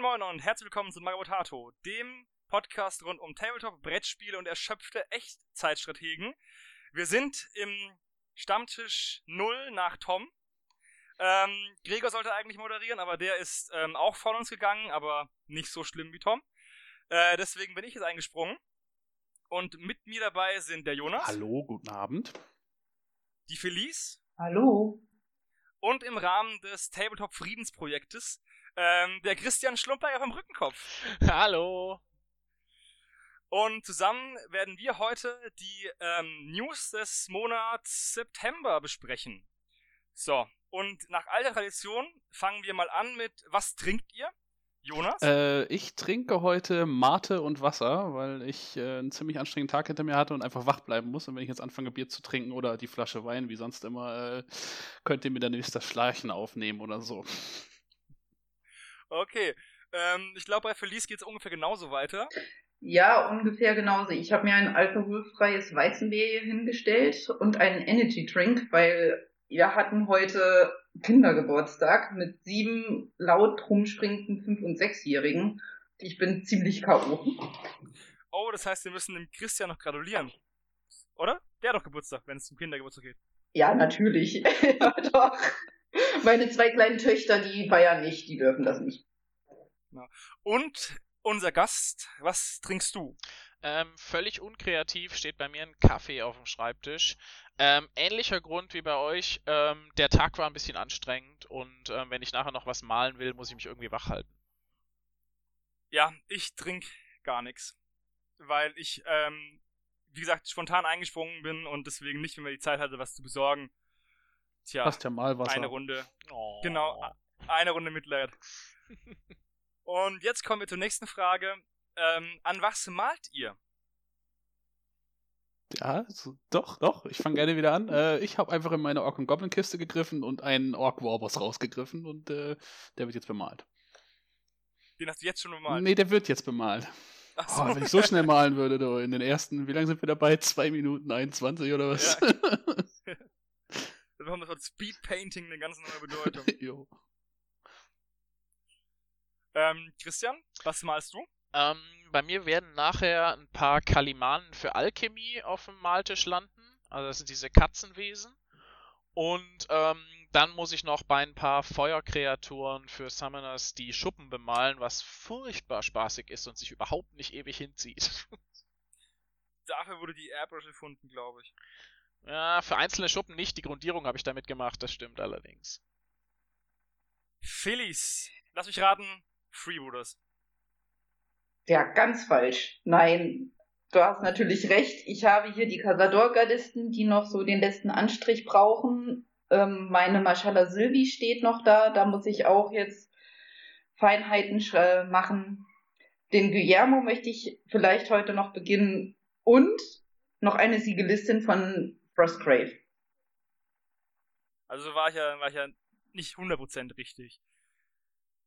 Moin Moin und herzlich willkommen zu Magabotato, dem Podcast rund um Tabletop, Brettspiele und erschöpfte Echtzeitstrategen. Wir sind im Stammtisch 0 nach Tom. Ähm, Gregor sollte eigentlich moderieren, aber der ist ähm, auch von uns gegangen, aber nicht so schlimm wie Tom. Äh, deswegen bin ich jetzt eingesprungen. Und mit mir dabei sind der Jonas. Hallo, guten Abend. Die Felice. Hallo. Und im Rahmen des Tabletop Friedensprojektes ähm, der Christian Schlumperger vom Rückenkopf. Hallo. Und zusammen werden wir heute die ähm, News des Monats September besprechen. So, und nach alter Tradition fangen wir mal an mit Was trinkt ihr? Jonas? Äh, ich trinke heute Mate und Wasser, weil ich äh, einen ziemlich anstrengenden Tag hinter mir hatte und einfach wach bleiben muss. Und wenn ich jetzt anfange, Bier zu trinken oder die Flasche Wein, wie sonst immer, äh, könnt ihr mir dann nächstes Schleichen aufnehmen oder so. Okay. Ähm, ich glaube, bei Felice geht es ungefähr genauso weiter. Ja, ungefähr genauso. Ich habe mir ein alkoholfreies Weizenbier hier hingestellt und einen Energy Drink, weil wir hatten heute Kindergeburtstag mit sieben laut rumspringenden Fünf- und Sechsjährigen. Ich bin ziemlich K.O. Oh, das heißt, wir müssen dem Christian noch gratulieren. Oder? Der hat doch Geburtstag, wenn es um Kindergeburtstag geht. Ja, natürlich. ja, doch. Meine zwei kleinen Töchter, die feiern nicht, die dürfen das nicht. Und unser Gast, was trinkst du? Ähm, völlig unkreativ steht bei mir ein Kaffee auf dem Schreibtisch. Ähm, ähnlicher Grund wie bei euch. Ähm, der Tag war ein bisschen anstrengend und ähm, wenn ich nachher noch was malen will, muss ich mich irgendwie wach halten. Ja, ich trinke gar nichts. Weil ich, ähm, wie gesagt, spontan eingesprungen bin und deswegen nicht mehr die Zeit hatte, was zu besorgen. Tja, Hast ja mal Wasser. eine Runde. Oh. Genau, eine Runde Mitleid. und jetzt kommen wir zur nächsten Frage. Ähm, an was malt ihr? Ja, so, doch, doch. Ich fange gerne wieder an. Äh, ich habe einfach in meine Ork- und Goblin-Kiste gegriffen und einen Ork-Warboss rausgegriffen und äh, der wird jetzt bemalt. Den hast du jetzt schon bemalt. Nee, der wird jetzt bemalt. Ach so. Oh, wenn ich so schnell malen würde, du, in den ersten, wie lange sind wir dabei? Zwei Minuten 21 oder was? Da bekommt das Wort Speedpainting eine ganz neue Bedeutung. jo. ähm, Christian, was malst du? Ähm, bei mir werden nachher ein paar Kalimanen für Alchemie auf dem Maltisch landen. Also das sind diese Katzenwesen. Und ähm, dann muss ich noch bei ein paar Feuerkreaturen für Summoners die Schuppen bemalen, was furchtbar spaßig ist und sich überhaupt nicht ewig hinzieht. Dafür wurde die Airbrush erfunden, glaube ich. Ja, für einzelne Schuppen nicht. Die Grundierung habe ich damit gemacht, das stimmt allerdings. Phillies, lass mich raten, Freebooters. Ja, ganz falsch. Nein, du hast natürlich recht. Ich habe hier die Casador-Gardisten, die noch so den letzten Anstrich brauchen. Ähm, meine Maschallah Silvi steht noch da. Da muss ich auch jetzt Feinheiten äh, machen. Den Guillermo möchte ich vielleicht heute noch beginnen. Und noch eine Siegelistin von Frostgrave. Also war ich ja, war ich ja nicht 100% richtig.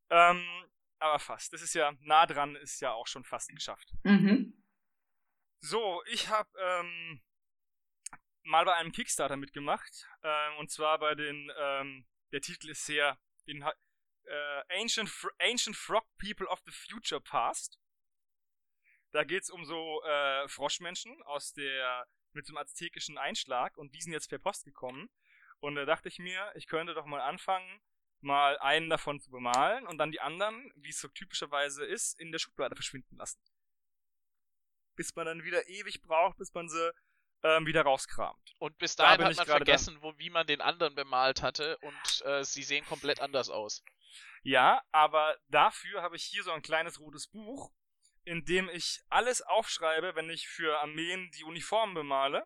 Ähm, aber fast. Das ist ja nah dran, ist ja auch schon fast geschafft. Mhm. So, ich habe ähm, mal bei einem Kickstarter mitgemacht. Ähm, und zwar bei den, ähm, der Titel ist sehr, den, äh, Ancient, Fr Ancient Frog People of the Future Past. Da geht's um so äh, Froschmenschen aus der, mit so einem aztekischen Einschlag und die sind jetzt per Post gekommen. Und da dachte ich mir, ich könnte doch mal anfangen, mal einen davon zu bemalen und dann die anderen, wie es so typischerweise ist, in der Schublade verschwinden lassen. Bis man dann wieder ewig braucht, bis man sie ähm, wieder rauskramt. Und bis Da dahin bin hat ich man vergessen, wo, wie man den anderen bemalt hatte und äh, sie sehen komplett anders aus. Ja, aber dafür habe ich hier so ein kleines rotes Buch, in dem ich alles aufschreibe, wenn ich für Armeen die Uniformen bemale,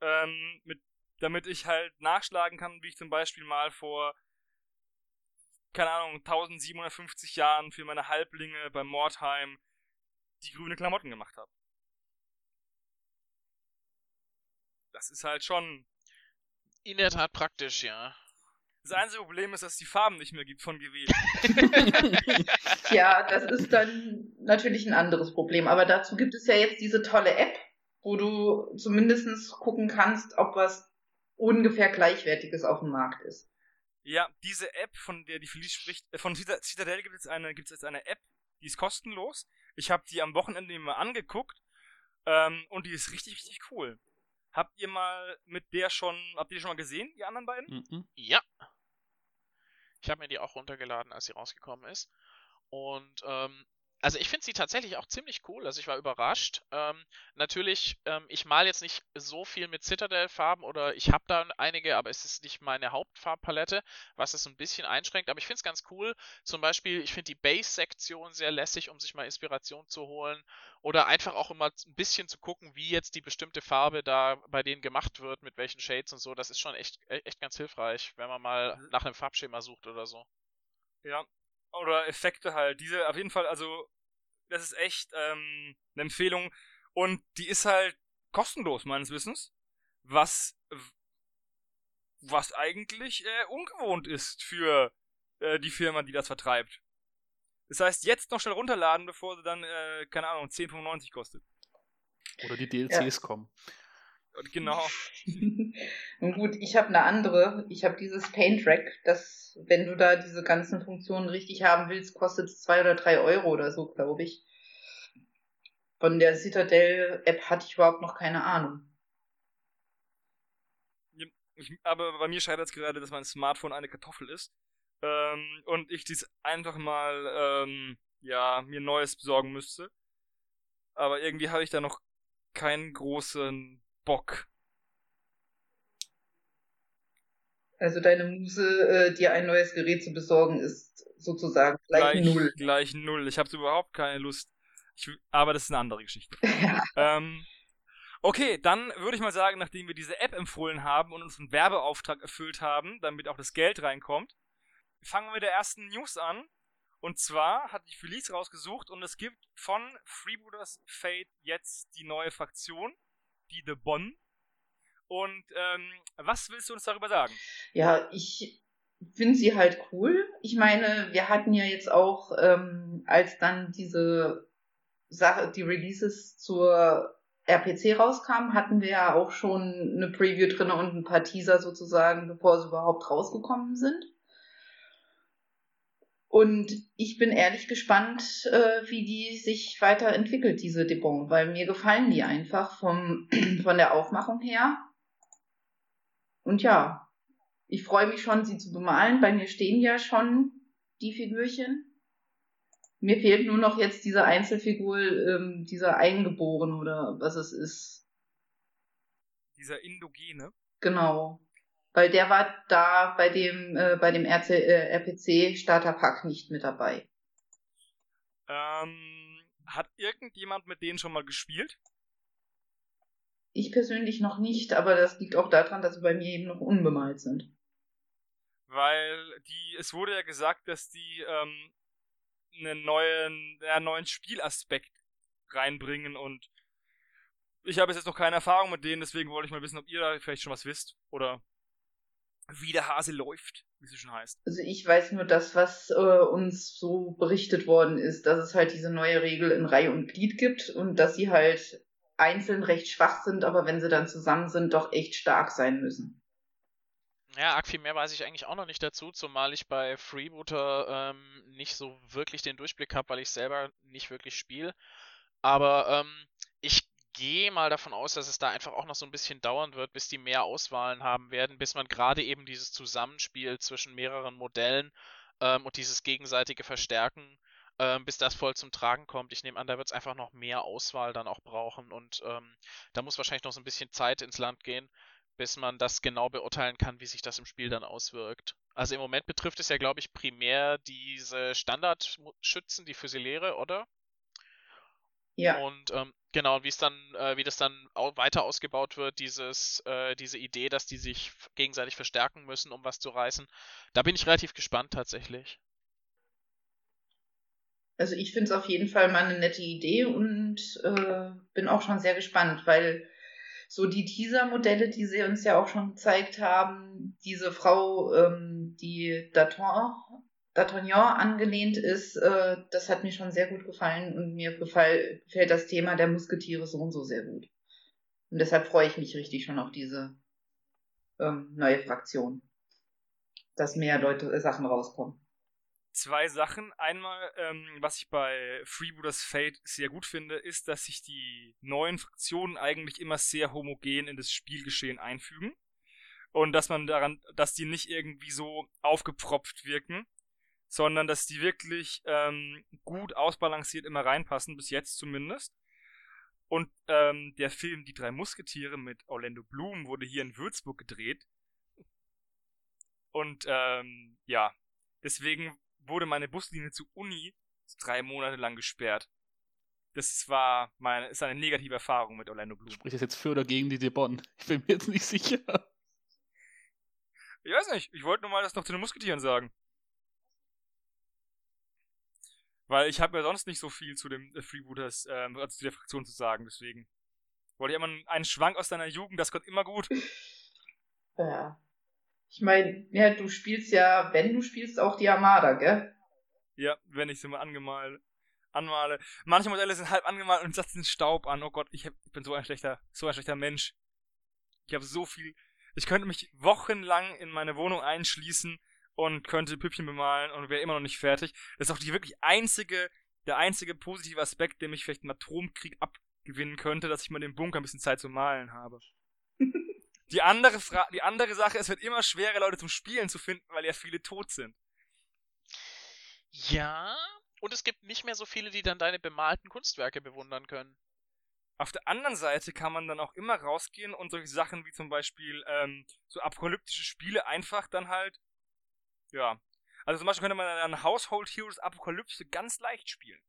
ähm, mit, damit ich halt nachschlagen kann, wie ich zum Beispiel mal vor, keine Ahnung, 1750 Jahren für meine Halblinge beim Mordheim die grüne Klamotten gemacht habe. Das ist halt schon. In der Tat praktisch, ja. Das einzige Problem ist, dass es die Farben nicht mehr gibt von GW. Ja, das ist dann natürlich ein anderes Problem. Aber dazu gibt es ja jetzt diese tolle App, wo du zumindest gucken kannst, ob was ungefähr Gleichwertiges auf dem Markt ist. Ja, diese App, von der die Felice spricht, äh, von Citadel gibt es eine, gibt es jetzt eine App, die ist kostenlos. Ich habe die am Wochenende mal angeguckt ähm, und die ist richtig, richtig cool. Habt ihr mal mit der schon, habt ihr die schon mal gesehen, die anderen beiden? Mhm. Ja. Ich habe mir die auch runtergeladen, als sie rausgekommen ist. Und ähm, also ich finde sie tatsächlich auch ziemlich cool. Also ich war überrascht. Ähm, natürlich, ähm, ich mal jetzt nicht so viel mit Citadel-Farben oder ich habe da einige, aber es ist nicht meine Hauptfarbpalette, was es ein bisschen einschränkt. Aber ich finde es ganz cool. Zum Beispiel, ich finde die Base-Sektion sehr lässig, um sich mal Inspiration zu holen. Oder einfach auch immer ein bisschen zu gucken, wie jetzt die bestimmte Farbe da bei denen gemacht wird, mit welchen Shades und so. Das ist schon echt, e-, echt ganz hilfreich, wenn man mal mhm. nach einem Farbschema sucht oder so. Ja, oder Effekte halt. Diese auf jeden Fall, also das ist echt ähm, eine Empfehlung und die ist halt kostenlos meines Wissens, was was eigentlich äh, ungewohnt ist für äh, die Firma, die das vertreibt. Das heißt, jetzt noch schnell runterladen, bevor sie dann, äh, keine Ahnung, 10,95 kostet. Oder die DLCs ja. kommen. Genau. Und gut, ich habe eine andere. Ich habe dieses Paint Rack, das, wenn du da diese ganzen Funktionen richtig haben willst, kostet es zwei oder drei Euro oder so, glaube ich. Von der Citadel-App hatte ich überhaupt noch keine Ahnung. Ich, aber bei mir scheitert es gerade, dass mein Smartphone eine Kartoffel ist. Ähm, und ich dies einfach mal, ähm, ja, mir Neues besorgen müsste. Aber irgendwie habe ich da noch keinen großen Bock. Also deine Muse, äh, dir ein neues Gerät zu besorgen, ist sozusagen gleich, gleich null. Gleich null. Ich habe überhaupt keine Lust. Ich, aber das ist eine andere Geschichte. ja. ähm, okay, dann würde ich mal sagen, nachdem wir diese App empfohlen haben und unseren Werbeauftrag erfüllt haben, damit auch das Geld reinkommt, fangen wir mit der ersten News an. Und zwar hat die Felice rausgesucht und es gibt von Freebooters Fate jetzt die neue Fraktion die The Bonn. Und ähm, was willst du uns darüber sagen? Ja, ich finde sie halt cool. Ich meine, wir hatten ja jetzt auch, ähm, als dann diese Sache, die Releases zur RPC rauskamen, hatten wir ja auch schon eine Preview drin und ein paar Teaser sozusagen, bevor sie überhaupt rausgekommen sind. Und ich bin ehrlich gespannt, äh, wie die sich weiterentwickelt, diese Debon, weil mir gefallen die einfach vom, von der Aufmachung her. Und ja, ich freue mich schon, sie zu bemalen. Bei mir stehen ja schon die Figürchen. Mir fehlt nur noch jetzt diese Einzelfigur, ähm, dieser Eingeborene oder was es ist. Dieser Indogene? Genau. Weil der war da bei dem, äh, bei dem RC, äh, RPC Starterpack nicht mit dabei. Ähm, hat irgendjemand mit denen schon mal gespielt? Ich persönlich noch nicht, aber das liegt auch daran, dass sie bei mir eben noch unbemalt sind. Weil die, es wurde ja gesagt, dass die ähm, einen neuen, einen neuen Spielaspekt reinbringen und ich habe jetzt noch keine Erfahrung mit denen, deswegen wollte ich mal wissen, ob ihr da vielleicht schon was wisst oder wie der Hase läuft, wie es schon heißt. Also ich weiß nur das, was äh, uns so berichtet worden ist, dass es halt diese neue Regel in Reihe und Glied gibt und dass sie halt einzeln recht schwach sind, aber wenn sie dann zusammen sind, doch echt stark sein müssen. Ja, arg viel mehr weiß ich eigentlich auch noch nicht dazu, zumal ich bei Freebooter ähm, nicht so wirklich den Durchblick habe, weil ich selber nicht wirklich spiele. Aber ähm, ich gehe mal davon aus, dass es da einfach auch noch so ein bisschen dauern wird, bis die mehr Auswahlen haben werden, bis man gerade eben dieses Zusammenspiel zwischen mehreren Modellen ähm, und dieses gegenseitige Verstärken, ähm, bis das voll zum Tragen kommt. Ich nehme an, da wird es einfach noch mehr Auswahl dann auch brauchen und ähm, da muss wahrscheinlich noch so ein bisschen Zeit ins Land gehen, bis man das genau beurteilen kann, wie sich das im Spiel dann auswirkt. Also im Moment betrifft es ja, glaube ich, primär diese Standardschützen, die Füsiliere, oder? Ja. Und ähm, genau, wie es dann, äh, wie das dann weiter ausgebaut wird, dieses, äh, diese Idee, dass die sich gegenseitig verstärken müssen, um was zu reißen, da bin ich relativ gespannt tatsächlich. Also ich finde es auf jeden Fall mal eine nette Idee und äh, bin auch schon sehr gespannt, weil so die Teaser-Modelle, die sie uns ja auch schon gezeigt haben, diese Frau, ähm, die Daton D'Artagnan angelehnt ist, äh, das hat mir schon sehr gut gefallen und mir gefall, gefällt das Thema der Musketiere so und so sehr gut. Und deshalb freue ich mich richtig schon auf diese ähm, neue Fraktion. dass mehr Leute äh, Sachen rauskommen. Zwei Sachen. Einmal, ähm, was ich bei Freebooters Fate sehr gut finde, ist, dass sich die neuen Fraktionen eigentlich immer sehr homogen in das Spielgeschehen einfügen. Und dass man daran, dass die nicht irgendwie so aufgepropft wirken, sondern dass die wirklich ähm, gut ausbalanciert immer reinpassen, bis jetzt zumindest. Und ähm, der Film Die drei Musketiere mit Orlando Bloom wurde hier in Würzburg gedreht. Und ähm, ja, deswegen wurde meine Buslinie zur Uni drei Monate lang gesperrt. Das war meine, ist eine negative Erfahrung mit Orlando Bloom. Spricht das jetzt für oder gegen die Debon? Ich bin mir jetzt nicht sicher. Ich weiß nicht, ich wollte nur mal das noch zu den Musketieren sagen. Weil ich habe ja sonst nicht so viel zu dem äh, Freebooters, ähm, also zu der Fraktion zu sagen, deswegen. Wollte ich immer einen Schwank aus deiner Jugend, das kommt immer gut. Ja. Ich meine, ja, du spielst ja, wenn du spielst, auch die Armada, gell? Ja, wenn ich sie mal angemalt, anmale. Manche Modelle sind halb angemalt und setzen Staub an. Oh Gott, ich, hab, ich bin so ein schlechter, so ein schlechter Mensch. Ich habe so viel. Ich könnte mich wochenlang in meine Wohnung einschließen und könnte Püppchen bemalen und wäre immer noch nicht fertig. Das ist auch die wirklich einzige, der einzige positive Aspekt, der mich vielleicht im Atomkrieg abgewinnen könnte, dass ich mal den Bunker ein bisschen Zeit zum Malen habe. die andere Fra die andere Sache, es wird immer schwerer, Leute zum Spielen zu finden, weil ja viele tot sind. Ja, und es gibt nicht mehr so viele, die dann deine bemalten Kunstwerke bewundern können. Auf der anderen Seite kann man dann auch immer rausgehen und solche Sachen wie zum Beispiel ähm, so apokalyptische Spiele einfach dann halt ja. Also zum Beispiel könnte man dann Household Heroes Apokalypse ganz leicht spielen.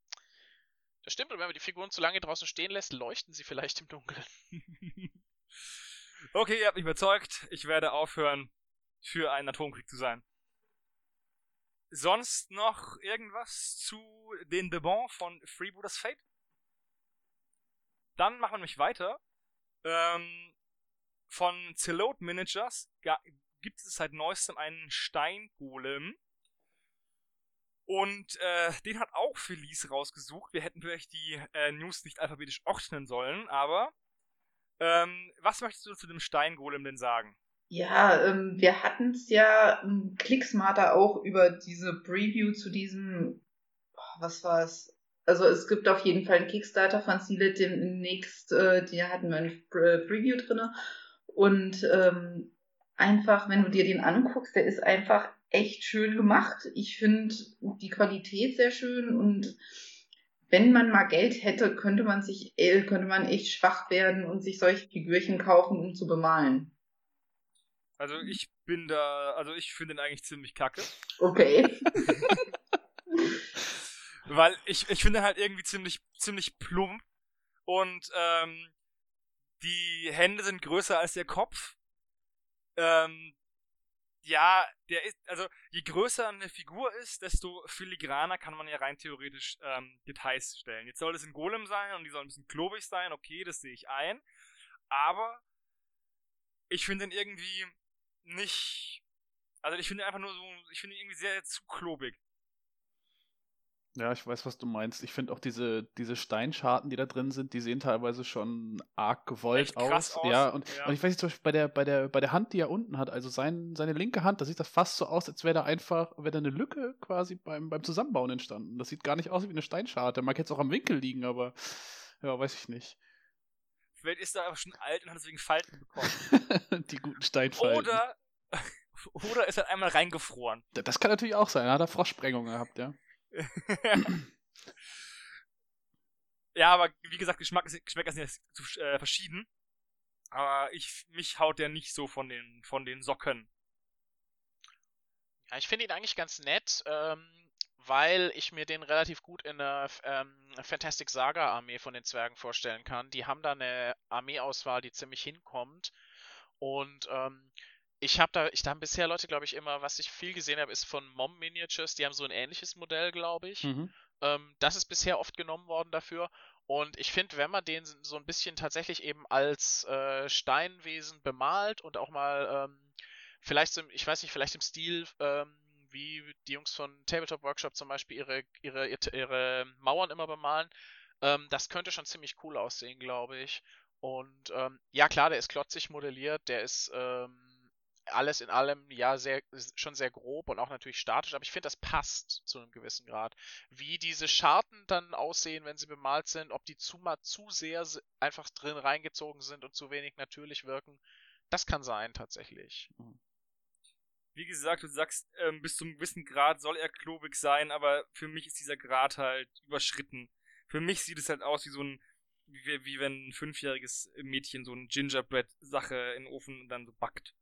Das stimmt, und wenn man die Figuren zu lange draußen stehen lässt, leuchten sie vielleicht im Dunkeln. okay, ihr habt mich überzeugt. Ich werde aufhören, für einen Atomkrieg zu sein. Sonst noch irgendwas zu den The Bon von Freebooters Fate? Dann machen wir nämlich weiter. Ähm, von Zelote Managers gibt es seit neuestem einen Steingolem. Und äh, den hat auch Felice rausgesucht. Wir hätten vielleicht die äh, News nicht alphabetisch ordnen sollen, aber ähm, was möchtest du zu dem Steingolem denn sagen? Ja, ähm, wir hatten es ja im Clicksmarter auch über diese Preview zu diesem, was war es? Also es gibt auf jeden Fall einen Kickstarter von Sealet demnächst, äh, die hatten wir ein Preview drinne und ähm, einfach, wenn du dir den anguckst, der ist einfach echt schön gemacht. Ich finde die Qualität sehr schön und wenn man mal Geld hätte, könnte man sich, äh, könnte man echt schwach werden und sich solche Figürchen kaufen, um zu bemalen. Also ich bin da, also ich finde ihn eigentlich ziemlich kacke. Okay. Weil ich, ich finde halt irgendwie ziemlich, ziemlich plump und ähm, die Hände sind größer als der Kopf ähm, ja, der ist, also je größer eine Figur ist, desto filigraner kann man ja rein theoretisch ähm, Details stellen. Jetzt soll es ein Golem sein und die soll ein bisschen klobig sein, okay, das sehe ich ein. Aber ich finde ihn irgendwie nicht. Also ich finde einfach nur so, ich finde ihn irgendwie sehr, sehr zu klobig. Ja, ich weiß, was du meinst. Ich finde auch diese, diese Steinscharten, die da drin sind, die sehen teilweise schon arg gewollt aus. aus. Ja, und, ja. und ich weiß nicht, zum Beispiel bei der, bei der, bei der Hand, die er unten hat, also sein, seine linke Hand, da sieht das fast so aus, als wäre da einfach, wäre da eine Lücke quasi beim, beim Zusammenbauen entstanden. Das sieht gar nicht aus wie eine Steinscharte. Mag jetzt auch am Winkel liegen, aber ja, weiß ich nicht. Vielleicht ist er aber schon alt und hat deswegen Falten bekommen. die guten Steinfalten. Oder, oder ist er einmal reingefroren. Das kann natürlich auch sein. Er hat da Froschsprengung gehabt, ja. Ja, aber wie gesagt, Geschmack ist, Geschmäcker sind jetzt zu, äh, verschieden. Aber ich, mich haut der nicht so von den, von den Socken. Ja, ich finde ihn eigentlich ganz nett, ähm, weil ich mir den relativ gut in der ähm, Fantastic Saga Armee von den Zwergen vorstellen kann. Die haben da eine Armeeauswahl, die ziemlich hinkommt. Und ähm, ich habe da, ich da haben bisher Leute, glaube ich, immer, was ich viel gesehen habe, ist von Mom Miniatures, die haben so ein ähnliches Modell, glaube ich. Mhm. Ähm, das ist bisher oft genommen worden dafür. Und ich finde, wenn man den so ein bisschen tatsächlich eben als äh, Steinwesen bemalt und auch mal ähm, vielleicht, so, ich weiß nicht, vielleicht im Stil, ähm, wie die Jungs von Tabletop Workshop zum Beispiel ihre, ihre, ihre Mauern immer bemalen, ähm, das könnte schon ziemlich cool aussehen, glaube ich. Und ähm, ja, klar, der ist klotzig modelliert, der ist ähm, alles in allem ja sehr schon sehr grob und auch natürlich statisch, aber ich finde, das passt zu einem gewissen Grad. Wie diese Scharten dann aussehen, wenn sie bemalt sind, ob die zu mal zu sehr einfach drin reingezogen sind und zu wenig natürlich wirken, das kann sein tatsächlich. Mhm. Wie gesagt, du sagst, ähm, bis zum gewissen Grad soll er klobig sein, aber für mich ist dieser Grad halt überschritten. Für mich sieht es halt aus wie so ein wie, wie wenn ein fünfjähriges Mädchen so ein Gingerbread-Sache in den Ofen dann so backt.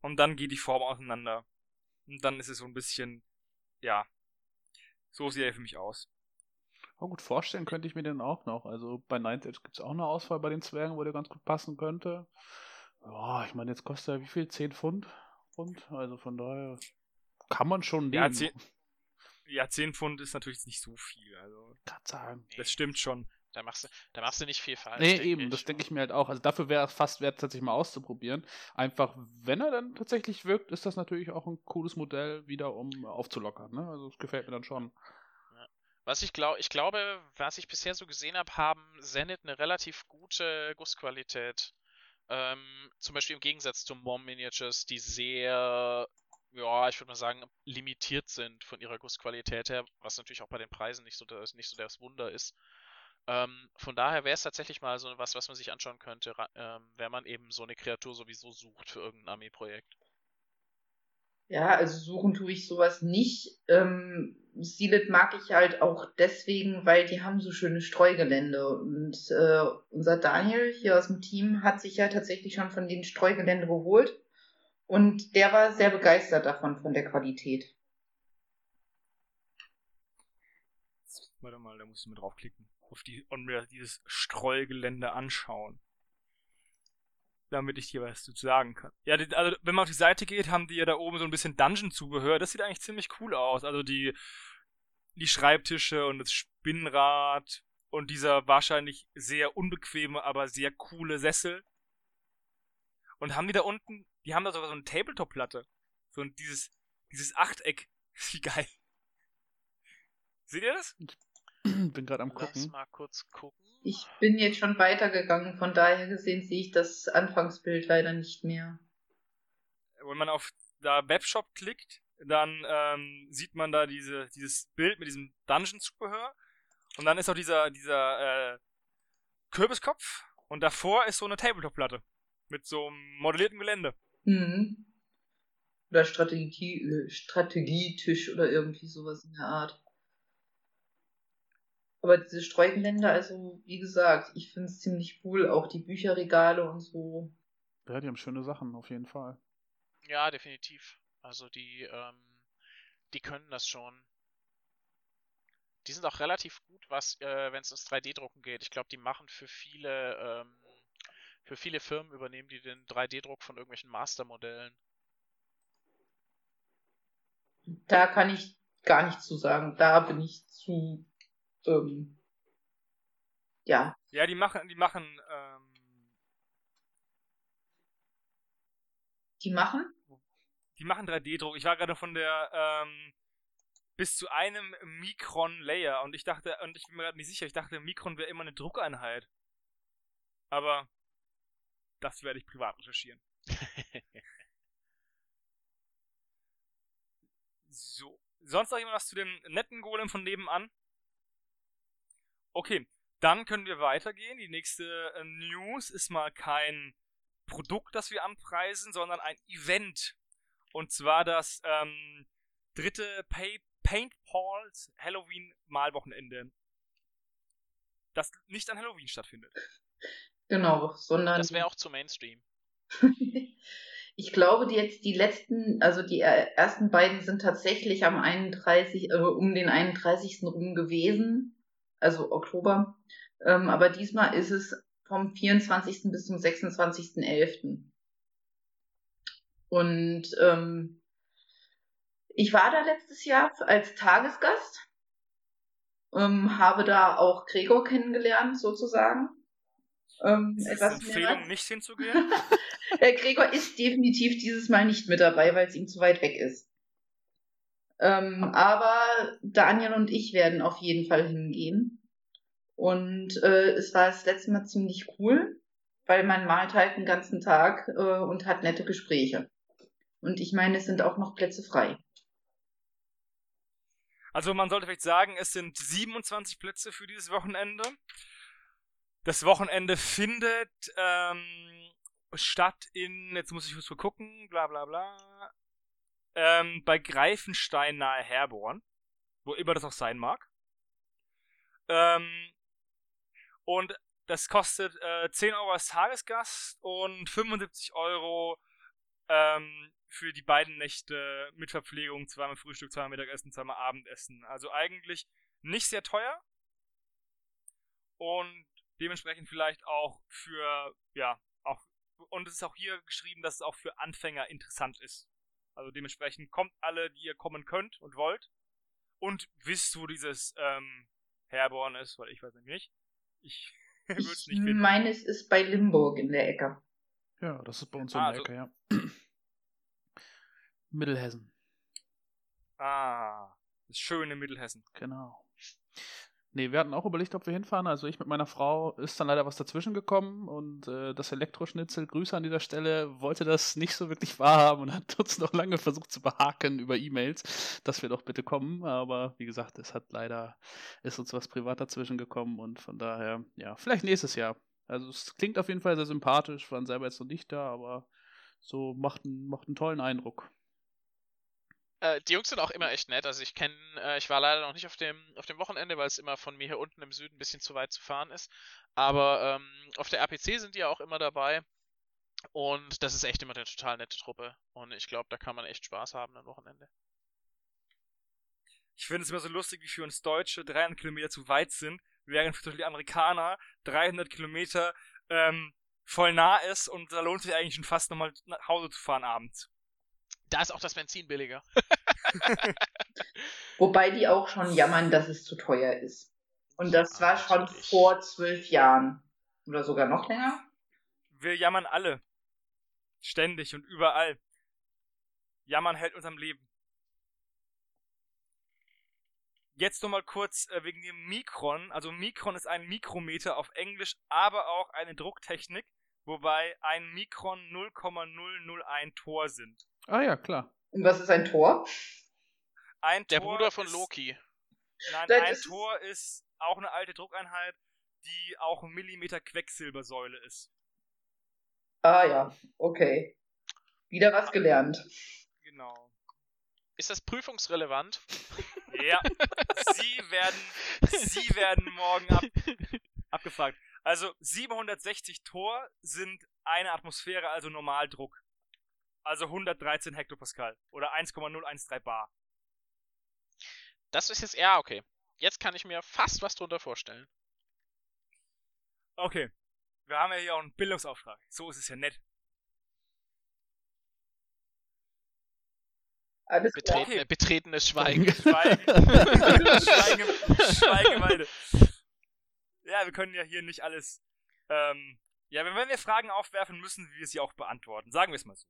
Und dann geht die Form auseinander. Und dann ist es so ein bisschen, ja, so sieht er für mich aus. Oh, gut, vorstellen könnte ich mir den auch noch. Also bei Ninth Edge gibt es auch eine Auswahl bei den Zwergen, wo der ganz gut passen könnte. Ja, ich meine, jetzt kostet er wie viel? 10 Pfund? Pfund? Also von daher kann man schon nehmen. Ja, 10, ja, 10 Pfund ist natürlich nicht so viel. Also, Kann sagen. Das stimmt schon. Da machst, du, da machst du nicht viel falsch. Nee, eben, ich. das denke ich mir halt auch. Also dafür wäre es fast wert, tatsächlich mal auszuprobieren. Einfach, wenn er dann tatsächlich wirkt, ist das natürlich auch ein cooles Modell, wieder um aufzulockern. Ne? Also es gefällt mir dann schon. Was ich glaube, ich glaube, was ich bisher so gesehen habe, haben Zenit eine relativ gute Gussqualität. Ähm, zum Beispiel im Gegensatz zu Mom Miniatures, die sehr, ja, ich würde mal sagen, limitiert sind von ihrer Gussqualität her, was natürlich auch bei den Preisen nicht so das, nicht so das Wunder ist. Ähm, von daher wäre es tatsächlich mal so was, was man sich anschauen könnte, ähm, wenn man eben so eine Kreatur sowieso sucht für irgendein Armeeprojekt. Ja, also suchen tue ich sowas nicht. Ähm, Sealet mag ich halt auch deswegen, weil die haben so schöne Streugelände. Und äh, unser Daniel hier aus dem Team hat sich ja tatsächlich schon von den Streugelände geholt. Und der war sehr begeistert davon, von der Qualität. Warte mal, da muss ich mal draufklicken. Auf die, mir dieses Streugelände anschauen damit ich dir was dazu sagen kann. Ja, die, also wenn man auf die Seite geht, haben die ja da oben so ein bisschen Dungeon-Zubehör. Das sieht eigentlich ziemlich cool aus. Also die, die Schreibtische und das Spinnrad und dieser wahrscheinlich sehr unbequeme, aber sehr coole Sessel. Und haben die da unten, die haben da sogar so eine Tabletop-Platte. So ein, dieses, dieses Achteck. Wie geil. Seht ihr das? Bin gerade am gucken. Lass mal kurz gucken. Ich bin jetzt schon weitergegangen, von daher gesehen sehe ich das Anfangsbild leider nicht mehr. Wenn man auf da Webshop klickt, dann ähm, sieht man da diese, dieses Bild mit diesem Dungeon-Zubehör. Und dann ist auch dieser, dieser äh, Kürbiskopf und davor ist so eine Tabletop-Platte mit so einem modellierten Gelände. Mhm. Oder Strategie, äh, Strategietisch oder irgendwie sowas in der Art. Aber diese Streugelände, also wie gesagt, ich finde es ziemlich cool, auch die Bücherregale und so. Ja, die haben schöne Sachen, auf jeden Fall. Ja, definitiv. Also die, ähm, die können das schon. Die sind auch relativ gut, was, äh, wenn es ins 3D-Drucken geht. Ich glaube, die machen für viele, ähm, für viele Firmen übernehmen die den 3D-Druck von irgendwelchen Mastermodellen. Da kann ich gar nichts zu sagen. Da bin ich zu ähm, ja. Ja, die machen, die machen, ähm, Die machen? Die machen 3D-Druck. Ich war gerade von der, ähm, bis zu einem Mikron Layer und ich dachte, und ich bin mir gerade nicht sicher, ich dachte, Mikron wäre immer eine Druckeinheit. Aber das werde ich privat recherchieren. so. Sonst noch jemand was zu dem netten Golem von nebenan? Okay, dann können wir weitergehen. Die nächste äh, News ist mal kein Produkt, das wir anpreisen, sondern ein Event. Und zwar das ähm, dritte Pay Paintballs Halloween Malwochenende. Das nicht an Halloween stattfindet. Genau, sondern. Das wäre auch zu Mainstream. ich glaube, die jetzt die letzten, also die ersten beiden sind tatsächlich am 31, äh, um den 31. rum gewesen also Oktober. Ähm, aber diesmal ist es vom 24. bis zum 26.11. Und ähm, ich war da letztes Jahr als Tagesgast, ähm, habe da auch Gregor kennengelernt, sozusagen. Ähm, ist etwas Empfehlung, nicht hinzugehen? Gregor ist definitiv dieses Mal nicht mit dabei, weil es ihm zu weit weg ist. Ähm, aber Daniel und ich werden auf jeden Fall hingehen. Und äh, es war das letzte Mal ziemlich cool, weil man malt halt den ganzen Tag äh, und hat nette Gespräche. Und ich meine, es sind auch noch Plätze frei. Also man sollte vielleicht sagen, es sind 27 Plätze für dieses Wochenende. Das Wochenende findet ähm, statt in, jetzt muss ich kurz gucken, bla bla bla, ähm, bei Greifenstein nahe Herborn, wo immer das auch sein mag. Ähm, und das kostet äh, 10 Euro als Tagesgast und 75 Euro ähm, für die beiden Nächte mit Verpflegung, zweimal Frühstück, zweimal Mittagessen, zweimal Abendessen. Also eigentlich nicht sehr teuer. Und dementsprechend vielleicht auch für, ja, auch, und es ist auch hier geschrieben, dass es auch für Anfänger interessant ist. Also dementsprechend kommt alle, die ihr kommen könnt und wollt. Und wisst, wo dieses ähm, Herborn ist, weil ich weiß nämlich nicht. Ich Ich meine, es ist bei Limburg in der Ecke. Ja, das ist bei uns ah, in der also, Ecke, ja. Mittelhessen. Ah, das schöne Mittelhessen. Genau. Nee, wir hatten auch überlegt, ob wir hinfahren. Also ich mit meiner Frau ist dann leider was dazwischen gekommen und äh, das Elektroschnitzel, Grüße an dieser Stelle, wollte das nicht so wirklich wahrhaben und hat uns noch lange versucht zu behaken über E-Mails, dass wir doch bitte kommen. Aber wie gesagt, es hat leider, ist uns was privat dazwischen gekommen und von daher, ja, vielleicht nächstes Jahr. Also es klingt auf jeden Fall sehr sympathisch, waren selber jetzt noch nicht da, aber so macht, macht einen tollen Eindruck. Äh, die Jungs sind auch immer echt nett. Also ich kenne, äh, ich war leider noch nicht auf dem, auf dem Wochenende, weil es immer von mir hier unten im Süden ein bisschen zu weit zu fahren ist. Aber ähm, auf der RPC sind die ja auch immer dabei. Und das ist echt immer eine total nette Truppe. Und ich glaube, da kann man echt Spaß haben am Wochenende. Ich finde es immer so lustig, wie für uns Deutsche 300 Kilometer zu weit sind, während für die Amerikaner 300 Kilometer ähm, voll nah ist und da lohnt sich eigentlich schon fast nochmal nach Hause zu fahren abends. Da ist auch das Benzin billiger. Wobei die auch schon jammern, dass es zu teuer ist. Und das war schon vor zwölf Jahren. Oder sogar noch länger. Wir jammern alle. Ständig und überall. Jammern hält uns am Leben. Jetzt nochmal kurz äh, wegen dem Mikron. Also Mikron ist ein Mikrometer auf Englisch, aber auch eine Drucktechnik, wobei ein Mikron 0,001 Tor sind. Ah ja, klar. Und was ist ein Tor? Ein Der Tor Bruder von ist, Loki. Nein, das ein ist Tor ist auch eine alte Druckeinheit, die auch ein Millimeter Quecksilbersäule ist. Ah ja, okay. Wieder was gelernt. Genau. Ist das prüfungsrelevant? Ja. Sie werden, Sie werden morgen ab, abgefragt. Also 760 Tor sind eine Atmosphäre, also Normaldruck. Also 113 Hektopascal oder 1,013 Bar. Das ist jetzt, ja, okay. Jetzt kann ich mir fast was drunter vorstellen. Okay. Wir haben ja hier auch einen Bildungsauftrag. So ist es ja nett. Alles klar. Betretene, okay. Betretenes Schweigen. Schweigen. Schweigen, Schweigeweide. Ja, wir können ja hier nicht alles. Ähm, ja, wenn wir Fragen aufwerfen, müssen wir sie auch beantworten. Sagen wir es mal so.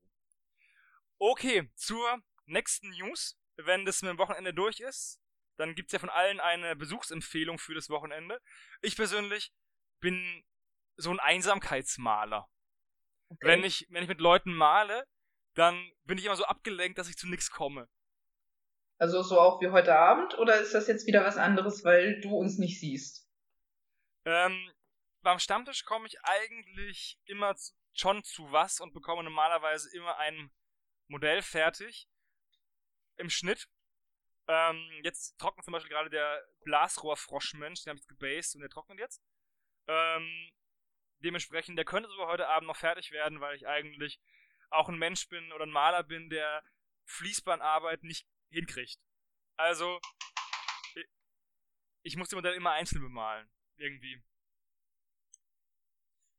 Okay, zur nächsten News. Wenn das mit dem Wochenende durch ist, dann gibt's ja von allen eine Besuchsempfehlung für das Wochenende. Ich persönlich bin so ein Einsamkeitsmaler. Okay. Wenn ich, wenn ich mit Leuten male, dann bin ich immer so abgelenkt, dass ich zu nichts komme. Also so auch wie heute Abend oder ist das jetzt wieder was anderes, weil du uns nicht siehst? Ähm, beim Stammtisch komme ich eigentlich immer zu, schon zu was und bekomme normalerweise immer einen Modell fertig. Im Schnitt. Ähm, jetzt trocknet zum Beispiel gerade der Blasrohrfroschmensch, den habe ich gebased und der trocknet jetzt. Ähm, dementsprechend, der könnte sogar heute Abend noch fertig werden, weil ich eigentlich auch ein Mensch bin oder ein Maler bin, der Fließbandarbeit nicht hinkriegt. Also, ich muss die Modelle immer einzeln bemalen. Irgendwie.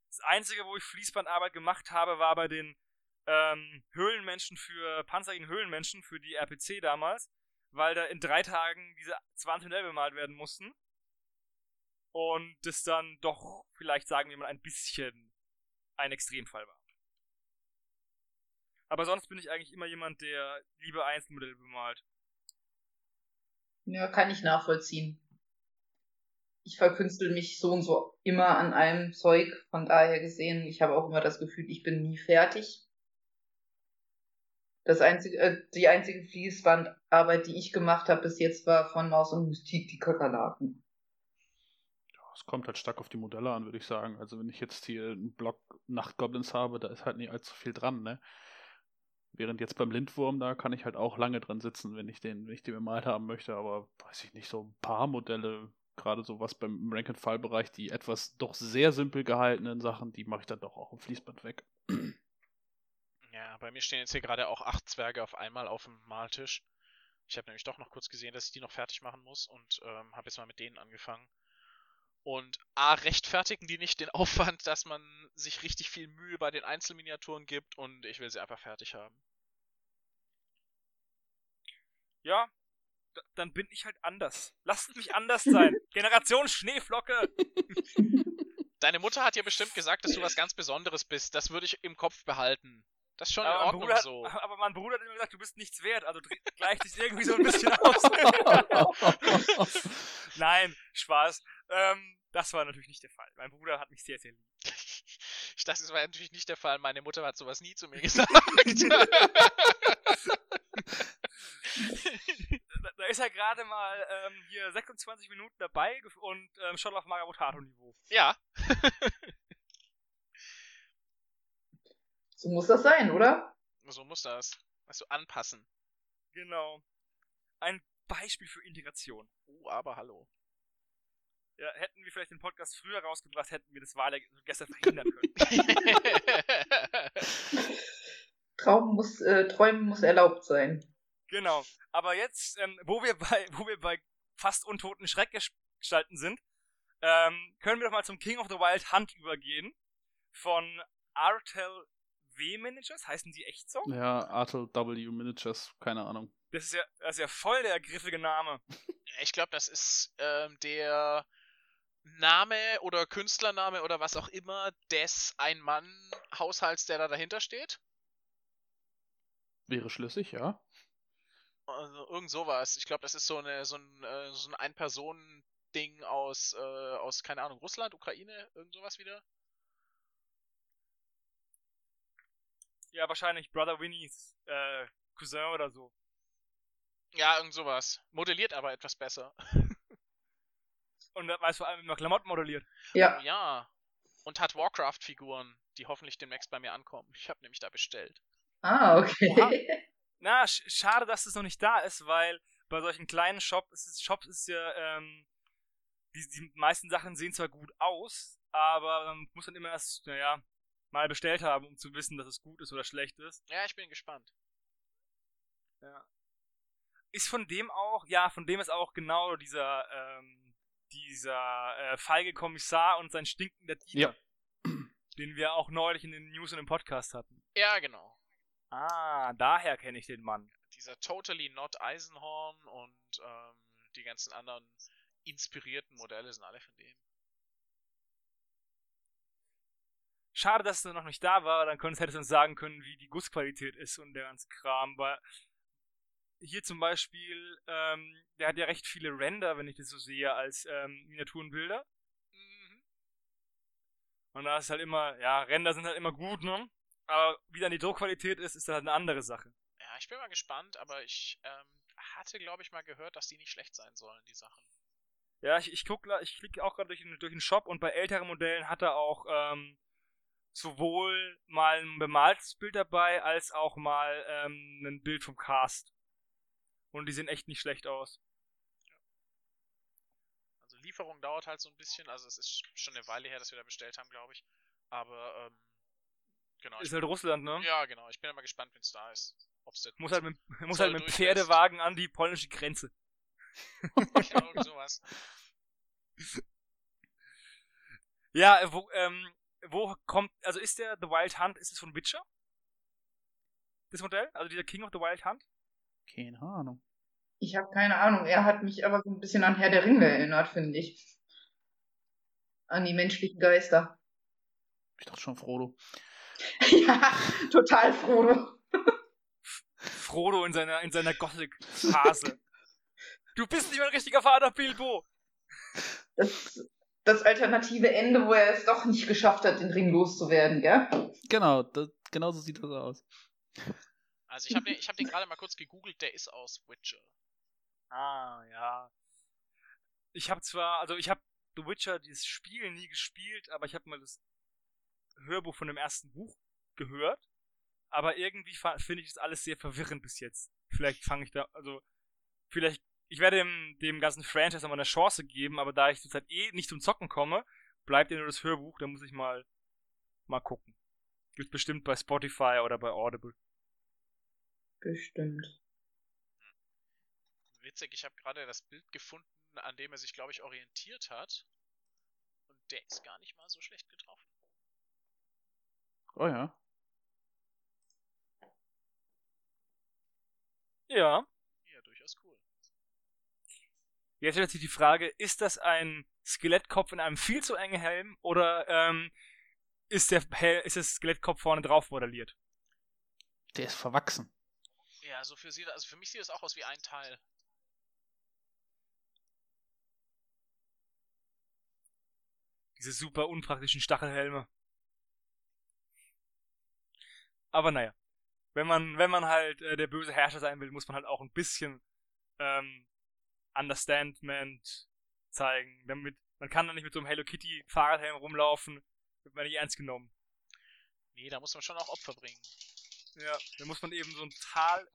Das einzige, wo ich Fließbandarbeit gemacht habe, war bei den ähm, Höhlenmenschen für Panzer gegen Höhlenmenschen für die RPC damals, weil da in drei Tagen diese 20 Modelle bemalt werden mussten. Und das dann doch, vielleicht sagen wir mal, ein bisschen ein Extremfall war. Aber sonst bin ich eigentlich immer jemand, der lieber Einzelmodelle bemalt. Ja, kann ich nachvollziehen. Ich verkünstel mich so und so immer an einem Zeug. Von daher gesehen, ich habe auch immer das Gefühl, ich bin nie fertig. Das einzige, äh, die einzige Fließbandarbeit, die ich gemacht habe bis jetzt, war von Maus und Mystik die Kakerlaken. Es kommt halt stark auf die Modelle an, würde ich sagen. Also wenn ich jetzt hier einen Block Nachtgoblins habe, da ist halt nicht allzu viel dran, ne? Während jetzt beim Lindwurm, da kann ich halt auch lange dran sitzen, wenn ich den, wenn ich den bemalt haben möchte, aber weiß ich nicht, so ein paar Modelle, gerade so was beim Rank-and-File-Bereich, die etwas doch sehr simpel gehaltenen Sachen, die mache ich dann doch auch im Fließband weg. Ja, bei mir stehen jetzt hier gerade auch acht Zwerge auf einmal auf dem Maltisch. Ich habe nämlich doch noch kurz gesehen, dass ich die noch fertig machen muss und ähm, habe jetzt mal mit denen angefangen. Und A, rechtfertigen die nicht den Aufwand, dass man sich richtig viel Mühe bei den Einzelminiaturen gibt und ich will sie einfach fertig haben. Ja, dann bin ich halt anders. Lasst mich anders sein. Generation Schneeflocke. Deine Mutter hat dir bestimmt gesagt, dass du was ganz Besonderes bist. Das würde ich im Kopf behalten. Das ist schon aber in Ordnung Bruder, so. Aber mein Bruder hat immer gesagt, du bist nichts wert, also gleicht dich irgendwie so ein bisschen aus. Nein, Spaß. Ähm, das war natürlich nicht der Fall. Mein Bruder hat mich sehr, sehr lieb. Ich dachte, das war natürlich nicht der Fall. Meine Mutter hat sowas nie zu mir gesagt. da, ist er gerade mal ähm, hier 26 Minuten dabei und ähm, schon auf Magabotato-Niveau. Ja. So muss das sein, oder? So muss das. Weißt du, anpassen. Genau. Ein Beispiel für Integration. Oh, aber hallo. Ja, hätten wir vielleicht den Podcast früher rausgebracht, hätten wir das Wahlergebnis gestern verhindern können. Traum muss, äh, Träumen muss erlaubt sein. Genau. Aber jetzt, ähm, wo wir bei, wo wir bei fast untoten Schreckgestalten sind, ähm, können wir doch mal zum King of the Wild Hunt übergehen. Von Artel W Managers, heißen die echt so? Ja, Artel W Managers, keine Ahnung. Das ist ja, das ist ja voll der griffige Name. Ich glaube, das ist ähm, der Name oder Künstlername oder was auch immer des Ein-Mann-Haushalts, der da dahinter steht. Wäre schlüssig, ja. Also irgend sowas. Ich glaube, das ist so eine so ein, äh, so ein Ein-Personen-Ding aus, äh, aus, keine Ahnung, Russland, Ukraine, irgend sowas wieder. Ja, wahrscheinlich Brother Winnies äh, Cousin oder so. Ja, irgend sowas. Modelliert aber etwas besser. Und weiß vor allem immer Klamotten modelliert. Ja. Oh ja. Und hat Warcraft-Figuren, die hoffentlich demnächst bei mir ankommen. Ich habe nämlich da bestellt. Ah, okay. Na, sch schade, dass es noch nicht da ist, weil bei solchen kleinen Shops ist, es, Shops ist ja, ähm, die, die meisten Sachen sehen zwar gut aus, aber man muss dann immer erst, naja, mal bestellt haben, um zu wissen, dass es gut ist oder schlecht ist. Ja, ich bin gespannt. Ja. Ist von dem auch, ja, von dem ist auch genau dieser, ähm, dieser äh, feige Kommissar und sein stinkender Diener, Ja. den wir auch neulich in den News und im Podcast hatten. Ja, genau. Ah, daher kenne ich den Mann. Dieser Totally Not Eisenhorn und ähm, die ganzen anderen inspirierten Modelle sind alle von dem. Schade, dass er noch nicht da war, dann könntest, hättest du uns sagen können, wie die Gussqualität ist und der ganze Kram, weil hier zum Beispiel, ähm, der hat ja recht viele Render, wenn ich das so sehe, als ähm, Miniaturenbilder. Mhm. Und da ist halt immer, ja, Render sind halt immer gut, ne? Aber wie dann die Druckqualität ist, ist dann halt eine andere Sache. Ja, ich bin mal gespannt, aber ich ähm, hatte, glaube ich, mal gehört, dass die nicht schlecht sein sollen, die Sachen. Ja, ich, ich guck, ich klicke auch gerade durch, den- durch den Shop und bei älteren Modellen hat er auch ähm, sowohl mal ein bemaltes Bild dabei, als auch mal ähm, ein Bild vom Cast. Und die sehen echt nicht schlecht aus. Also Lieferung dauert halt so ein bisschen, also es ist schon eine Weile her, dass wir da bestellt haben, glaube ich. Aber ähm, genau. Ist halt Russland, ne? ja, genau. Ich bin immer gespannt, wenn es da ist. Ob's das Muss halt mit, muss halt mit. Pferdewagen an die polnische Grenze. genau, sowas. Ja, wo, ähm, wo kommt, also ist der The Wild Hunt, ist es von Witcher? Das Modell? Also dieser King of the Wild Hunt? Keine Ahnung. Ich habe keine Ahnung. Er hat mich aber so ein bisschen an Herr der Ringe erinnert, finde ich. An die menschlichen Geister. Ich dachte schon Frodo. ja, total Frodo. Frodo in seiner, in seiner Gothic-Phase. du bist nicht mein richtiger Vater, Bilbo! Das, das alternative Ende, wo er es doch nicht geschafft hat, den Ring loszuwerden, gell? Genau, das, genau so sieht das aus. Also ich habe den, ich hab den gerade mal kurz gegoogelt, der ist aus Witcher. Ah, ja. Ich habe zwar, also ich habe The Witcher, dieses Spiel nie gespielt, aber ich habe mal das Hörbuch von dem ersten Buch gehört. Aber irgendwie finde ich das alles sehr verwirrend bis jetzt. Vielleicht fange ich da, also, vielleicht, ich werde dem, dem ganzen Franchise nochmal eine Chance geben, aber da ich zurzeit eh nicht zum Zocken komme, bleibt ja nur das Hörbuch, da muss ich mal, mal gucken. Gibt bestimmt bei Spotify oder bei Audible. Bestimmt. Witzig, ich habe gerade das Bild gefunden, an dem er sich, glaube ich, orientiert hat. Und der ist gar nicht mal so schlecht getroffen. Oh ja. Ja. Ja, durchaus cool. Jetzt stellt sich die Frage, ist das ein Skelettkopf in einem viel zu engen Helm oder ähm, ist, der Hel ist das Skelettkopf vorne drauf modelliert? Der ist verwachsen. Ja, so für, sie, also für mich sieht das auch aus wie ein Teil. Diese super unpraktischen Stachelhelme. Aber naja wenn man, wenn man halt äh, der böse Herrscher sein will, muss man halt auch ein bisschen ähm, Understandment zeigen. Damit, man kann dann nicht mit so einem Hello Kitty Fahrradhelm rumlaufen, wird man nicht ernst genommen. Nee, da muss man schon auch Opfer bringen. Ja, da muss man eben so einen total,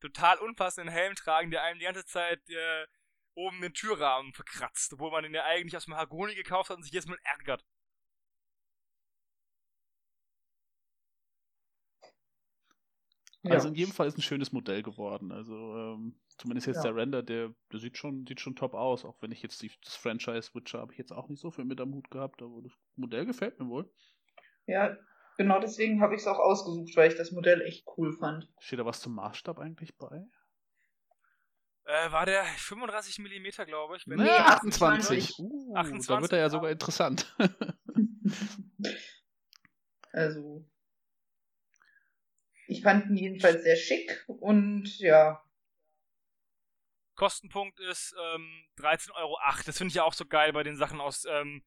total unpassenden Helm tragen, der einem die ganze Zeit äh, oben den Türrahmen verkratzt, obwohl man den ja eigentlich aus Mahagoni gekauft hat und sich jetzt mal ärgert. Ja. Also in jedem Fall ist ein schönes Modell geworden. Also ähm, zumindest jetzt ja. der Render, der, der sieht schon, sieht schon top aus. Auch wenn ich jetzt die, das Franchise Witcher habe ich jetzt auch nicht so viel mit am Hut gehabt, aber das Modell gefällt mir wohl. Ja, genau deswegen habe ich es auch ausgesucht, weil ich das Modell echt cool fand. Steht da was zum Maßstab eigentlich bei? Äh, war der 35 mm, glaube ich. nee, 28. 28. Uh, 28. Da wird er ja sogar interessant. also, ich fand ihn jedenfalls sehr schick und ja. Kostenpunkt ist ähm, 13,08 Euro. Das finde ich ja auch so geil bei den Sachen aus, ähm,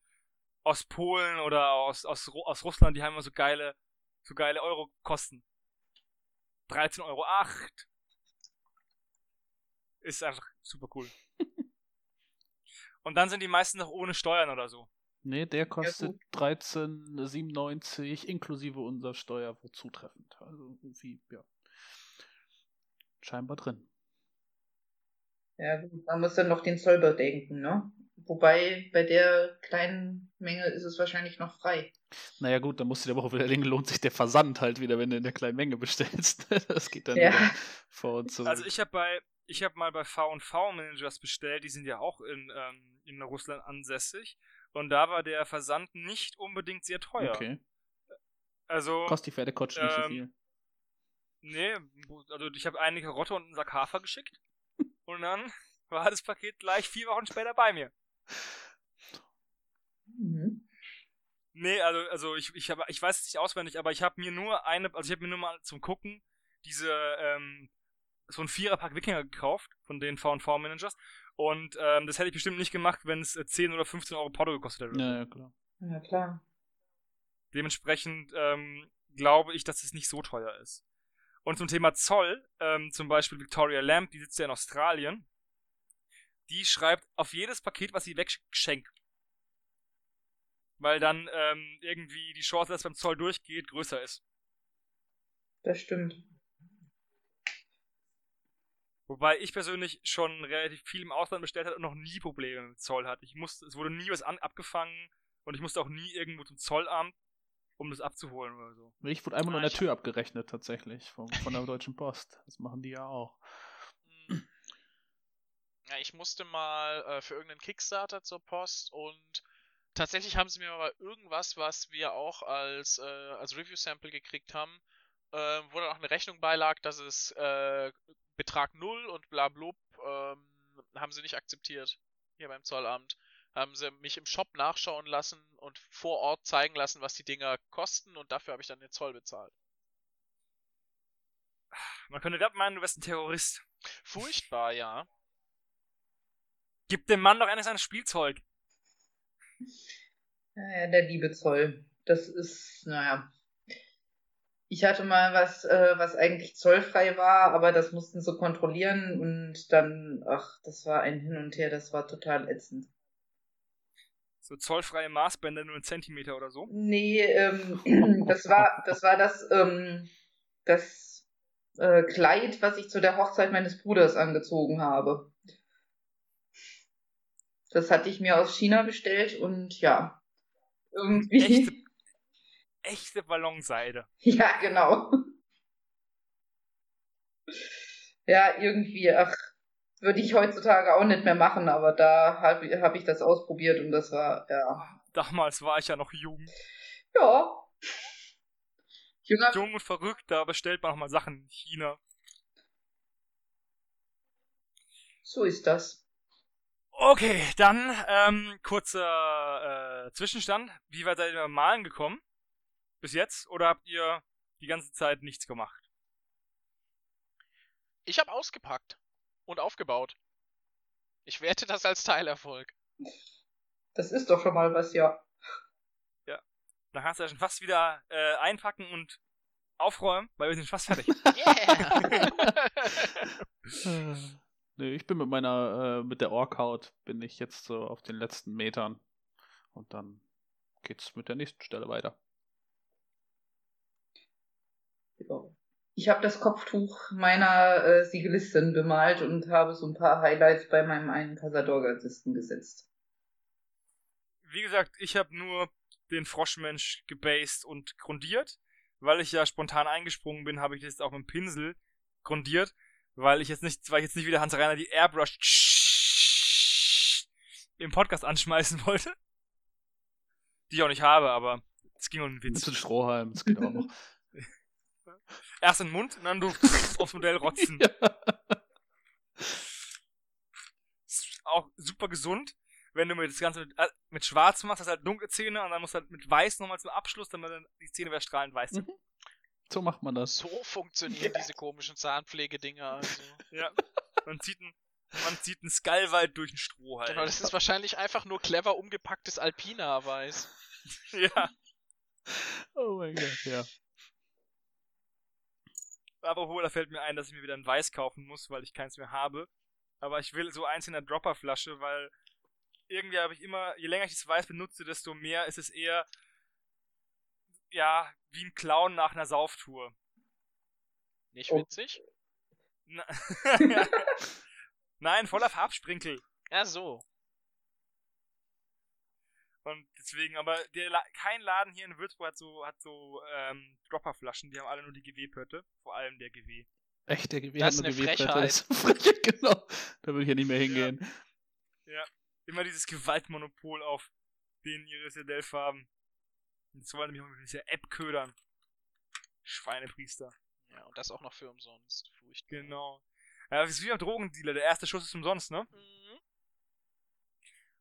aus Polen oder aus, aus, aus Russland. Die haben immer so geile, so geile Euro-Kosten. 13,08 Euro. Ist einfach super cool. Und dann sind die meisten noch ohne Steuern oder so. Nee, der kostet ja, 13,97 inklusive unserer Steuer zutreffend. Also irgendwie, ja. Scheinbar drin. Ja, gut, man muss dann noch den Zoll bedenken, ne? Wobei bei der kleinen Menge ist es wahrscheinlich noch frei. Naja, gut, dann musst du dir aber auch wieder denken, lohnt sich der Versand halt wieder, wenn du in der kleinen Menge bestellst. das geht dann ja. vor und zurück. Also ich habe bei ich habe mal bei V&V Managers bestellt, die sind ja auch in, ähm, in Russland ansässig und da war der Versand nicht unbedingt sehr teuer. Okay. Also. Kostet die Pferdekotsch ähm, nicht so ähm, viel. Nee, also ich habe eine Karotte und einen Sack Hafer geschickt. und dann war das Paket gleich vier Wochen später bei mir. Mhm. Nee, also, also ich, ich, hab, ich weiß es nicht auswendig, aber ich habe mir nur eine, also ich habe mir nur mal zum Gucken diese, ähm, so ein Viererpack Wikinger gekauft von den V&V-Managers und ähm, das hätte ich bestimmt nicht gemacht, wenn es 10 äh, oder 15 Euro Porto gekostet hätte. Ja, ja, klar. Ja, klar. Dementsprechend ähm, glaube ich, dass es nicht so teuer ist. Und zum Thema Zoll, ähm, zum Beispiel Victoria Lamb, die sitzt ja in Australien, die schreibt auf jedes Paket, was sie wegschenkt. Weil dann ähm, irgendwie die Chance, dass es beim Zoll durchgeht, größer ist. Das stimmt. Wobei ich persönlich schon relativ viel im Ausland bestellt habe und noch nie Probleme mit Zoll hatte. Ich musste, es wurde nie was an, abgefangen und ich musste auch nie irgendwo zum Zollamt, um das abzuholen oder so. Ich wurde einmal nur an der Tür abgerechnet, tatsächlich, von, von der Deutschen Post. Das machen die ja auch. Hm. Ja, ich musste mal äh, für irgendeinen Kickstarter zur Post und tatsächlich haben sie mir mal irgendwas, was wir auch als, äh, als Review-Sample gekriegt haben, äh, wo dann auch eine Rechnung beilag, dass es äh, Betrag null und bla blub ähm, haben sie nicht akzeptiert hier beim Zollamt. Haben sie mich im Shop nachschauen lassen und vor Ort zeigen lassen, was die Dinger kosten und dafür habe ich dann den Zoll bezahlt. Man könnte glatt meinen, du wärst ein Terrorist. Furchtbar, ja. Gib dem Mann doch eines sein Spielzeug. Ja, der liebe Zoll. Das ist, naja. Ich hatte mal was, äh, was eigentlich zollfrei war, aber das mussten sie kontrollieren und dann, ach, das war ein Hin und Her, das war total ätzend. So zollfreie Maßbänder nur einen Zentimeter oder so? Nee, ähm, das war, das war das, ähm, das äh, Kleid, was ich zu der Hochzeit meines Bruders angezogen habe. Das hatte ich mir aus China bestellt und ja, irgendwie. Echte, echte Ballonseide. Ja, genau. Ja, irgendwie, ach, würde ich heutzutage auch nicht mehr machen, aber da habe hab ich das ausprobiert und das war, ja. Damals war ich ja noch jung. Ja. Jünger. Jung und verrückt, da bestellt man auch mal Sachen in China. So ist das. Okay, dann ähm, kurzer äh, Zwischenstand. Wie weit seid ihr beim Malen gekommen? Bis jetzt? Oder habt ihr die ganze Zeit nichts gemacht? Ich habe ausgepackt und aufgebaut. Ich werte das als Teilerfolg. Das ist doch schon mal was, ja. Ja. Dann kannst du ja schon fast wieder äh, einpacken und aufräumen, weil wir sind fast fertig. Yeah! nee, ich bin mit meiner, äh, mit der Orkhaut bin ich jetzt so auf den letzten Metern. Und dann geht's mit der nächsten Stelle weiter. Ja. Ich habe das Kopftuch meiner äh, Siegelistin bemalt und habe so ein paar Highlights bei meinem einen Casador-Gardisten gesetzt. Wie gesagt, ich habe nur den Froschmensch gebased und grundiert. Weil ich ja spontan eingesprungen bin, habe ich das jetzt auch mit dem Pinsel grundiert, weil ich jetzt nicht, weil ich jetzt nicht wieder Hans Reiner die Airbrush im Podcast anschmeißen wollte. Die ich auch nicht habe, aber es ging um einen Mit Witz. so Strohhalm, das geht auch noch. Erst in den Mund und dann du aufs Modell rotzen. ja. Ist auch super gesund, wenn du mir das Ganze mit, äh, mit Schwarz machst, hast halt dunkle Zähne und dann musst du halt mit Weiß nochmal zum Abschluss, damit dann die Zähne wieder strahlend weiß sind. Mhm. So macht man das. So funktionieren diese komischen Zahnpflegedinger. Also. Ja. Man zieht ein, man zieht einen Skullwald durch ein Strohhalm. Genau, das ist wahrscheinlich einfach nur clever umgepacktes Alpina-Weiß. Ja. Oh mein Gott, ja. Apropos, da fällt mir ein, dass ich mir wieder ein Weiß kaufen muss, weil ich keins mehr habe. Aber ich will so eins in der Dropperflasche, weil irgendwie habe ich immer, je länger ich das Weiß benutze, desto mehr ist es eher, ja, wie ein Clown nach einer Sauftour. Nicht Oh. witzig? Na- Nein, voller Farbsprinkel. Ja, so. Und deswegen, aber der La kein Laden hier in Würzburg hat so, hat so ähm, Dropperflaschen, die haben alle nur die GW-Pötte, vor allem der GW. Echt, der GW Das hat ist nur. Frechheit. Das ist eine Frechheit, genau. Da würde ich ja nicht mehr hingehen. Immer dieses Gewaltmonopol auf den ihre Sedell-Farben. Jetzt wollen die mich auch mit dieser App ködern. Schweinepriester. Ja, und das auch noch für umsonst. Furchtbar. Genau. Ja, das ist wie beim Drogendealer, der erste Schuss ist umsonst, ne? Mhm.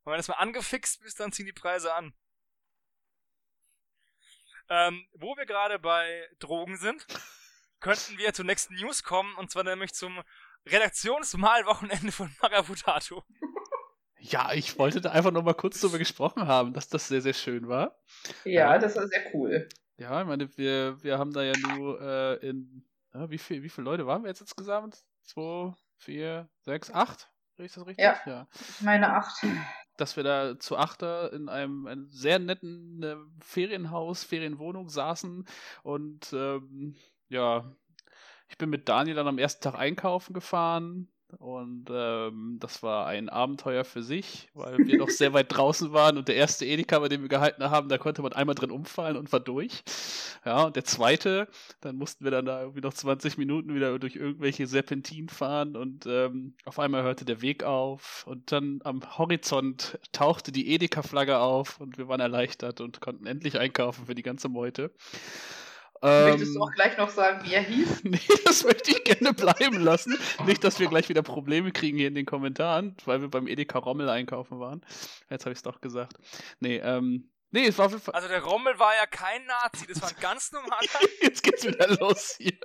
Und wenn du mal angefixt bist, dann ziehen die Preise an. Ähm, wo wir gerade bei Drogen sind, könnten wir zur nächsten News kommen, und zwar nämlich zum Redaktionsmalwochenende von Marabutato. Ja, ich wollte da einfach nur mal kurz drüber gesprochen haben, dass das sehr, sehr schön war. Ja, Ja. das war sehr cool. Ja, ich meine, wir, wir haben da ja nur äh, in, ja, wie, viel, wie viele Leute waren wir jetzt insgesamt? Zwei, vier, sechs, acht? Ist das richtig? Ja. ja. Ich meine acht. Dass wir da zu Achter in einem, einem sehr netten äh, Ferienhaus, Ferienwohnung saßen und ähm, ja, ich bin mit Daniel dann am ersten Tag einkaufen gefahren und ähm, das war ein Abenteuer für sich, weil wir noch sehr weit draußen waren und der erste Edeka, bei dem wir gehalten haben, da konnte man einmal drin umfallen und war durch. Ja, und der zweite, dann mussten wir dann da irgendwie noch 20 Minuten wieder durch irgendwelche Serpentinen fahren und ähm, auf einmal hörte der Weg auf und dann am Horizont tauchte die Edeka-Flagge auf und wir waren erleichtert und konnten endlich einkaufen für die ganze Meute. Möchtest Ähm, du auch gleich noch sagen, wie er hieß? Nee, das möchte ich gerne bleiben lassen. Nicht, dass wir gleich wieder Probleme kriegen hier in den Kommentaren, weil wir beim Edeka Rommel einkaufen waren. Jetzt habe ich es doch gesagt. Nee, ähm, Nee, es war auf jeden Fall. Also der Rommel war ja kein Nazi, das war ein ganz normaler. Jetzt geht's wieder los hier.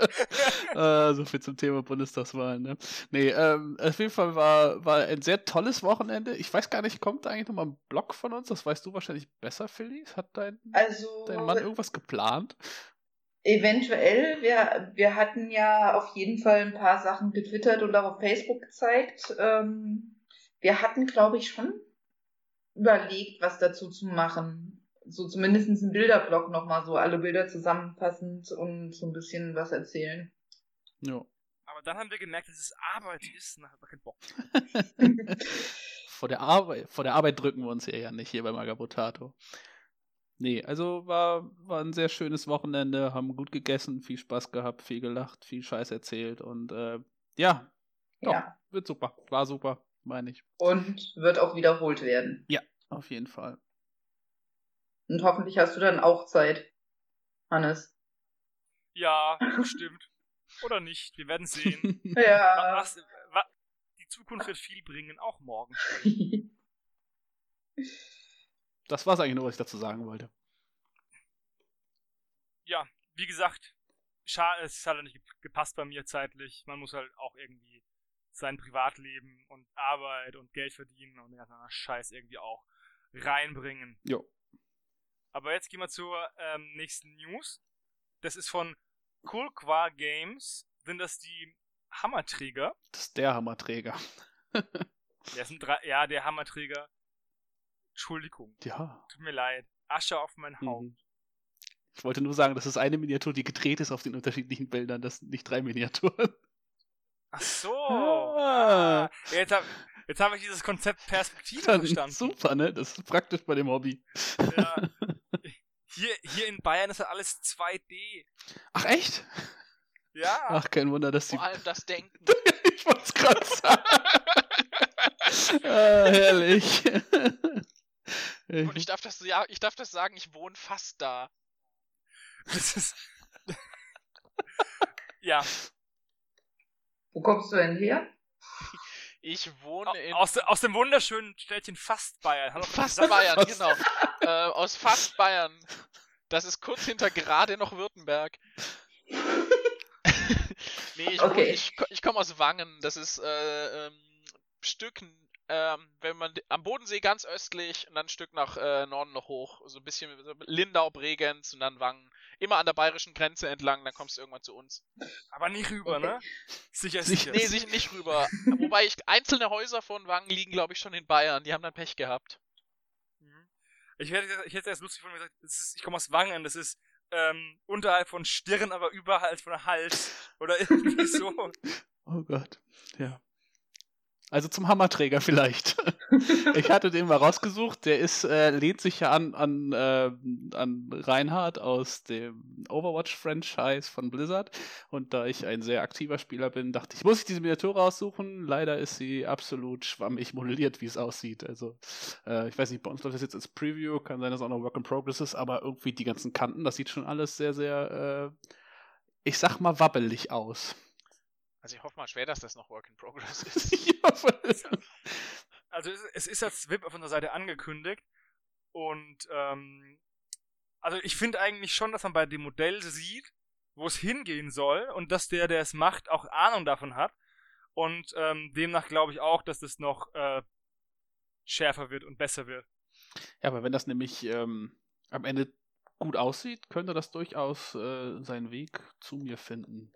äh, so viel zum Thema Bundestagswahlen, ne? Nee, ähm, auf jeden Fall war, war ein sehr tolles Wochenende. Ich weiß gar nicht, kommt eigentlich nochmal ein Blog von uns? Das weißt du wahrscheinlich besser, Philly. Hat dein, Also dein Mann irgendwas geplant? Eventuell, wir, wir hatten ja auf jeden Fall ein paar Sachen getwittert und auch auf Facebook gezeigt. Ähm, wir hatten, glaube ich, schon überlegt, was dazu zu machen. So zumindest einen Bilderblock nochmal so, alle Bilder zusammenfassend und so ein bisschen was erzählen. Ja. Aber dann haben wir gemerkt, dass es Arbeit ist und dann hat man keinen Bock. vor, der Arbeit, vor der Arbeit drücken wir uns hier ja nicht hier bei Magabotato. Nee, also war, war ein sehr schönes Wochenende, haben gut gegessen, viel Spaß gehabt, viel gelacht, viel Scheiß erzählt und äh, ja, doch, Ja. wird super, war super, meine ich. Und wird auch wiederholt werden. Auf jeden Fall. Und hoffentlich hast du dann auch Zeit, Hannes. Ja, bestimmt. Oder nicht, wir werden sehen. Ja. Was, wa, die Zukunft wird viel bringen, auch morgen. Das war's eigentlich nur, was ich dazu sagen wollte. Ja, wie gesagt, schade, es hat halt nicht ge- gepasst bei mir zeitlich. Man muss halt auch irgendwie sein Privatleben und Arbeit und Geld verdienen und den ganzen Scheiß irgendwie auch reinbringen. Jo. Aber jetzt gehen wir zur ähm, nächsten News. Das ist von Kulqua Games. Sind das die Hammerträger? Das ist der Hammerträger. Das sind drei, ja, der Hammerträger. Entschuldigung, Ja. tut mir leid. Asche auf mein Haupt. Mhm. Ich wollte nur sagen, das ist eine Miniatur, die gedreht ist auf den unterschiedlichen Bildern. Das sind nicht drei Miniaturen. Ach so. Ah. Ah. Jetzt habe jetzt hab ich dieses Konzept Perspektive Dann, verstanden. super, ne? Das ist praktisch bei dem Hobby. Ja. Hier, hier in Bayern ist ja alles 2D. Ach, echt? Ja. Ach, kein Wunder, dass die. Vor allem das Denken. ich wollte es gerade sagen. ah, herrlich. Und ich darf das ja, ich darf das sagen, ich wohne fast da. Das ist. ja. Wo kommst du denn her? Ich wohne in Aus, aus dem wunderschönen Städtchen Fast Bayern. Hat fast Bayern, Fast. genau. äh, aus fast Bayern. Das ist kurz hinter gerade noch Württemberg. nee, ich, wohne- Okay. ich, ko- ich komme aus Wangen. Das ist äh, ähm, Stück, ähm, wenn man am Bodensee ganz östlich und dann ein Stück nach äh, Norden noch hoch. So ein bisschen so Lindau, Bregenz und dann Wangen. Immer an der bayerischen Grenze entlang, dann kommst du irgendwann zu uns. Aber nicht rüber, Okay. ne? Sicher, Sicher. sicher. Nee, sich nicht rüber. Wobei ich einzelne Häuser von Wangen liegen, glaube ich, schon in Bayern. Die haben dann Pech gehabt. Mhm. Ich hätte, ich hätte erst lustig von mir gesagt, das ist, ich komme aus Wangen, das ist ähm, unterhalb von Stirn, aber überhalb von Hals. Oder irgendwie so. Oh Gott. Ja. Also zum Hammerträger vielleicht. ich hatte den mal rausgesucht. Der ist, äh, lehnt sich ja an, an, äh, an Reinhard aus dem Overwatch-Franchise von Blizzard. Und da ich ein sehr aktiver Spieler bin, dachte ich, muss ich diese Miniatur raussuchen. Leider ist sie absolut schwammig modelliert, wie es aussieht. Also, äh, ich weiß nicht, bei uns läuft das jetzt als Preview. Kann sein, dass auch noch Work in Progress ist, aber irgendwie die ganzen Kanten, das sieht schon alles sehr, sehr, äh, ich sag mal, wabbelig aus. Also ich hoffe mal schwer, dass das noch Work in Progress ist. ja. Also es, es ist als WIP auf unserer Seite angekündigt. Und ähm, also ich finde eigentlich schon, dass man bei dem Modell sieht, wo es hingehen soll und dass der, der es macht, auch Ahnung davon hat. Und ähm, demnach glaube ich auch, dass das noch äh, schärfer wird und besser wird. Ja, aber wenn das nämlich ähm, am Ende gut aussieht, könnte das durchaus äh, seinen Weg zu mir finden.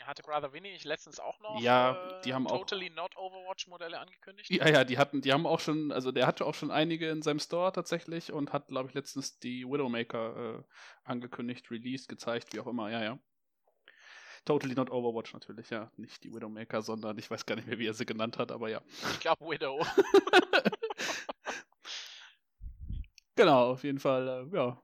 Ja, hatte Brother Winnie nicht letztens auch noch Ja, äh, die haben auch- Totally Not Overwatch Modelle angekündigt? Ja, ja, die hatten, die haben auch schon, also der hatte auch schon einige in seinem Store tatsächlich und hat, glaube ich, letztens die Widowmaker äh, angekündigt, released, gezeigt, wie auch immer, ja, ja. Totally not Overwatch natürlich, ja. Nicht die Widowmaker, sondern ich weiß gar nicht mehr, wie er sie genannt hat, aber ja. Ich glaube Widow. Genau, auf jeden Fall, äh, ja.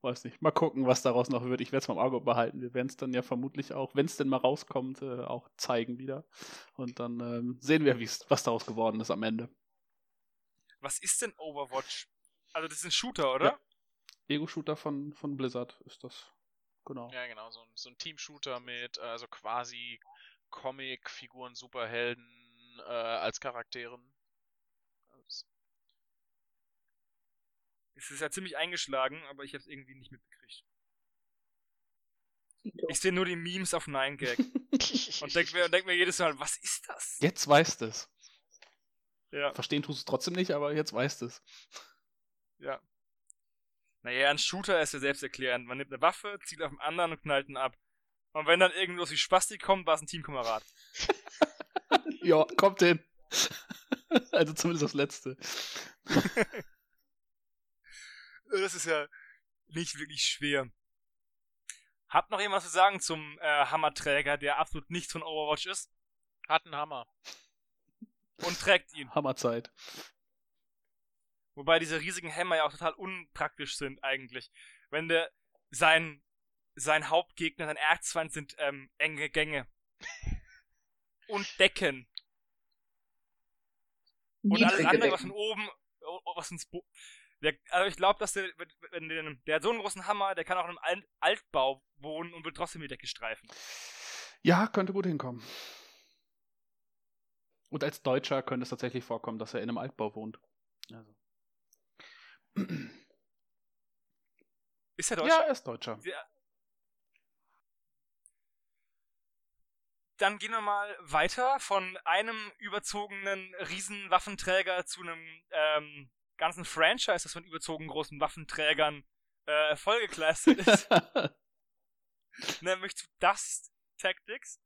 Weiß nicht. Mal gucken, was daraus noch wird. Ich werde es mal im Auge behalten. Wir werden es dann ja vermutlich auch, wenn es denn mal rauskommt, äh, auch zeigen wieder. Und dann ähm, sehen wir, wie's, was daraus geworden ist am Ende. Was ist denn Overwatch? Also das ist ein Shooter, oder? Ja. Ego-Shooter von, von Blizzard ist das. Genau. ja, genau, so, ein- so ein Team-Shooter mit äh, also quasi Comic-Figuren, Superhelden äh, als Charakteren. Es ist ja ziemlich eingeschlagen, aber ich habe es irgendwie nicht mitbekriegt. Ich sehe nur die Memes auf 9gag und denke mir, denk mir jedes Mal, was ist das? Jetzt weißt es. Ja. Verstehen tust du es trotzdem nicht, aber jetzt weißt es. Ja. Naja, ein Shooter ist ja selbsterklärend. Man nimmt eine Waffe, zielt auf den anderen und knallt ihn ab. Und wenn dann irgendwas wie Spastik kommt, war es ein Teamkamerad. ja, kommt hin. also zumindest das letzte. das ist ja nicht wirklich schwer. Hat noch jemand zu sagen zum äh, Hammerträger, der absolut nichts von Overwatch ist? Hat einen Hammer. Und trägt ihn. Hammerzeit. Wobei diese riesigen Hämmer ja auch total unpraktisch sind eigentlich. Wenn der sein sein Hauptgegner, sein Erzfeind sind ähm, enge Gänge. Und Decken. Und alles andere, was von oben, was ins Bo der, also ich glaube, dass der, wenn der, der hat so einen großen Hammer, der kann auch in einem Altbau wohnen und wird trotzdem die Decke streifen. Ja, könnte gut hinkommen. Und als Deutscher könnte es tatsächlich vorkommen, dass er in einem Altbau wohnt. Also. Ist er Deutscher? Ja, er ist Deutscher. Ja. Dann gehen wir mal weiter von einem überzogenen Riesenwaffenträger zu einem ähm, ganzen Franchise, das von überzogenen großen Waffenträgern äh, vollgekleistert ist. Nämlich zu Dust Tactics.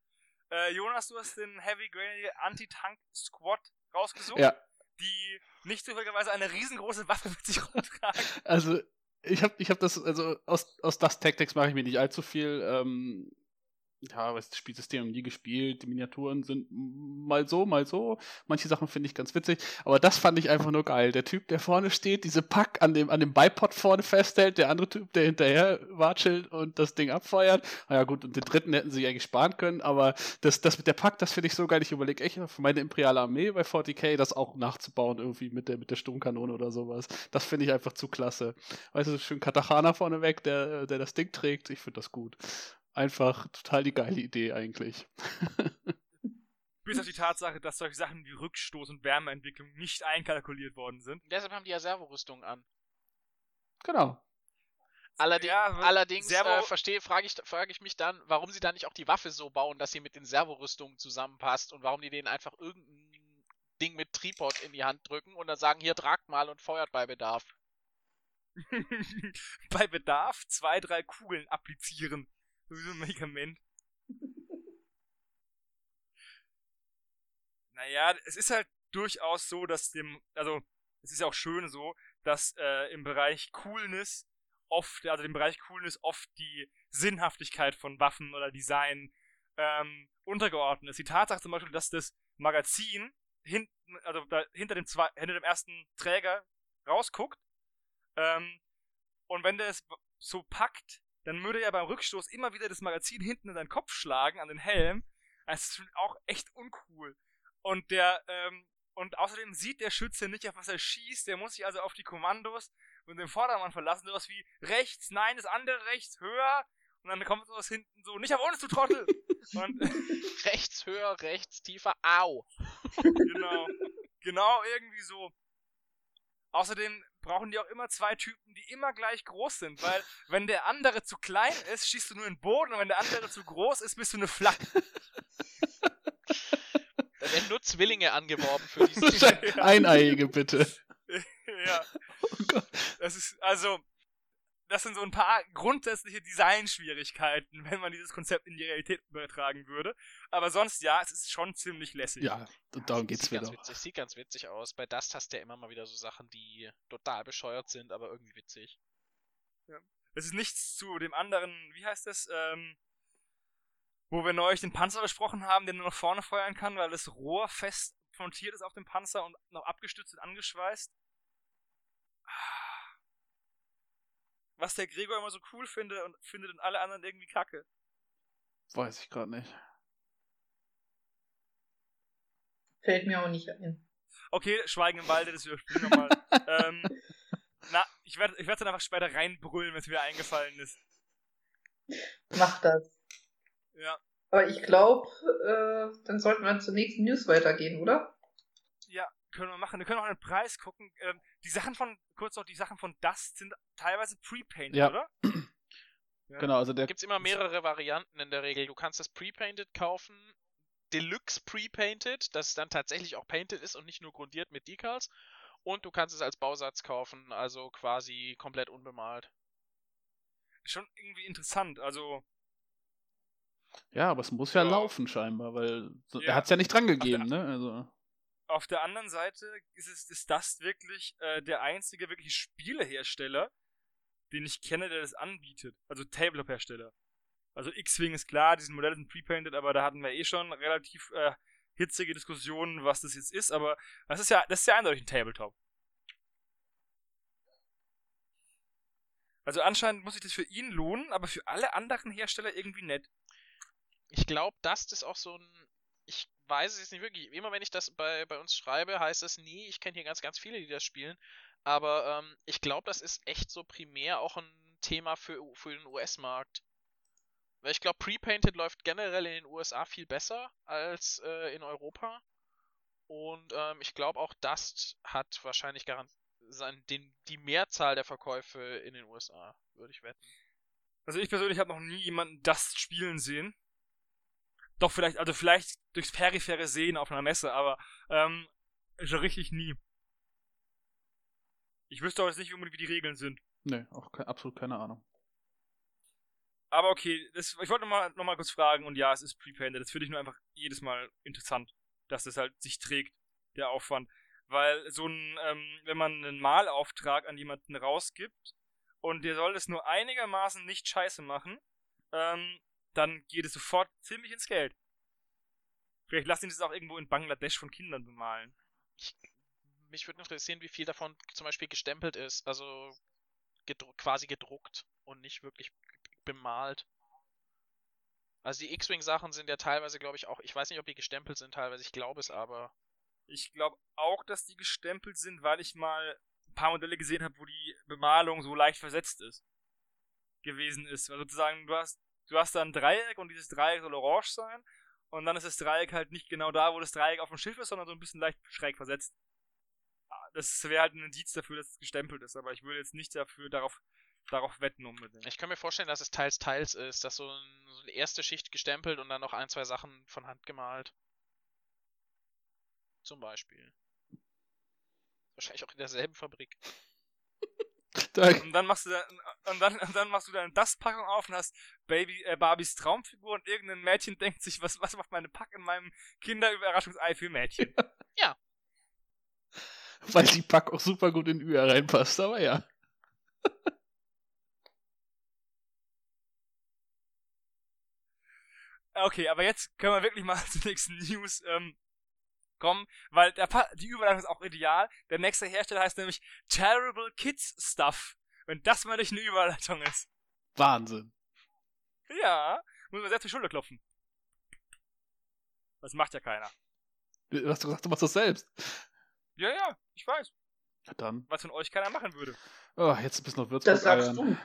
Äh, Jonas, du hast den Heavy Granny Anti-Tank Squad rausgesucht. Ja. Die nicht zufälligerweise eine riesengroße Waffe mit sich rumtragen. Also, ich habe ich hab das, also aus, aus Dust Tactics mache ich mir nicht allzu viel. Ähm, ja, das Spielsystem nie gespielt. Die Miniaturen sind mal so, mal so. Manche Sachen finde ich ganz witzig. Aber das fand ich einfach nur geil. Der Typ, der vorne steht, diese Pack an dem, an dem Bipod vorne festhält, der andere Typ, der hinterher watschelt und das Ding abfeuert. Na ja, gut, und den dritten hätten sie eigentlich sparen können. Aber das, das mit der Pack, das finde ich so geil. Ich überlege echt für meine Imperiale Armee bei 40k das auch nachzubauen, irgendwie mit der, mit der Sturmkanone oder sowas. Das finde ich einfach zu klasse. Weißt du, schön Katachana vorneweg, der, der das Ding trägt. Ich finde das gut einfach total die geile Idee eigentlich. Bis auf die Tatsache, dass solche Sachen wie Rückstoß und Wärmeentwicklung nicht einkalkuliert worden sind. Deshalb haben die ja Servorüstungen an. Genau. Allerdings, ja, allerdings äh, verstehe, frage ich, frag ich mich dann, warum sie dann nicht auch die Waffe so bauen, dass sie mit den Servorüstungen zusammenpasst und warum die denen einfach irgendein Ding mit Tripod in die Hand drücken und dann sagen, hier tragt mal und feuert bei Bedarf. bei Bedarf zwei, drei Kugeln applizieren. Wie so ein Medikament. naja, es ist halt durchaus so, dass dem, also es ist ja auch schön so, dass äh, im Bereich Coolness oft, also im Bereich Coolness oft die Sinnhaftigkeit von Waffen oder Design ähm, untergeordnet ist. Die Tatsache zum Beispiel, dass das Magazin hinten, also da, hinter dem zwei, hinter dem ersten Träger rausguckt ähm, und wenn der es so packt, dann würde er beim Rückstoß immer wieder das Magazin hinten in seinen Kopf schlagen, an den Helm. Das ist auch echt uncool. Und der, ähm, und außerdem sieht der Schütze nicht, auf was er schießt. Der muss sich also auf die Kommandos und den Vordermann verlassen. Sowas wie rechts, nein, das andere rechts, höher. Und dann kommt sowas hinten so, nicht auf uns, du Trottel! und, rechts, höher, rechts, tiefer, au! genau. Genau, irgendwie so. Außerdem brauchen die auch immer zwei Typen, die immer gleich groß sind, weil wenn der andere zu klein ist, schießt du nur in den Boden und wenn der andere zu groß ist, bist du eine Flagge. Da werden nur Zwillinge angeworben für diese Eineiige, bitte. ja. Oh das ist, also, das sind so ein paar grundsätzliche Designschwierigkeiten, wenn man dieses Konzept in die Realität übertragen würde. Aber sonst ja, es ist schon ziemlich lässig. Ja, darum geht's sieht wieder. Ganz witzig, sieht ganz witzig aus. Bei Dust hast du ja immer mal wieder so Sachen, die total bescheuert sind, aber irgendwie witzig. Ja. Es ist nichts zu dem anderen, wie heißt das, ähm, wo wir neulich den Panzer besprochen haben, den nur nach vorne feuern kann, weil das Rohr fest montiert ist auf dem Panzer und noch abgestützt und angeschweißt. Ah was der Gregor immer so cool findet und findet und alle anderen irgendwie kacke. Weiß ich gerade nicht. Fällt mir auch nicht ein. Okay, Schweigen im Walde, das überspielen wir mal. ähm, na, ich werde ich werd dann einfach später reinbrüllen, wenn es mir eingefallen ist. Mach das. Ja. Aber ich glaube, äh, dann sollten wir zur nächsten News weitergehen, oder? Können wir machen. Wir können auch einen Preis gucken. Ähm, die Sachen von, kurz noch, die Sachen von Dust sind teilweise pre-painted, Ja. oder? Ja. Genau, also der Da gibt's immer mehrere Varianten in der Regel. Du kannst das Pre-Painted kaufen, Deluxe Pre-Painted, das dann tatsächlich auch painted ist und nicht nur grundiert mit Decals. Und du kannst es als Bausatz kaufen, also quasi komplett unbemalt. Schon irgendwie interessant. Also, Ja, aber es muss ja Ja. laufen scheinbar, weil so, Ja. er hat es ja nicht dran gegeben, ne? Also, auf der anderen Seite ist es ist das wirklich äh, der einzige wirklich Spielehersteller, den ich kenne, der das anbietet. Also Tabletop-Hersteller. Also X-Wing ist klar, diese Modelle sind pre-painted, aber da hatten wir eh schon relativ äh, hitzige Diskussionen, was das jetzt ist, aber das ist ja, das ist ja eindeutig ein Tabletop. Also anscheinend muss sich das für ihn lohnen, aber für alle anderen Hersteller irgendwie nett. Ich glaube, das ist auch so ein. Ich weiß es jetzt nicht wirklich. Immer wenn ich das bei, bei uns schreibe, heißt es nie, ich kenne hier ganz, ganz viele, die das spielen. Aber ähm, ich glaube, das ist echt so primär auch ein Thema für, für den US-Markt. Weil ich glaube, Pre-Painted läuft generell in den USA viel besser als äh, in Europa. Und ähm, ich glaube auch Dust hat wahrscheinlich garant sein, den, die Mehrzahl der Verkäufe in den USA, würde ich wetten. Also ich persönlich habe noch nie jemanden das spielen sehen. Doch vielleicht, also vielleicht durchs periphere Sehen auf einer Messe, aber ähm, schon richtig nie. Ich wüsste auch jetzt nicht unbedingt, wie die Regeln sind. ne, auch ke absolut keine Ahnung. Aber okay, das, ich wollte nochmal noch mal kurz fragen und ja, es ist Pre-Painted. Das finde ich nur einfach jedes Mal interessant, dass das halt sich trägt, der Aufwand. Weil so ein, ähm, wenn man einen Malauftrag an jemanden rausgibt und der soll es nur einigermaßen nicht scheiße machen, ähm, dann geht es sofort ziemlich ins Geld. Vielleicht lassen die das auch irgendwo in Bangladesch von Kindern bemalen. Ich, mich würde noch interessieren, wie viel davon zum Beispiel gestempelt ist, also gedru quasi gedruckt und nicht wirklich bemalt. Also die X-Wing-Sachen sind ja teilweise, glaube ich, auch, ich weiß nicht, ob die gestempelt sind teilweise, ich glaube es aber. Ich glaube auch, dass die gestempelt sind, weil ich mal ein paar Modelle gesehen habe, wo die Bemalung so leicht versetzt ist. Gewesen ist. Also sozusagen, du hast, du hast da ein Dreieck und dieses Dreieck soll orange sein. Und dann ist das Dreieck halt nicht genau da, wo das Dreieck auf dem Schiff ist, sondern so ein bisschen leicht schräg versetzt. Ah, Das wäre halt ein Indiz dafür, dass es gestempelt ist, aber ich würde jetzt nicht dafür darauf, darauf wetten unbedingt. Ich kann mir vorstellen, dass es teils, teils ist, dass so, ein, so eine erste Schicht gestempelt und dann noch ein, zwei Sachen von Hand gemalt. Zum Beispiel. Wahrscheinlich auch in derselben Fabrik. Und dann machst du da, und dann, und dann machst du deine Dustpackung auf und hast Baby, äh, Barbies Traumfigur und irgendein Mädchen denkt sich, was, was macht meine Pack in meinem Kinderüberraschungsei für Mädchen? weil die Pack auch super gut in Ü reinpasst, aber ja. Okay, aber jetzt können wir wirklich mal zur nächsten News ähm, kommen, weil der die Überleitung ist auch ideal. Der nächste Hersteller heißt nämlich Terrible Kids Stuff. Wenn das mal nicht eine Überleitung ist. Wahnsinn. Ja, muss man selbst die Schulter klopfen. Das macht ja keiner. Du hast gesagt, du machst das selbst. Ja, ja, ich weiß. Ja, dann. Was von euch keiner machen würde. Oh, jetzt ein bisschen noch Würzburg Das sagst eiern. du.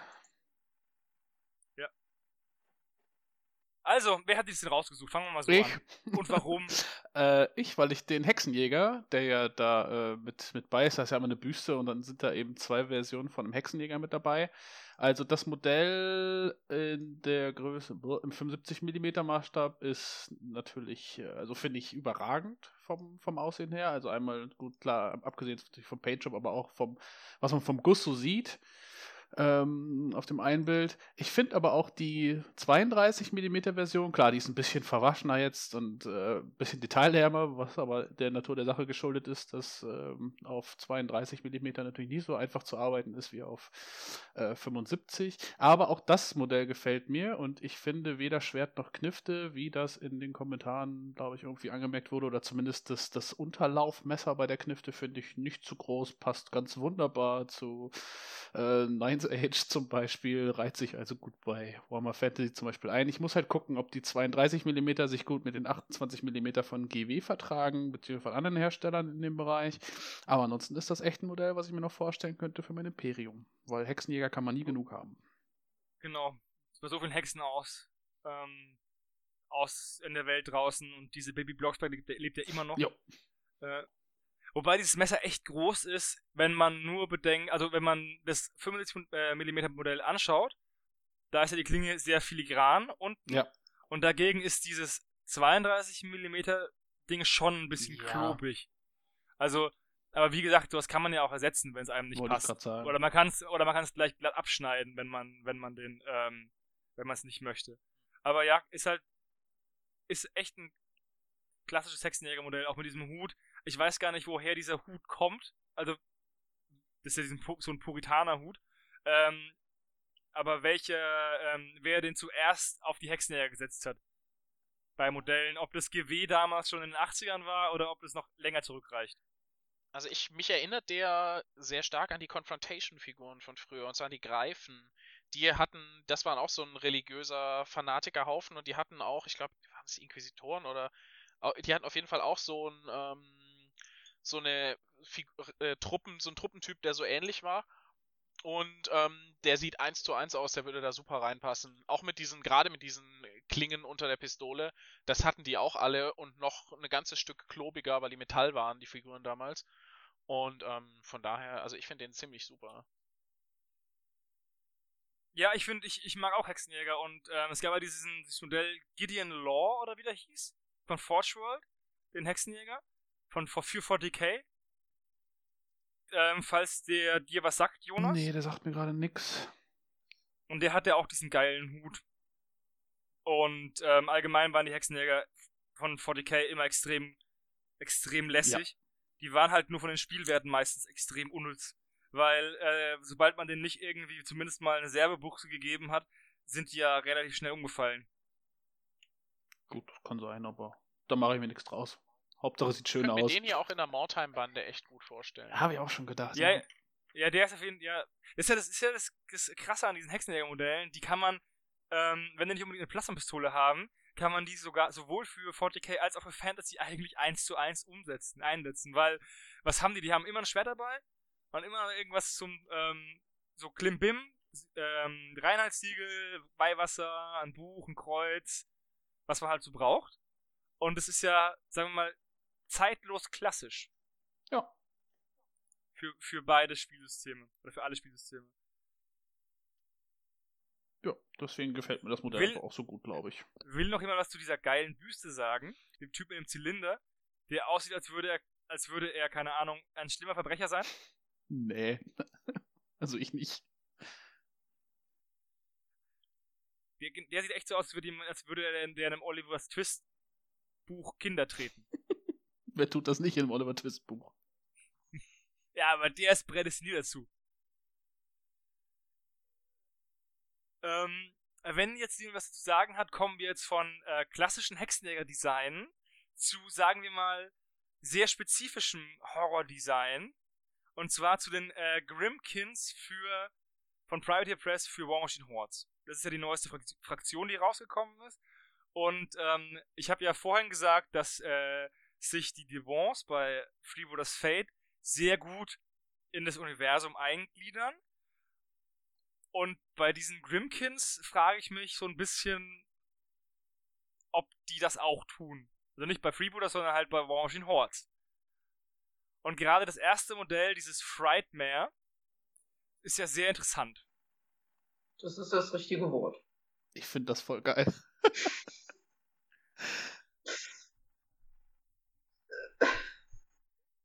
Also, wer hat die denn rausgesucht? Fangen wir mal so Ich. an. Und warum? Äh, ich, weil ich den Hexenjäger, der ja da äh, mit, mit bei ist, da ist ja immer eine Büste und dann sind da eben zwei Versionen von einem Hexenjäger mit dabei. Also das Modell in der Größe, im 75 mm Maßstab ist natürlich, äh, also finde ich überragend vom, vom Aussehen her. Also einmal gut, klar, abgesehen vom Paintjob, aber auch vom, was man vom Guss so sieht ähm, auf dem einen Bild. Ich finde aber auch die 32 mm Version, klar, die ist ein bisschen verwaschener jetzt und äh, ein bisschen detailärmer, was aber der Natur der Sache geschuldet ist, dass ähm, auf 32 mm natürlich nicht so einfach zu arbeiten ist wie auf äh, 75. Aber auch das Modell gefällt mir und ich finde weder Schwert noch Knifte, wie das in den Kommentaren, glaube ich, irgendwie angemerkt wurde, oder zumindest das, das Unterlaufmesser bei der Knifte finde ich nicht zu groß, passt ganz wunderbar zu äh, Nines Age zum Beispiel reiht sich also gut bei Warhammer Fantasy zum Beispiel ein. Ich muss halt gucken, ob die 32 mm sich gut mit den 28 mm von GW vertragen, beziehungsweise von anderen Herstellern in dem Bereich. Aber ansonsten ist das echt ein Modell, was ich mir noch vorstellen könnte für mein Imperium. Weil Hexenjäger kann man nie genug haben. Genau. Bei so vielen Hexen aus. Ähm, aus in der Welt draußen und diese Baby Blocksberg lebt, lebt ja immer noch. Jo. Äh, Wobei dieses Messer echt groß ist, wenn man nur bedenkt, also wenn man das 75 äh, mm Modell anschaut, da ist ja die Klinge sehr filigran unten. Ja. Und dagegen ist dieses 32 mm Ding schon ein bisschen Ja. klobig. Also, aber wie gesagt, sowas kann man ja auch ersetzen, wenn es einem nicht Wollte passt. Oder man kann es oder man kann es gleich glatt abschneiden, wenn man wenn man den ähm, wenn man es nicht möchte. Aber ja, ist halt ist echt ein klassisches Hexenjägermodell auch mit diesem Hut. Ich weiß gar nicht, woher dieser Hut kommt. Also das ist ja so ein Puritanerhut. Ähm, aber welcher ähm, wer den zuerst auf die Hexenjäger gesetzt hat bei Modellen, ob das GW damals schon in den 80ern war oder ob das noch länger zurückreicht. Also ich, mich erinnert der sehr stark an die Confrontation-Figuren von früher, und zwar die Greifen. Die hatten, das waren auch so ein religiöser Fanatikerhaufen und die hatten auch, ich glaube, waren es Inquisitoren oder die hatten auf jeden Fall auch so ein, ähm, so eine Figur, äh, Truppen, so ein Truppentyp, der so ähnlich war. Und ähm, der sieht eins zu eins aus, der würde da super reinpassen. Auch mit diesen, gerade mit diesen Klingen unter der Pistole, das hatten die auch alle und noch ein ganzes Stück klobiger, weil die Metall waren, die Figuren damals. Und ähm, von daher, also ich finde den ziemlich super. Ja, ich finde, ich, ich mag auch Hexenjäger und ähm, es gab ja diesen, dieses Modell Gideon Law oder wie der hieß, von Forge World, den Hexenjäger, von for, für 40k. Ähm, falls der dir was sagt, Jonas. Nee, der sagt mir gerade nix. Und der hatte auch diesen geilen Hut. Und ähm, allgemein waren die Hexenjäger von 40k immer extrem, extrem lässig. Die waren halt nur von den Spielwerten meistens extrem unnütz. Weil, äh, sobald man denen nicht irgendwie zumindest mal eine Serbebuchse gegeben hat, sind die ja relativ schnell umgefallen. Gut, kann sein, aber da mache ich mir nichts draus. Hauptsache sieht Ich schön aus. den hier auch in der Mordheim-Bande echt gut vorstellen. Habe ich auch schon gedacht. Ja, ja, der ist auf jeden Fall, ja. Das ist ja das, ist ja das, das Krasse an diesen Hexenjäger-Modellen. Die kann man, ähm, wenn die nicht unbedingt eine Plasmapistole haben, kann man die sogar sowohl für 40k als auch für Fantasy eigentlich eins zu eins umsetzen, einsetzen. Weil, was haben die? Die haben immer ein Schwert dabei und immer irgendwas zum, ähm, so Klimbim, ähm, Reinheitssiegel, Weihwasser, ein Buch, ein Kreuz, was man halt so braucht. Und es ist ja, sagen wir mal, zeitlos klassisch Ja. für, für beide Spielsysteme. Oder für alle Spielsysteme. Ja, deswegen gefällt mir das Modell Will- auch so gut, glaube ich. Will noch jemand was zu dieser geilen Büste sagen? Dem Typ mit dem Zylinder, der aussieht, als würde er, als würde er, keine Ahnung, ein schlimmer Verbrecher sein. Nee. also ich nicht. Der, der sieht echt so aus, als würde, ihm, als würde er der in einem Oliver's Twist Buch Kinder treten. Wer tut das nicht im Oliver Twist Buch? Ja, aber der ist prädestiniert dazu. Ähm, wenn jetzt jemand was zu sagen hat, kommen wir jetzt von äh, klassischen Hexenjäger-Design zu, sagen wir mal, sehr spezifischem Horror-Design. Und zwar zu den äh, Grimkins für von Privateer Press für War Machine Hordes. Das ist ja die neueste Frakt- Fraktion, die rausgekommen ist. Und ähm, ich habe ja vorhin gesagt, dass äh, sich die Devons bei Freebooters Fate sehr gut in das Universum eingliedern. Und bei diesen Grimkins frage ich mich so ein bisschen, ob die das auch tun. Also nicht bei Freebooters, sondern halt bei War Machine Hordes. Und gerade das erste Modell, dieses Frightmare, ist ja sehr interessant. Das ist das richtige Wort. Ich finde das voll geil.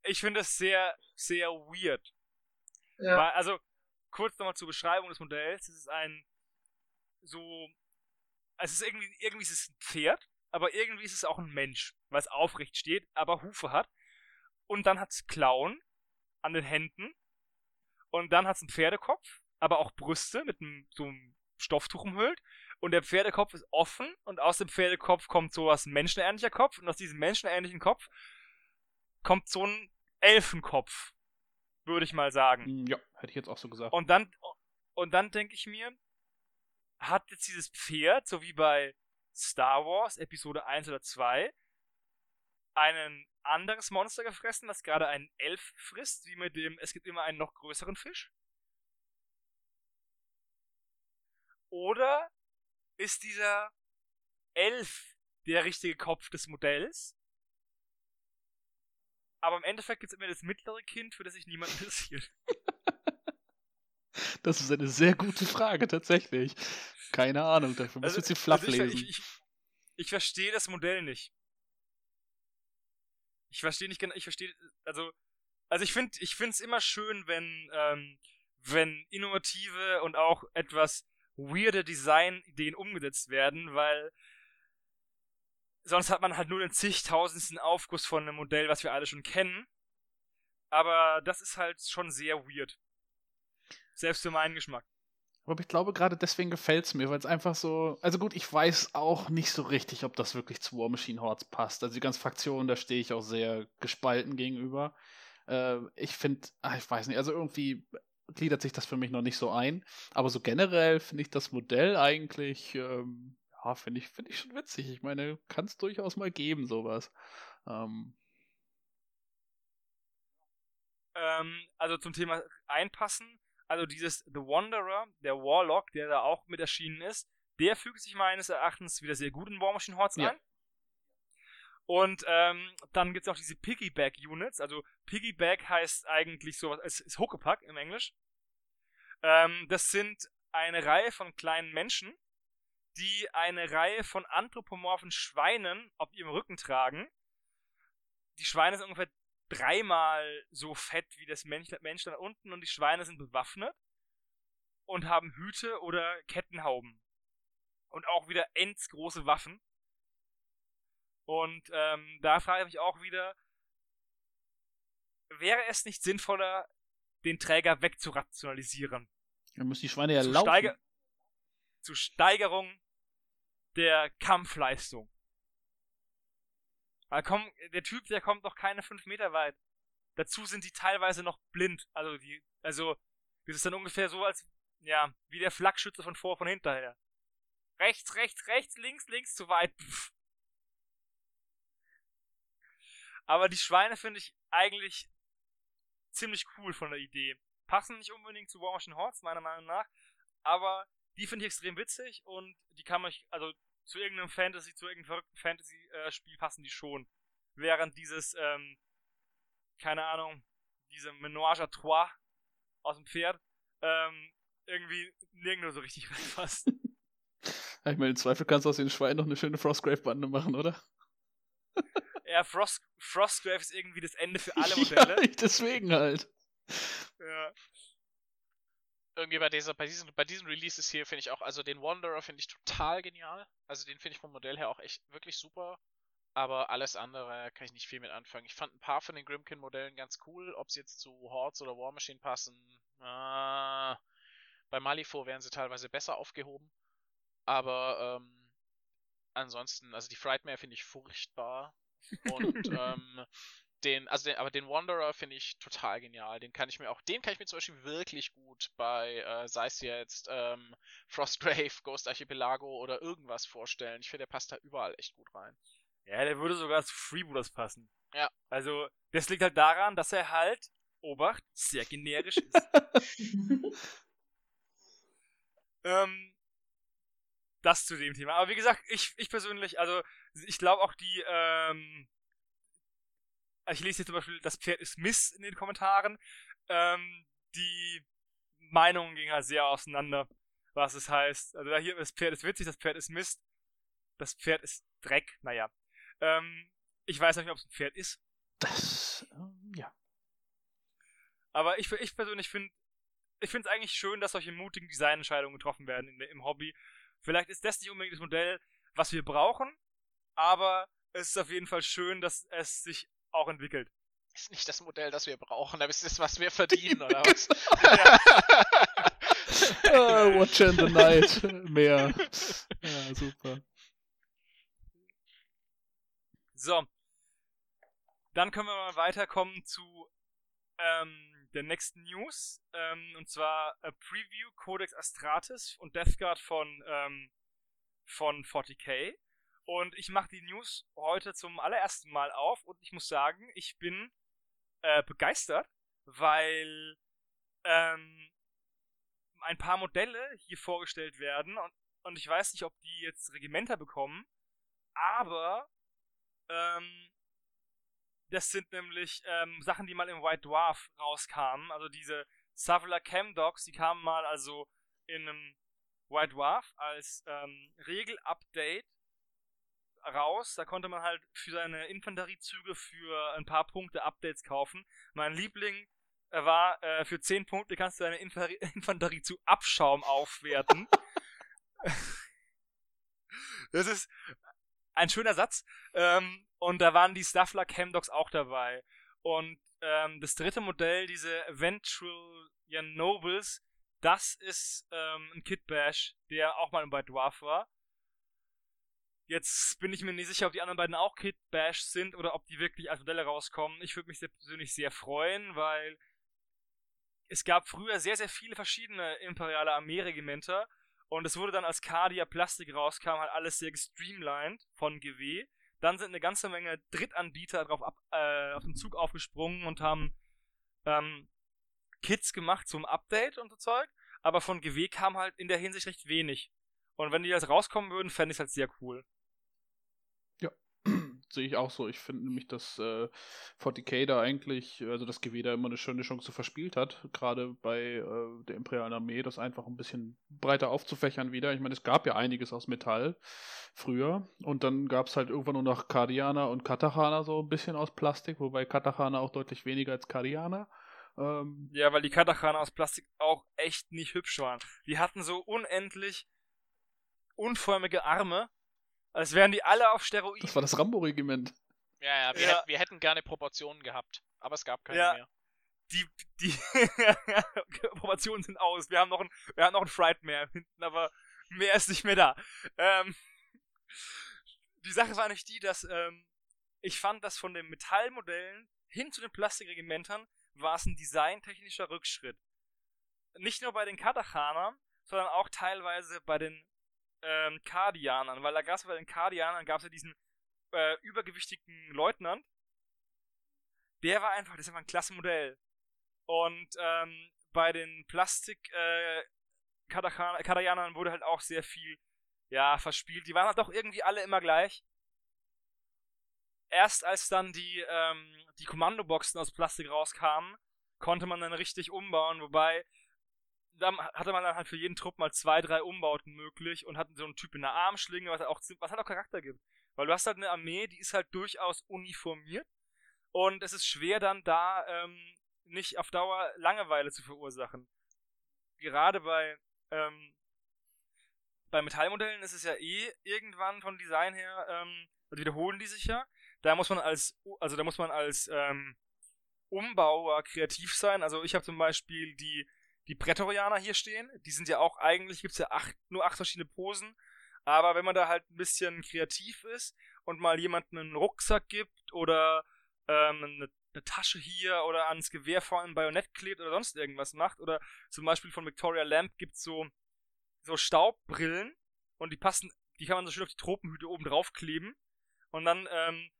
Ich finde es sehr, sehr weird. Ja. Weil, also, kurz nochmal zur Beschreibung des Modells. Es ist ein so. Es ist irgendwie, irgendwie ist es ein Pferd, aber irgendwie ist es auch ein Mensch, weil es aufrecht steht, aber Hufe hat. Und dann hat es Klauen an den Händen. Und dann hat es einen Pferdekopf, aber auch Brüste mit einem, so einem Stofftuch umhüllt. Und der Pferdekopf ist offen und aus dem Pferdekopf kommt sowas ein menschenähnlicher Kopf. Und aus diesem menschenähnlichen Kopf kommt so ein Elfenkopf, würde ich mal sagen. Hm, Ja, hätte ich jetzt auch so gesagt. Und dann, und dann denke ich mir, hat jetzt dieses Pferd, so wie bei Star Wars Episode 1 oder 2, ein anderes Monster gefressen, das gerade einen Elf frisst, wie mit dem, es gibt immer einen noch größeren Fisch? Oder ist dieser Elf der richtige Kopf des Modells? Aber im Endeffekt gibt es immer das mittlere Kind, für das sich niemand interessiert. Das ist eine sehr gute Frage, tatsächlich. Keine Ahnung, dafür muss Also- jetzt die Fluff also ich, lesen. Ich, ich, ich verstehe das Modell nicht. Ich verstehe nicht genau, ich verstehe, also, also ich finde, ich finde es immer schön, wenn, ähm, wenn innovative und auch etwas weirde Design-Ideen umgesetzt werden, weil sonst hat man halt nur den zigtausendsten Aufguss von einem Modell, was wir alle schon kennen. Aber das ist halt schon sehr weird. Selbst für meinen Geschmack. Aber ich glaube, gerade deswegen gefällt es mir, weil es einfach so. Also gut, ich weiß auch nicht so richtig, ob das wirklich zu War Machine Hordes passt. Also die ganze Fraktion, da stehe ich auch sehr gespalten gegenüber. Äh, ich finde, ich weiß nicht, also irgendwie gliedert sich das für mich noch nicht so ein. Aber so generell finde ich das Modell eigentlich, ähm, ja, finde ich, finde ich schon witzig. Ich meine, kann es durchaus mal geben, sowas. Ähm, Ähm, also zum Thema einpassen. Also dieses The Wanderer, der Warlock, der da auch mit erschienen ist, der fügt sich meines Erachtens wieder sehr gut in War Machine Hordes Ja. ein. Und ähm, dann gibt es auch diese Piggyback Units. Also Piggyback heißt eigentlich sowas, es ist Huckepack im Englisch. Ähm, das sind eine Reihe von kleinen Menschen, die eine Reihe von anthropomorphen Schweinen auf ihrem Rücken tragen. Die Schweine sind ungefähr dreimal so fett wie das Mensch, Mensch da unten und die Schweine sind bewaffnet und haben Hüte oder Kettenhauben. Und auch wieder endsgroße Waffen. Und ähm, da frage ich mich auch wieder, wäre es nicht sinnvoller, den Träger wegzurationalisieren? dann müssen die Schweine ja Zu laufen. Steiger zur Steigerung der Kampfleistung. Weil komm, der Typ, der kommt noch keine fünf Meter weit. Dazu sind die teilweise noch blind. Also die, also, das ist dann ungefähr so, als, ja, wie der Flakschütze von vor, von hinterher. Rechts, rechts, rechts, links, links, zu weit. Pff. Aber die Schweine finde ich eigentlich ziemlich cool von der Idee. Passen nicht unbedingt zu War Machine Hordes, meiner Meinung nach. Aber die finde ich extrem witzig und die kann man, also zu irgendeinem Fantasy, zu irgendeinem verrückten Fantasy-Spiel passen die schon. Während dieses, ähm, keine Ahnung, diese Menage à Trois aus dem Pferd, ähm, irgendwie nirgendwo so richtig reinpasst. Ja, Ich meine, im Zweifel kannst du aus den Schweinen noch eine schöne Frostgrave-Bande machen, oder? ja, Frost, Frostgrave ist irgendwie das Ende für alle Ja, Modelle. deswegen halt. Ja. Irgendwie bei dieser, bei diesen, bei diesen Releases hier finde ich auch, also den Wanderer finde ich total genial. Also den finde ich vom Modell her auch echt wirklich super. Aber alles andere kann ich nicht viel mit anfangen. Ich fand ein paar von den Grimkin-Modellen ganz cool. Ob sie jetzt zu Hordes oder War Machine passen. Äh, bei Malifaux wären sie teilweise besser aufgehoben. Aber ähm, ansonsten, also die Frightmare finde ich furchtbar. Und ähm, den, also den, aber den Wanderer finde ich total genial. Den kann ich mir auch, den kann ich mir zum Beispiel wirklich gut bei, äh, sei es jetzt ähm, Frostgrave, Ghost Archipelago oder irgendwas vorstellen. Ich finde, der passt da überall echt gut rein. ja, der würde sogar zu Freebooters passen. Ja. Also, das liegt halt daran, dass er halt, Obacht, sehr generisch ist. Ähm, das zu dem Thema. Aber wie gesagt, ich, ich persönlich, also ich glaube auch die, ähm, ich lese hier zum Beispiel, das Pferd ist Miss in den Kommentaren. Ähm, die Meinungen gingen halt sehr auseinander, was es heißt. Also da hier, das Pferd ist witzig, das Pferd ist Mist, das Pferd ist Dreck, naja. Ähm, ich weiß nicht, ob es ein Pferd ist. Das, ähm, ja. Aber ich, ich persönlich finde ich finde es eigentlich schön, dass solche mutigen Designentscheidungen getroffen werden in, im Hobby. Vielleicht ist das nicht unbedingt das Modell, was wir brauchen, aber es ist auf jeden Fall schön, dass es sich auch entwickelt. Ist nicht das Modell, das wir brauchen, aber ist das, was wir verdienen, oder was? Ah, Watch in the Night. Mehr. Ja, super. So. Dann können wir mal weiterkommen zu ähm, der nächsten News. Ähm, und zwar a Preview Codex Astratus und Death Guard von, ähm, von 40k. Und ich mache die News heute zum allerersten Mal auf und ich muss sagen, ich bin äh, begeistert, weil ähm, ein paar Modelle hier vorgestellt werden und, und ich weiß nicht, ob die jetzt Regimenter bekommen, aber ähm, das sind nämlich ähm, Sachen, die mal im White Dwarf rauskamen. Also diese Savila Chem Dogs, die kamen mal also in einem White Dwarf als ähm, Regel-Update raus. Da konnte man halt für seine Infanteriezüge für ein paar Punkte Updates kaufen. Mein Liebling äh, war, äh, für 10 Punkte kannst du deine Infer Infanterie zu Abschaum aufwerten. das ist ein schöner Satz. Ähm, und da waren die Staffler Chemdogs auch dabei. Und ähm, das dritte Modell, diese Venturian Nobles, das ist ähm, ein Kid Bash, der auch mal bei Dwarf war. Jetzt bin ich mir nicht sicher, ob die anderen beiden auch Kid Bash sind oder ob die wirklich als Modelle rauskommen. Ich würde mich sehr persönlich sehr freuen, weil es gab früher sehr, sehr viele verschiedene imperiale Armeeregimenter und es wurde dann als Cardia Plastik rauskam, halt alles sehr gestreamlined von GW. Dann sind eine ganze Menge Drittanbieter drauf ab, äh, auf den Zug aufgesprungen und haben ähm, Kits gemacht zum Update und so Zeug. Aber von GW kam halt in der Hinsicht recht wenig. Und wenn die jetzt rauskommen würden, fände ich es halt sehr cool sehe ich auch so. Ich finde nämlich, dass äh, 40k da eigentlich, also das GW da immer eine schöne Chance verspielt hat, gerade bei äh, der Imperialen Armee, das einfach ein bisschen breiter aufzufächern wieder. Ich meine, es gab ja einiges aus Metall früher und dann gab es halt irgendwann nur noch Kardianer und Katachana so ein bisschen aus Plastik, wobei Katachana auch deutlich weniger als Kardianer. Ähm, ja, weil die Katachana aus Plastik auch echt nicht hübsch waren. Die hatten so unendlich unförmige Arme als wären die alle auf Steroiden. Das war das Rambo-Regiment. Ja, ja, wir, ja. Hätten, wir, Hätten, gerne Proportionen gehabt, aber es gab keine ja. mehr. Die, die Proportionen sind aus. Wir haben noch ein, wir haben noch ein Fright mehr hinten, aber mehr ist nicht mehr da. Ähm, die Sache war nicht die, dass ähm, ich fand, dass von den Metallmodellen hin zu den Plastikregimentern war es ein designtechnischer Rückschritt. Nicht nur bei den Katachanern, sondern auch teilweise bei den ähm, Kardianern, weil da gab es bei den Kardianern gab es ja diesen äh, übergewichtigen Leutnant. Der war einfach, das ist einfach ein klasse Modell. Und ähm, bei den Plastik äh, Kardianern wurde halt auch sehr viel ja, verspielt. Die waren halt doch irgendwie alle immer gleich. Erst als dann die, ähm, die Kommandoboxen aus Plastik rauskamen, konnte man dann richtig umbauen, wobei da hatte man dann halt für jeden Trupp mal zwei, drei Umbauten möglich und hatten so einen Typ in der Armschlinge, was halt auch, was halt auch Charakter gibt. Weil du hast halt eine Armee, die ist halt durchaus uniformiert und es ist schwer dann da ähm, nicht auf Dauer Langeweile zu verursachen. Gerade bei ähm, bei Metallmodellen ist es ja eh irgendwann von Design her, ähm, also wiederholen die sich ja. Da muss man als, also da muss man als ähm, Umbauer kreativ sein. Also ich habe zum Beispiel die die Prätorianer hier stehen. Die sind ja auch eigentlich, gibt es ja acht, nur acht verschiedene Posen. Aber wenn man da halt ein bisschen kreativ ist und mal jemanden einen Rucksack gibt oder ähm, eine, eine, Tasche hier oder ans Gewehr vorne ein Bajonett klebt oder sonst irgendwas macht oder zum Beispiel von Victoria Lamp gibt es so, so Staubbrillen und die passen, die kann man so schön auf die Tropenhüte oben drauf kleben und dann ähm,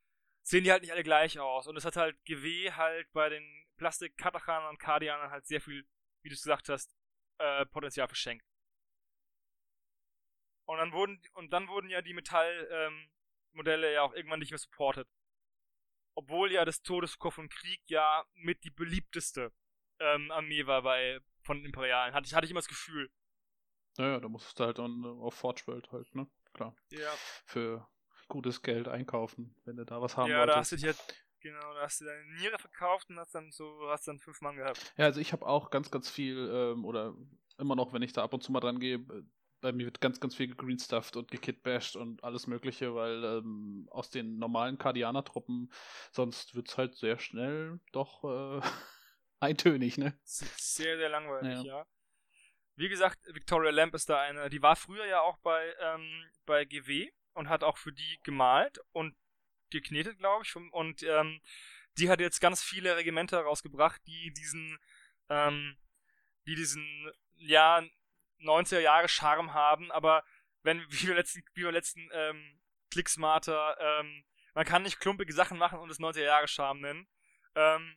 sehen die halt nicht alle gleich aus und es hat halt GW halt bei den Plastik-Katachanern und Kardianern halt sehr viel wie du es gesagt hast, äh, Potenzial verschenkt. Und dann wurden, und dann wurden ja die Metallmodelle ähm, ja auch irgendwann nicht mehr supported. Obwohl ja das Todeskorps von Krieg ja mit die beliebteste ähm, Armee war bei, von Imperialen. Hatte ich, hatte ich immer das Gefühl. Naja, da musstest du halt dann auf Forge World halt, ne? Klar. Ja. Für gutes Geld einkaufen, wenn du da was haben ja, wolltest. Ja, da hast du halt Genau, da hast du deine Niere verkauft und hast dann so, hast dann fünf Mann gehabt. Ja, also ich habe auch ganz, ganz viel, ähm, oder immer noch, wenn ich da ab und zu mal dran gehe, bei mir wird ganz, ganz viel gegreenstufft und gekitbashed und alles mögliche, weil ähm, aus den normalen Kardianer-Truppen sonst wird es halt sehr schnell doch äh, eintönig, ne? Sehr, sehr langweilig, ja. ja. Wie gesagt, Victoria Lamp ist da eine, die war früher ja auch bei, ähm, bei GW und hat auch für die gemalt und geknetet, glaube ich. Und ähm, die hat jetzt ganz viele Regimenter rausgebracht, die diesen, ähm, die diesen, ja, 90er Jahre Charme haben, aber wenn, wie wir letzten, wie wir letzten ähm, Clicksmarter, ähm, man kann nicht klumpige Sachen machen und es 90er Jahre Charme nennen. Ähm,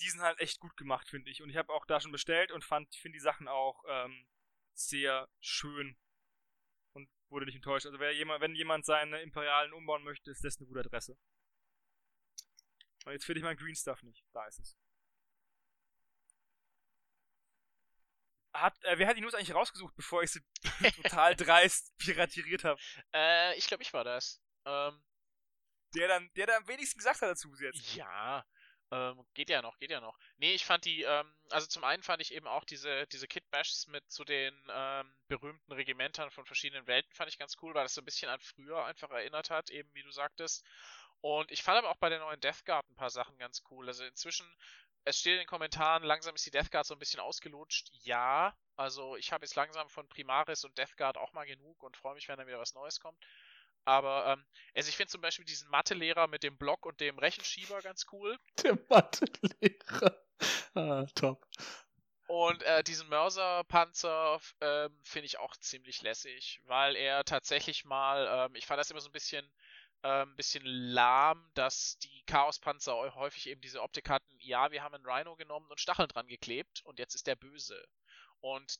die sind halt echt gut gemacht, finde ich. Und ich habe auch da schon bestellt und fand, finde die Sachen auch ähm, sehr schön wurde nicht enttäuscht. Also jemand, wenn jemand seine Imperialen umbauen möchte, ist das eine gute Adresse. Und jetzt finde ich mein Green Stuff nicht. Da ist es. Hat, äh, wer hat die News eigentlich rausgesucht, bevor ich sie total dreist piratiriert habe? Äh, ich glaube, ich war das. Ähm, Der dann, der da am wenigsten gesagt hat dazu bis jetzt. Ja, ähm, geht ja noch, geht ja noch. Nee, ich fand die, ähm, also zum einen fand ich eben auch diese, diese Kit Bashs mit zu den ähm, berühmten Regimentern von verschiedenen Welten fand ich ganz cool, weil das so ein bisschen an früher einfach erinnert hat, eben wie du sagtest. Und ich fand aber auch bei der neuen Death Guard ein paar Sachen ganz cool. Also inzwischen, es steht in den Kommentaren, langsam ist die Death Guard so ein bisschen ausgelutscht. Ja, also ich habe jetzt langsam von Primaris und Death Guard auch mal genug und freue mich, wenn da wieder was Neues kommt. Aber ähm, also ich finde zum Beispiel diesen Mathelehrer mit dem Block und dem Rechenschieber ganz cool. Der Mathelehrer. Ah, top. Und äh, diesen Mörserpanzer ähm, finde ich auch ziemlich lässig, weil er tatsächlich mal, ähm, ich fand das immer so ein bisschen, ähm, bisschen lahm, dass die Chaospanzer häufig eben diese Optik hatten, ja, wir haben einen Rhino genommen und Stacheln dran geklebt und jetzt ist der böse. Und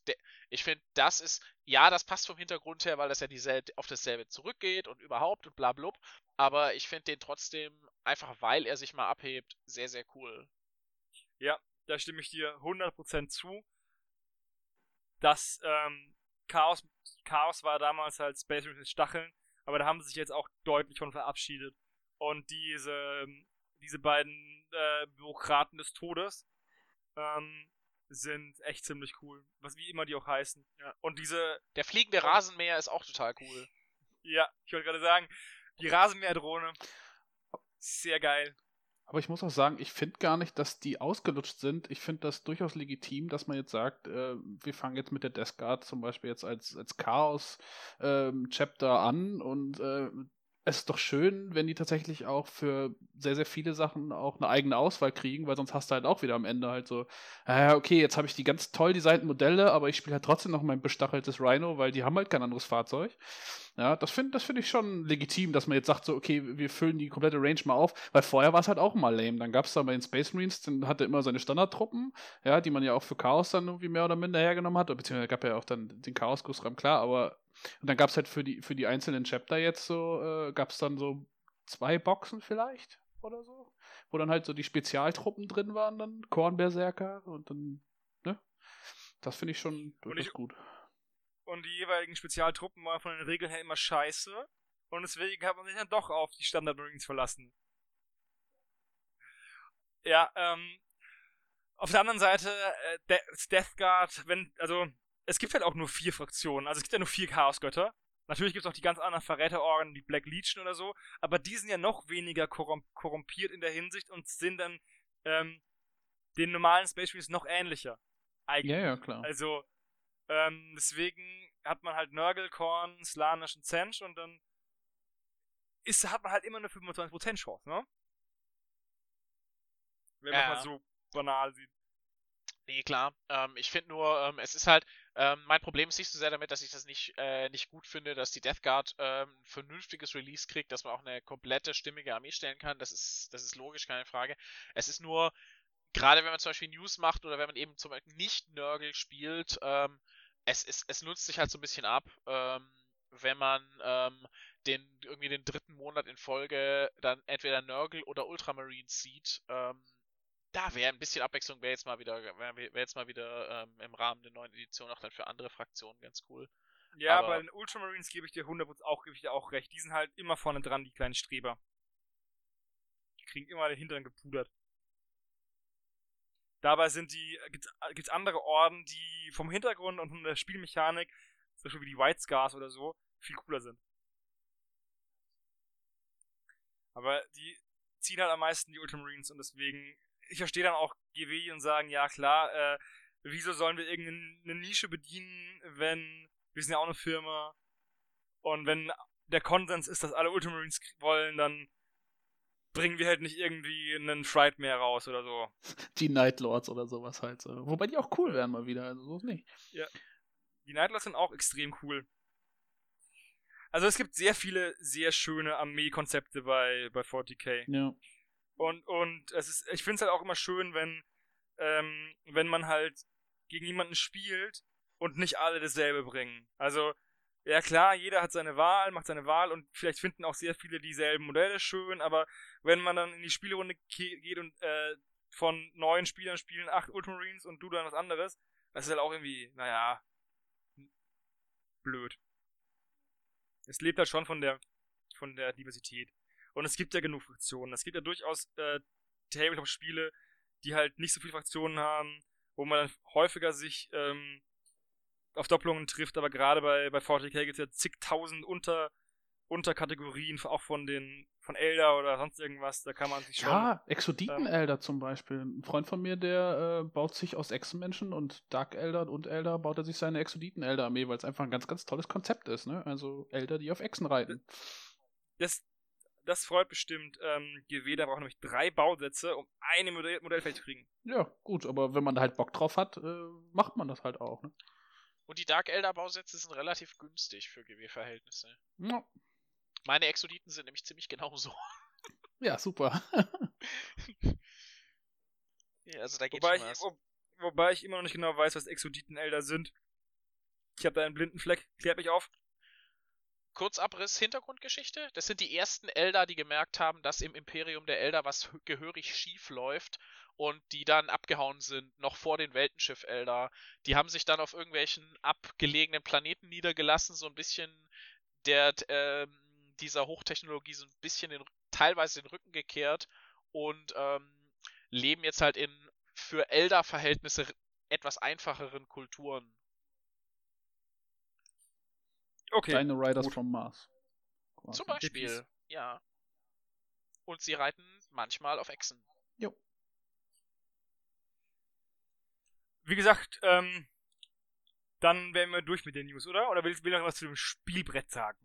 ich finde, das ist, ja, das passt vom Hintergrund her, weil das ja diesel auf dasselbe zurückgeht und überhaupt und bla blub, aber ich finde den trotzdem, einfach weil er sich mal abhebt, sehr, sehr cool. Da stimme ich dir 100% zu. Das ähm, Chaos, Chaos war damals halt Space Marines Stacheln, aber da haben sie sich jetzt auch deutlich von verabschiedet. Und diese, ähm, diese beiden äh, Bürokraten des Todes ähm, sind echt ziemlich cool. Was wie immer die auch heißen. Ja. Und diese, Der fliegende Und- Rasenmäher ist auch total cool. ja, ich wollte gerade sagen, die Rasenmäherdrohne, sehr geil. Aber ich muss auch sagen, ich finde gar nicht, dass die ausgelutscht sind. Ich finde das durchaus legitim, dass man jetzt sagt, äh, wir fangen jetzt mit der Death Guard zum Beispiel jetzt als, als Chaos-Chapter an und äh, es ist doch schön, wenn die tatsächlich auch für sehr, sehr viele Sachen auch eine eigene Auswahl kriegen, weil sonst hast du halt auch wieder am Ende halt so, äh, okay, jetzt habe ich die ganz toll designten Modelle, aber ich spiele halt trotzdem noch mein bestacheltes Rhino, weil die haben halt kein anderes Fahrzeug. Ja, das finde das find ich schon legitim, dass man jetzt sagt, so, okay, wir füllen die komplette Range mal auf, weil vorher war es halt auch mal lame. Dann gab es da bei den Space Marines, dann hatte immer seine Standardtruppen, ja, die man ja auch für Chaos dann irgendwie mehr oder minder hergenommen hat, beziehungsweise gab ja auch dann den Chaos-Gussraum, klar, aber und dann gab es halt für die, für die einzelnen Chapter jetzt so, äh, gab es dann so zwei Boxen vielleicht oder so, wo dann halt so die Spezialtruppen drin waren, dann Kornberserker und dann, ne? Das finde ich schon durchaus ich- gut. Und die jeweiligen Spezialtruppen waren von den Regeln her immer scheiße. Und deswegen hat man sich dann doch auf die Standard Marines verlassen. Ja, ähm, auf der anderen Seite, äh, De Death Guard, wenn, also, es gibt halt auch nur vier Fraktionen. Also es gibt ja nur vier Chaosgötter. Natürlich gibt es auch die ganz anderen Verräterorden, wie Black Legion oder so. Aber die sind ja noch weniger korrum korrumpiert in der Hinsicht und sind dann ähm, den normalen Space Marines noch ähnlicher. Eigentlich. Ja, ja, klar. Also, ähm, deswegen hat man halt Nurgle, Korn, Slanish und Zench und dann ist, hat man halt immer eine 25% Chance, ne? Wenn man Ja. mal so banal sieht. Nee, klar. Ähm, ich finde nur, ähm, es ist halt, ähm, mein Problem ist nicht so sehr damit, dass ich das nicht, äh, nicht gut finde, dass die Death Guard ähm, ein vernünftiges Release kriegt, dass man auch eine komplette stimmige Armee stellen kann. Das ist, das ist logisch, keine Frage. Es ist nur, gerade wenn man zum Beispiel News macht oder wenn man eben zum Beispiel nicht Nurgle spielt, ähm, es, ist, es nutzt sich halt so ein bisschen ab, ähm, wenn man ähm, den irgendwie den dritten Monat in Folge dann entweder Nurgle oder Ultramarines sieht. Ähm, da wäre ein bisschen Abwechslung, wäre jetzt mal wieder, wäre wär jetzt mal wieder ähm, im Rahmen der neuen Edition auch dann für andere Fraktionen ganz cool. Ja, Aber- bei den Ultramarines gebe ich dir 100% auch, gebe ich dir auch recht. Die sind halt immer vorne dran, die kleinen Streber. Die kriegen immer den Hintern gepudert. Dabei sind die, gibt's, gibt's andere Orden, die vom Hintergrund und von der Spielmechanik, zum Beispiel wie die White Scars oder so, viel cooler sind. Aber die ziehen halt am meisten die Ultramarines und deswegen, ich verstehe dann auch GW und sagen, ja klar, äh, wieso sollen wir irgendeine Nische bedienen, wenn wir sind ja auch eine Firma und wenn der Konsens ist, dass alle Ultramarines wollen, dann bringen wir halt nicht irgendwie einen Fright mehr raus oder so. Die Night Lords oder sowas halt. So. Wobei die auch cool wären mal wieder, also so ist nicht. Die Nightlords sind auch extrem cool. Also es gibt sehr viele sehr schöne Armee-Konzepte bei, bei 40k. Ja. Und, und es ist, ich finde es halt auch immer schön, wenn, ähm, wenn man halt gegen jemanden spielt und nicht alle dasselbe bringen. Also, ja klar, jeder hat seine Wahl, macht seine Wahl und vielleicht finden auch sehr viele dieselben Modelle schön, aber wenn man dann in die Spielrunde geht und äh, von neun Spielern spielen acht Ultramarines und du dann was anderes, das ist halt auch irgendwie, naja, blöd. Es lebt halt schon von der, von der Diversität. Und es gibt ja genug Fraktionen. Es gibt ja durchaus äh, Tabletop-Spiele, die halt nicht so viele Fraktionen haben, wo man dann häufiger sich ähm, auf Doppelungen trifft, aber gerade bei, bei 40k gibt es ja zigtausend Unter, Unterkategorien, auch von den von Elder oder sonst irgendwas, da kann man sich schon. Ja, Exoditen-Elder ähm, zum Beispiel. Ein Freund von mir, der äh, baut sich aus Echsenmenschen und Dark Elder und Elder baut er sich seine Exoditen-Elder-Armee, weil es einfach ein ganz, ganz tolles Konzept ist, ne? Also Elder, die auf Echsen reiten. Das, das freut bestimmt ähm, GW, da braucht nämlich drei Bausätze, um eine Modell Modellfeld zu kriegen. Ja, gut, aber wenn man da halt Bock drauf hat, äh, macht man das halt auch, ne? Und die Dark Elder Bausätze sind relativ günstig für GW-Verhältnisse. Ja. Meine Exoditen sind nämlich ziemlich genauso. Ja, super. ja, also da geht wobei schon was. Ich, wo, wobei ich immer noch nicht genau weiß, was Exoditen-Elder sind. Ich habe da einen blinden Fleck. Klärt mich auf. Kurzabriss Hintergrundgeschichte. Das sind die ersten Elder, die gemerkt haben, dass im Imperium der Elder was gehörig schief läuft und die dann abgehauen sind, noch vor den Weltenschiff-Elder. Die haben sich dann auf irgendwelchen abgelegenen Planeten niedergelassen, so ein bisschen der, ähm, dieser Hochtechnologie so ein bisschen den, teilweise den Rücken gekehrt und ähm, leben jetzt halt in für Elder-Verhältnisse etwas einfacheren Kulturen. Okay. Deine Riders Gut. from Mars. Quasi. Zum Beispiel, Hippies. ja. Und sie reiten manchmal auf Echsen. Jo. Wie gesagt, ähm, dann wären wir durch mit den News, oder? Oder willst du noch was zu dem Spielbrett sagen?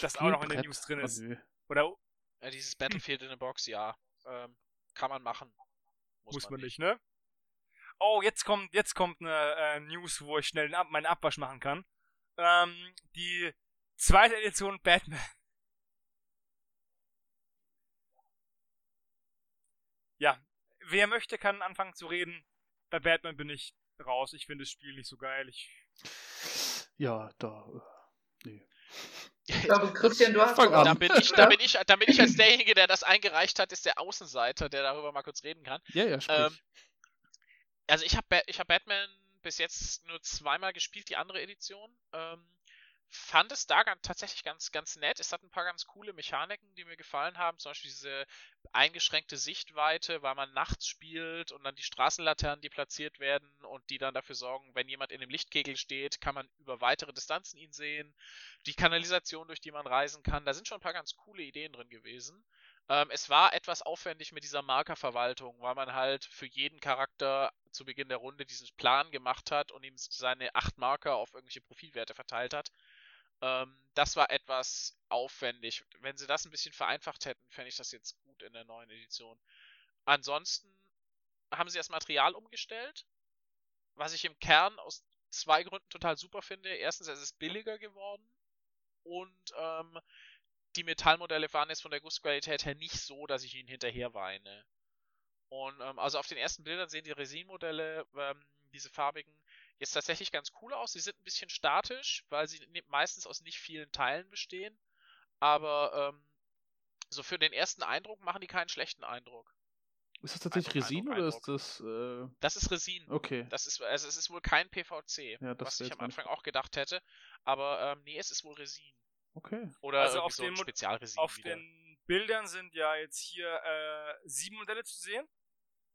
Das auch noch in den News drin ist. Oder? Ja, dieses Battlefield in a Box, ja. Ähm, kann man machen. Muss, Muss man, nicht. nicht, ne? Oh, jetzt kommt, jetzt kommt eine äh, News, wo ich schnell meinen Abwasch machen kann. Ähm, die zweite Edition Batman. Ja, wer möchte, kann anfangen zu reden. Bei Batman bin ich raus. Ich finde das Spiel nicht so geil. Ich ja, da. Nee. Ich glaube, Christian, du hast Fang an. Da bin, ich, da, bin ich, da bin ich als derjenige, der das eingereicht hat, ist der Außenseiter, der darüber mal kurz reden kann. Ja, ja, sprich. Ähm, also ich habe ich hab Batman bis jetzt nur zweimal gespielt, die andere Edition. Ähm, fand es da ganz, tatsächlich ganz, ganz nett. Es hat ein paar ganz coole Mechaniken, die mir gefallen haben. Zum Beispiel diese eingeschränkte Sichtweite, weil man nachts spielt und dann die Straßenlaternen, die platziert werden und die dann dafür sorgen, wenn jemand in dem Lichtkegel steht, kann man über weitere Distanzen ihn sehen. Die Kanalisation, durch die man reisen kann. Da sind schon ein paar ganz coole Ideen drin gewesen. Ähm, es war etwas aufwendig mit dieser Markerverwaltung, weil man halt für jeden Charakter zu Beginn der Runde diesen Plan gemacht hat und ihm seine acht Marker auf irgendwelche Profilwerte verteilt hat. Ähm, das war etwas aufwendig. Wenn sie das ein bisschen vereinfacht hätten, fände ich das jetzt gut in der neuen Edition. Ansonsten haben sie das Material umgestellt, was ich im Kern aus zwei Gründen total super finde. Erstens, es ist billiger geworden und ähm, die Metallmodelle waren jetzt von der Gussqualität her nicht so, dass ich ihnen hinterher weine. Und ähm, also auf den ersten Bildern sehen die Resin-Modelle, ähm, diese farbigen, jetzt tatsächlich ganz cool aus. Sie sind ein bisschen statisch, weil sie meistens aus nicht vielen Teilen bestehen. Aber ähm, so für den ersten Eindruck machen die keinen schlechten Eindruck. Ist das tatsächlich Eindruck, Resin Eindruck, oder ist das. Äh... Das ist Resin. Okay. Das ist, also es ist wohl kein PVC, ja, was ich am Anfang auch gedacht hätte. Aber ähm, nee, es ist wohl Resin. Okay. Oder also auf so den. Auf wieder. den Bildern sind ja jetzt hier äh, sieben Modelle zu sehen.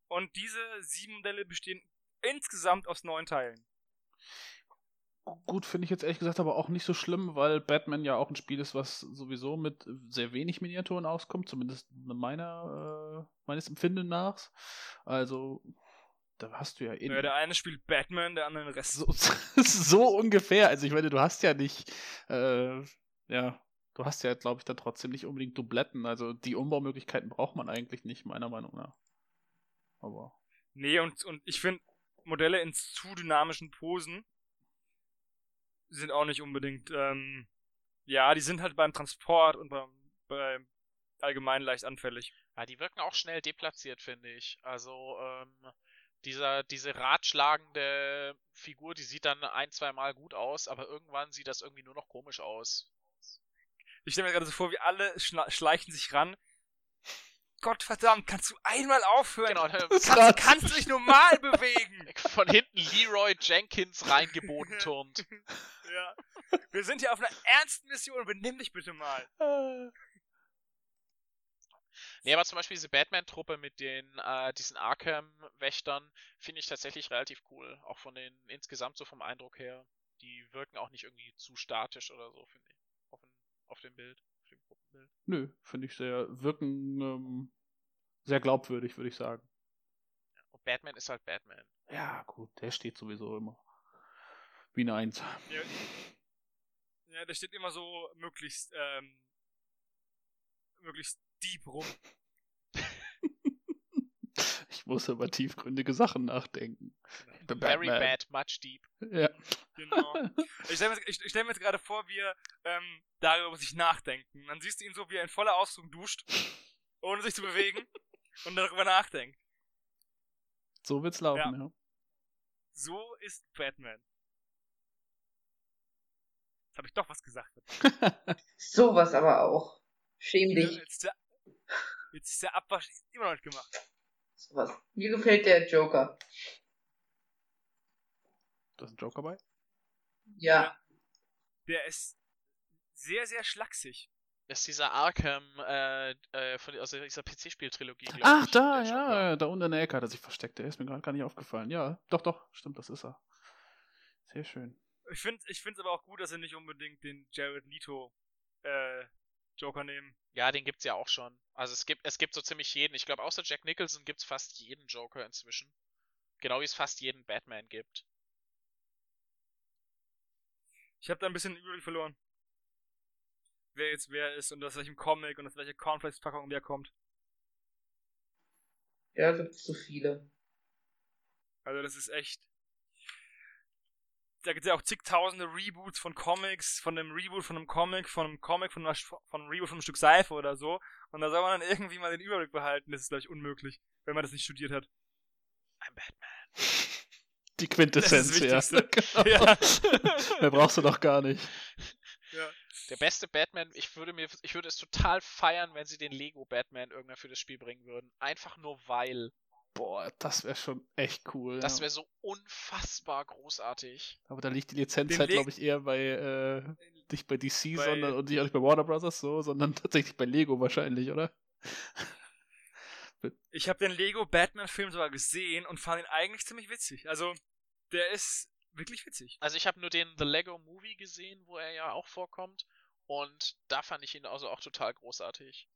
Und diese sieben Modelle bestehen insgesamt aus neun Teilen. Gut, finde ich jetzt ehrlich gesagt aber auch nicht so schlimm, weil Batman ja auch ein Spiel ist, was sowieso mit sehr wenig Miniaturen auskommt, zumindest meiner, äh, meines Empfinden nach. Also, da hast du ja eh. Ja, der eine spielt Batman, der andere den Rest. So, so ungefähr. Also, ich meine, du hast ja nicht, äh, ja, du hast ja, glaube ich, dann trotzdem nicht unbedingt Dubletten. Also, die Umbaumöglichkeiten braucht man eigentlich nicht, meiner Meinung nach. Aber. Nee, und, und ich finde, Modelle in zu dynamischen Posen sind auch nicht unbedingt, ähm, ja, die sind halt beim Transport und beim, beim allgemein leicht anfällig. Ja, die wirken auch schnell deplatziert, finde ich. Also, ähm, Dieser, diese ratschlagende Figur, die sieht dann ein, zwei Mal gut aus, aber irgendwann sieht das irgendwie nur noch komisch aus. Ich stelle mir gerade so vor, wie alle schleichen sich ran. Gottverdammt, kannst du einmal aufhören? Genau, kannst, kannst du dich normal bewegen? Von hinten Leroy Jenkins reingeboten turnt. ja. Wir sind hier auf einer ernsten Mission, benimm dich bitte mal. Nee, aber zum Beispiel diese Batman-Truppe mit den, äh, diesen Arkham-Wächtern finde ich tatsächlich relativ cool. Auch von den, insgesamt so vom Eindruck her. Die wirken auch nicht irgendwie zu statisch oder so, finde ich. Auf, ein, auf dem Bild. Bild. Nö, finde ich sehr, wirken ähm, sehr glaubwürdig, würde ich sagen. Und Batman ist halt Batman. Ja, gut, der steht sowieso immer. Wie eine Eins. Ja, ja der steht immer so möglichst, ähm, möglichst deep rum. Ich muss über tiefgründige Sachen nachdenken. Very bad, much deep. Ja. Genau. Ich stelle mir, stell mir, jetzt gerade vor, wie er ähm, darüber muss ich nachdenken. Dann siehst du ihn so, wie er in voller Ausdruck duscht, ohne sich zu bewegen und darüber nachdenkt. So wird's laufen, ja. ja. So ist Batman. Jetzt habe ich doch was gesagt. Sowas aber auch. Schäm dich. Jetzt ist, der, jetzt ist der Abwasch immer noch nicht gemacht. Sowas. Mir gefällt der Joker. Da ist ein Joker bei? Ja. Der ist sehr, sehr schlaksig. Das ist dieser Arkham äh, äh, von, aus dieser PC-Spieltrilogie, Ach, ich. Da, ja, da unten in der Ecke hat er sich versteckt. Der ist mir gerade gar nicht aufgefallen. Ja, doch, doch, stimmt, das ist er. Sehr schön. Ich finde es ich aber auch gut, dass sie nicht unbedingt den Jared Leto äh, Joker nehmen. Ja, den gibt's ja auch schon. Also es gibt, es gibt so ziemlich jeden. Ich glaube, außer Jack Nicholson gibt's fast jeden Joker inzwischen. Genau wie es fast jeden Batman gibt. Ich habe da ein bisschen Überblick verloren. Wer jetzt wer ist und aus welchem Comic und aus welcher Cornflakes-Packung wer kommt. Ja, gibt's zu viele. Also das ist echt. Da gibt es ja auch zigtausende Reboots von Comics, von einem Reboot von einem Comic, von einem Comic, von, einer, von einem Reboot von einem Stück Seife oder so. Und da soll man dann irgendwie mal den Überblick behalten. Das ist, glaube ich, unmöglich, wenn man das nicht studiert hat. I'm Batman. Die Quintessenz, ja. genau. ja. Mehr brauchst du doch gar nicht. Ja. Der beste Batman, ich würde mir, ich würde es total feiern, wenn sie den Lego Batman irgendwann für das Spiel bringen würden. Einfach nur weil. Boah, das wäre schon echt cool. Das wäre ja. so unfassbar großartig. Aber da liegt die Lizenz halt, glaube ich, eher bei äh, nicht bei DC, bei sondern und nicht auch nicht bei Warner Bros. so, sondern tatsächlich bei Lego wahrscheinlich, oder? Ich habe den Lego Batman-Film sogar gesehen und fand ihn eigentlich ziemlich witzig. Also, der ist wirklich witzig. Also, ich habe nur den The Lego Movie gesehen, wo er ja auch vorkommt. Und da fand ich ihn also auch total großartig.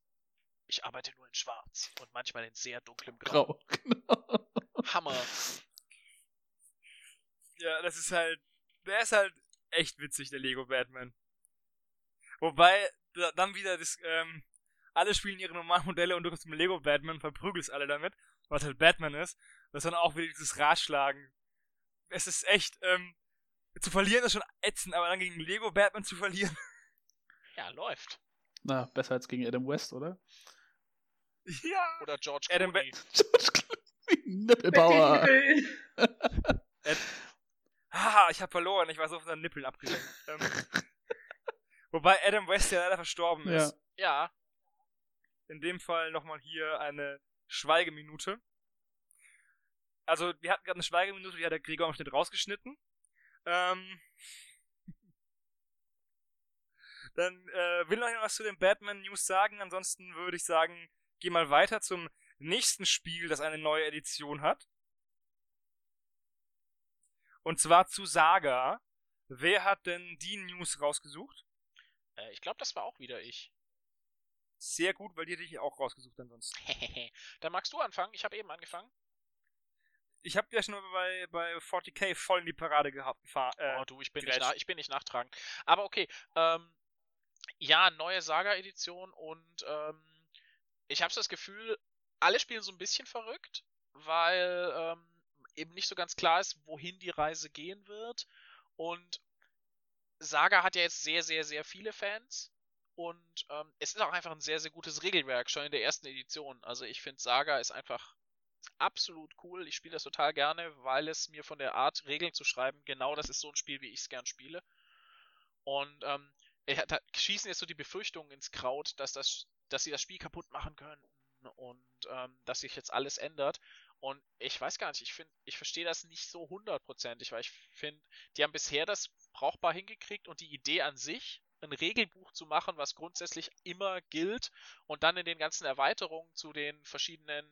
Ich arbeite nur in Schwarz und manchmal in sehr dunklem Grau. Grau. Genau. Hammer. Ja, das ist halt. Der ist halt echt witzig, der Lego Batman. Wobei, dann wieder das, ähm, alle spielen ihre normalen Modelle und du kommst mit Lego Batman, verprügelst alle damit, was halt Batman ist. Das ist dann auch wieder dieses Ratschlagen. Es ist echt, ähm, zu verlieren ist schon ätzend, aber dann gegen Lego Batman zu verlieren. Ja, läuft. Na, besser als gegen Adam West, oder? Ja. Oder George Adam Clooney. George Clooney. Nippelbauer. Haha, ich hab verloren. Ich war so von seinen Nippeln abgelenkt. ähm, wobei Adam West ja leider verstorben ist. Ja in dem Fall nochmal hier eine Schweigeminute. Also, wir hatten gerade eine Schweigeminute, die hat der Gregor am Schnitt rausgeschnitten. Ähm, dann äh, will noch was zu den Batman News sagen. Ansonsten würde ich sagen, geh mal weiter zum nächsten Spiel, das eine neue Edition hat. Und zwar zu Saga. Wer hat denn die News rausgesucht? Äh, ich glaube, das war auch wieder ich. Sehr gut, weil die hätte ich auch rausgesucht ansonsten. Dann magst du anfangen. Ich habe eben angefangen. Ich habe ja schon bei, bei 40k voll in die Parade gehabt. Äh, oh du, ich bin, nicht ich bin nicht nachtragend. Aber okay. Ähm, ja, neue Saga-Edition und ähm, ich habe das Gefühl, alle spielen so ein bisschen verrückt, weil ähm, eben nicht so ganz klar ist, wohin die Reise gehen wird. Und Saga hat ja jetzt sehr, sehr, sehr viele Fans. Und ähm, es ist auch einfach ein sehr, sehr gutes Regelwerk, schon in der ersten Edition. Also ich finde, Saga ist einfach absolut cool. Ich spiele das total gerne, weil es mir von der Art, Regeln zu schreiben, genau das ist so ein Spiel, wie ich es gern spiele. Und ähm, da schießen jetzt so die Befürchtungen ins Kraut, dass, das, dass sie das Spiel kaputt machen könnten und ähm, dass sich jetzt alles ändert. Und ich weiß gar nicht, ich finde, ich verstehe das nicht so hundertprozentig, weil ich finde, die haben bisher das brauchbar hingekriegt und die Idee an sich, ein Regelbuch zu machen, was grundsätzlich immer gilt und dann in den ganzen Erweiterungen zu den verschiedenen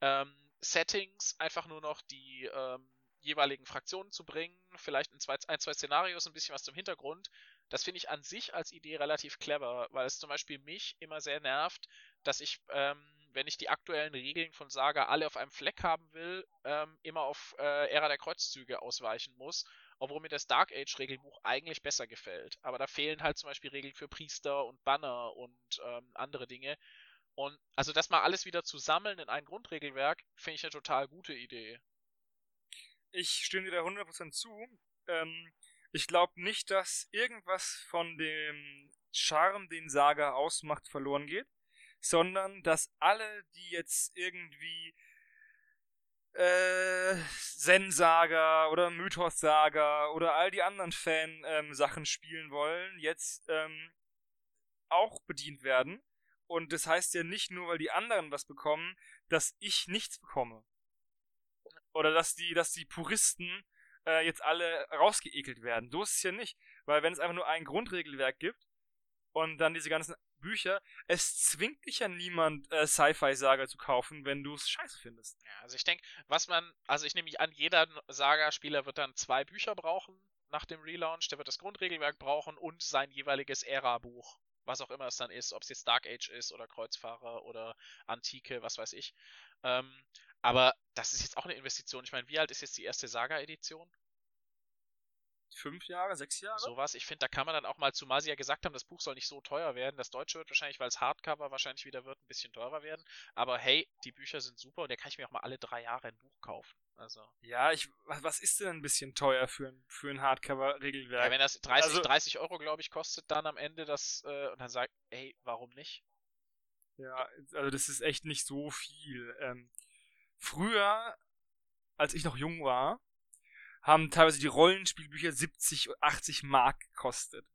ähm, Settings einfach nur noch die ähm, jeweiligen Fraktionen zu bringen, vielleicht in zwei, ein, zwei Szenarios ein bisschen was zum Hintergrund. Das finde ich an sich als Idee relativ clever, weil es zum Beispiel mich immer sehr nervt, dass ich ähm, wenn ich die aktuellen Regeln von Saga alle auf einem Fleck haben will, ähm, immer auf äh, Ära der Kreuzzüge ausweichen muss, obwohl mir das Dark Age Regelbuch eigentlich besser gefällt. Aber da fehlen halt zum Beispiel Regeln für Priester und Banner und ähm, andere Dinge. Und also das mal alles wieder zu sammeln in ein Grundregelwerk, finde ich eine total gute Idee. Ich stimme dir da 100% zu. Ähm, ich glaube nicht, dass irgendwas von dem Charme, den Saga ausmacht, verloren geht sondern dass alle, die jetzt irgendwie äh, Zen-Saga oder Mythos-Saga oder all die anderen Fan-Sachen ähm, spielen wollen, jetzt ähm, auch bedient werden. Und das heißt ja nicht nur, weil die anderen was bekommen, dass ich nichts bekomme. Oder dass die, dass die Puristen äh, jetzt alle rausgeekelt werden. So ist es ja nicht. Weil wenn es einfach nur ein Grundregelwerk gibt und dann diese ganzen Bücher. Es zwingt dich ja niemand, äh, Sci-Fi-Saga zu kaufen, wenn du es scheiße findest. Ja, also ich denke, was man, also ich nehme mich an, jeder Saga-Spieler wird dann zwei Bücher brauchen nach dem Relaunch. Der wird das Grundregelwerk brauchen und sein jeweiliges Ära-Buch. Was auch immer es dann ist, ob es jetzt Dark Age ist oder Kreuzfahrer oder Antike, was weiß ich. Ähm, aber das ist jetzt auch eine Investition. Ich meine, wie alt ist jetzt die erste Saga-Edition? fünf Jahre, sechs Jahre. Sowas. Ich finde, da kann man dann auch mal, zumal sie ja gesagt haben, das Buch soll nicht so teuer werden. Das Deutsche wird wahrscheinlich, weil es Hardcover wahrscheinlich wieder wird, ein bisschen teurer werden. Aber hey, die Bücher sind super und da kann ich mir auch mal alle drei Jahre ein Buch kaufen. Also. Ja, ich, was ist denn ein bisschen teuer für ein, für ein Hardcover-Regelwerk? Ja, wenn das 30, also, 30 Euro, glaube ich, kostet dann am Ende das, äh, und dann sagt, ey, warum nicht? Ja, also das ist echt nicht so viel. Ähm, früher, als ich noch jung war, haben teilweise die Rollenspielbücher 70, 80 Mark gekostet.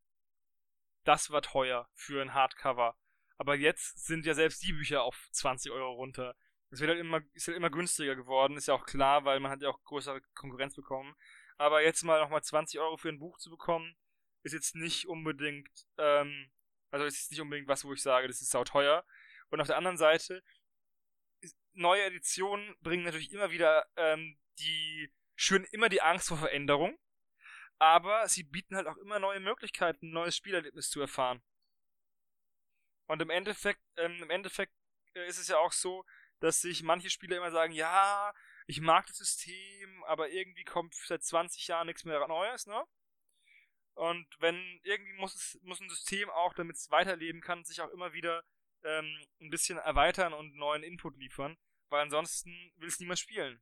Das war teuer für ein Hardcover. Aber jetzt sind ja selbst die Bücher auf 20 Euro runter. Es wird halt immer, ist halt immer günstiger geworden, ist ja auch klar, weil man hat ja auch größere Konkurrenz bekommen. Aber jetzt mal nochmal 20 Euro für ein Buch zu bekommen, ist jetzt nicht unbedingt, ähm, also ist jetzt nicht unbedingt was, wo ich sage, das ist sau teuer. Und auf der anderen Seite, neue Editionen bringen natürlich immer wieder ähm, die schüren immer die Angst vor Veränderung, aber sie bieten halt auch immer neue Möglichkeiten, ein neues Spielerlebnis zu erfahren. Und im Endeffekt, ähm, im Endeffekt äh, ist es ja auch so, dass sich manche Spieler immer sagen, ja, ich mag das System, aber irgendwie kommt seit 20 Jahren nichts mehr Neues, ne? Und wenn irgendwie muss es muss ein System auch, damit es weiterleben kann, sich auch immer wieder ähm, ein bisschen erweitern und neuen Input liefern, weil ansonsten will es niemand spielen.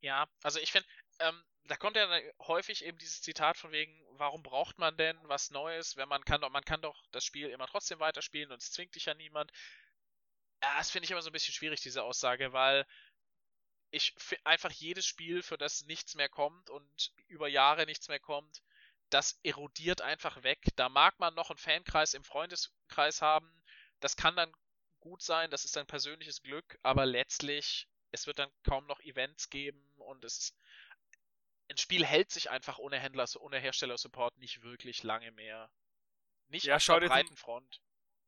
Ja, also ich finde, ähm, da kommt ja häufig eben dieses Zitat von wegen, warum braucht man denn was Neues, wenn man kann doch, man kann doch das Spiel immer trotzdem weiterspielen und es zwingt dich ja niemand. Ja, das finde ich immer so ein bisschen schwierig, diese Aussage, weil ich einfach jedes Spiel, für das nichts mehr kommt und über Jahre nichts mehr kommt, das erodiert einfach weg. Da mag man noch einen Fankreis im Freundeskreis haben. Das kann dann gut sein, das ist ein persönliches Glück, aber letztlich es wird dann kaum noch Events geben und es ist. Ein Spiel hält sich einfach ohne Händler, ohne Hersteller-Support nicht wirklich lange mehr. Nicht ja, auf der breiten Front.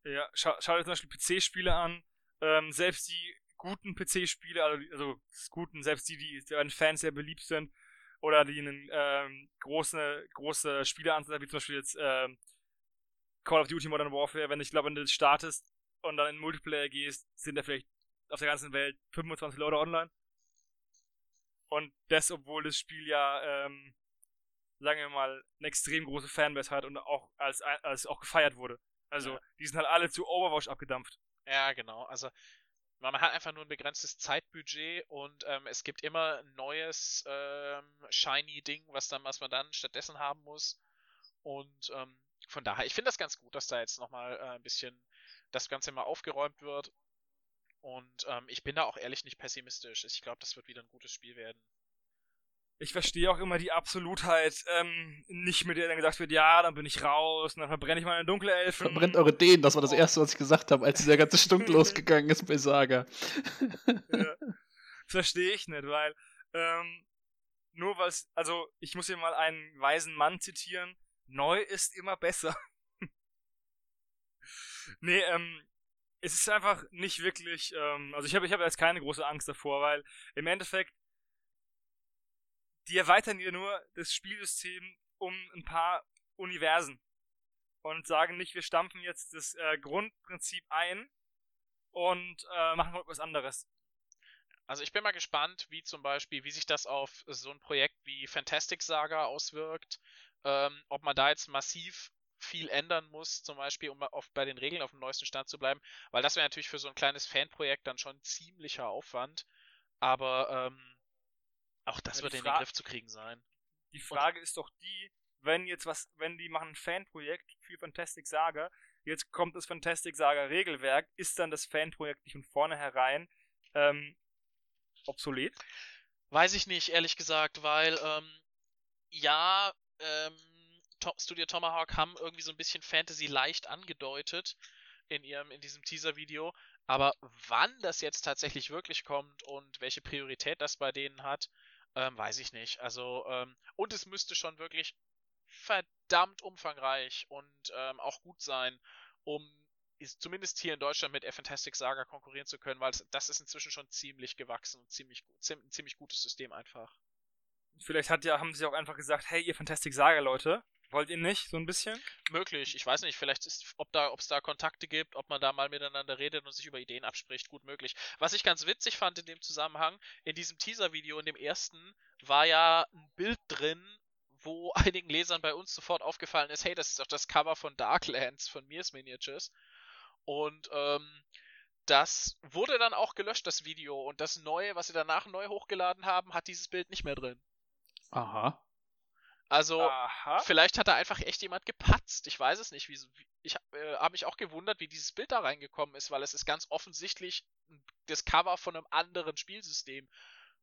Ja, schau, schau dir zum Beispiel PC-Spiele an. Ähm, selbst die guten PC-Spiele, also, also guten, selbst die, die an Fans sehr beliebt sind, oder die einen ähm, große, große Spiele anzeigen, wie zum Beispiel jetzt ähm, Call of Duty Modern Warfare, wenn ich glaube, wenn du startest und dann in Multiplayer gehst, sind da vielleicht auf der ganzen Welt 25 Leute online. Und das, obwohl das Spiel ja, ähm, sagen wir mal, eine extrem große Fanbase hat und auch als, als auch gefeiert wurde. Also, ja. die sind halt alle zu Overwatch abgedampft. Ja, genau. Also, man hat einfach nur ein begrenztes Zeitbudget und ähm, es gibt immer ein neues ähm, shiny Ding, was dann, was man dann stattdessen haben muss. Und ähm, von daher, ich finde das ganz gut, dass da jetzt nochmal äh, ein bisschen das Ganze mal aufgeräumt wird. Und ähm, ich bin da auch ehrlich nicht pessimistisch. Ich glaube, das wird wieder ein gutes Spiel werden. Ich verstehe auch immer die Absolutheit, ähm, nicht mit der dann gesagt wird, ja, dann bin ich raus und dann verbrenne ich meine dunkle Elfen. Verbrennt eure Dänen, das war das Erste, was ich gesagt habe, als dieser ganze Stunk losgegangen ist bei Saga. ja. Verstehe ich nicht, weil ähm, nur weil es, also ich muss hier mal einen weisen Mann zitieren, neu ist immer besser. Nee, ähm, es ist einfach nicht wirklich, ähm, also ich habe ich hab jetzt keine große Angst davor, weil im Endeffekt, die erweitern hier nur das Spielsystem um ein paar Universen und sagen nicht, wir stampfen jetzt das äh, Grundprinzip ein und äh, machen was anderes. Also ich bin mal gespannt, wie zum Beispiel, wie sich das auf so ein Projekt wie Fantastic Saga auswirkt. Ähm, ob man da jetzt massiv viel ändern muss, zum Beispiel, um auf, bei den Regeln auf dem neuesten Stand zu bleiben, weil das wäre natürlich für so ein kleines Fanprojekt dann schon ziemlicher Aufwand. Aber ähm, auch das ja, wird in den Griff zu kriegen sein. Die Frage Und, ist doch die, wenn jetzt was, wenn die machen ein Fanprojekt für Fantastic Saga, jetzt kommt das Fantastic Saga Regelwerk, ist dann das Fanprojekt nicht von vornherein ähm, obsolet? Weiß ich nicht, ehrlich gesagt, weil, ähm, ja, ähm, Studio Tomahawk haben irgendwie so ein bisschen Fantasy leicht angedeutet in ihrem, in diesem Teaser-Video. Aber wann das jetzt tatsächlich wirklich kommt und welche Priorität das bei denen hat, ähm, weiß ich nicht. Also, ähm, und es müsste schon wirklich verdammt umfangreich und ähm, auch gut sein, um ist zumindest hier in Deutschland mit A Fantastic Saga konkurrieren zu können, weil das ist inzwischen schon ziemlich gewachsen und ziemlich ein ziemlich gutes System einfach. Vielleicht hat ja, haben sie auch einfach gesagt, hey, ihr Fantastic Saga Leute, wollt ihr nicht so ein bisschen? Möglich, ich weiß nicht, vielleicht ist, ob da, ob es da Kontakte gibt, ob man da mal miteinander redet und sich über Ideen abspricht, gut möglich. Was ich ganz witzig fand in dem Zusammenhang, in diesem Teaser-Video, in dem ersten, war ja ein Bild drin, wo einigen Lesern bei uns sofort aufgefallen ist, hey, das ist doch das Cover von Darklands von Mears Miniatures. Und ähm, das wurde dann auch gelöscht, das Video. Und das neue, was sie danach neu hochgeladen haben, hat dieses Bild nicht mehr drin. Aha. Also, Aha. vielleicht hat da einfach echt jemand gepatzt. Ich weiß es nicht. Wie, ich äh, habe mich auch gewundert, wie dieses Bild da reingekommen ist, weil es ist ganz offensichtlich das Cover von einem anderen Spielsystem,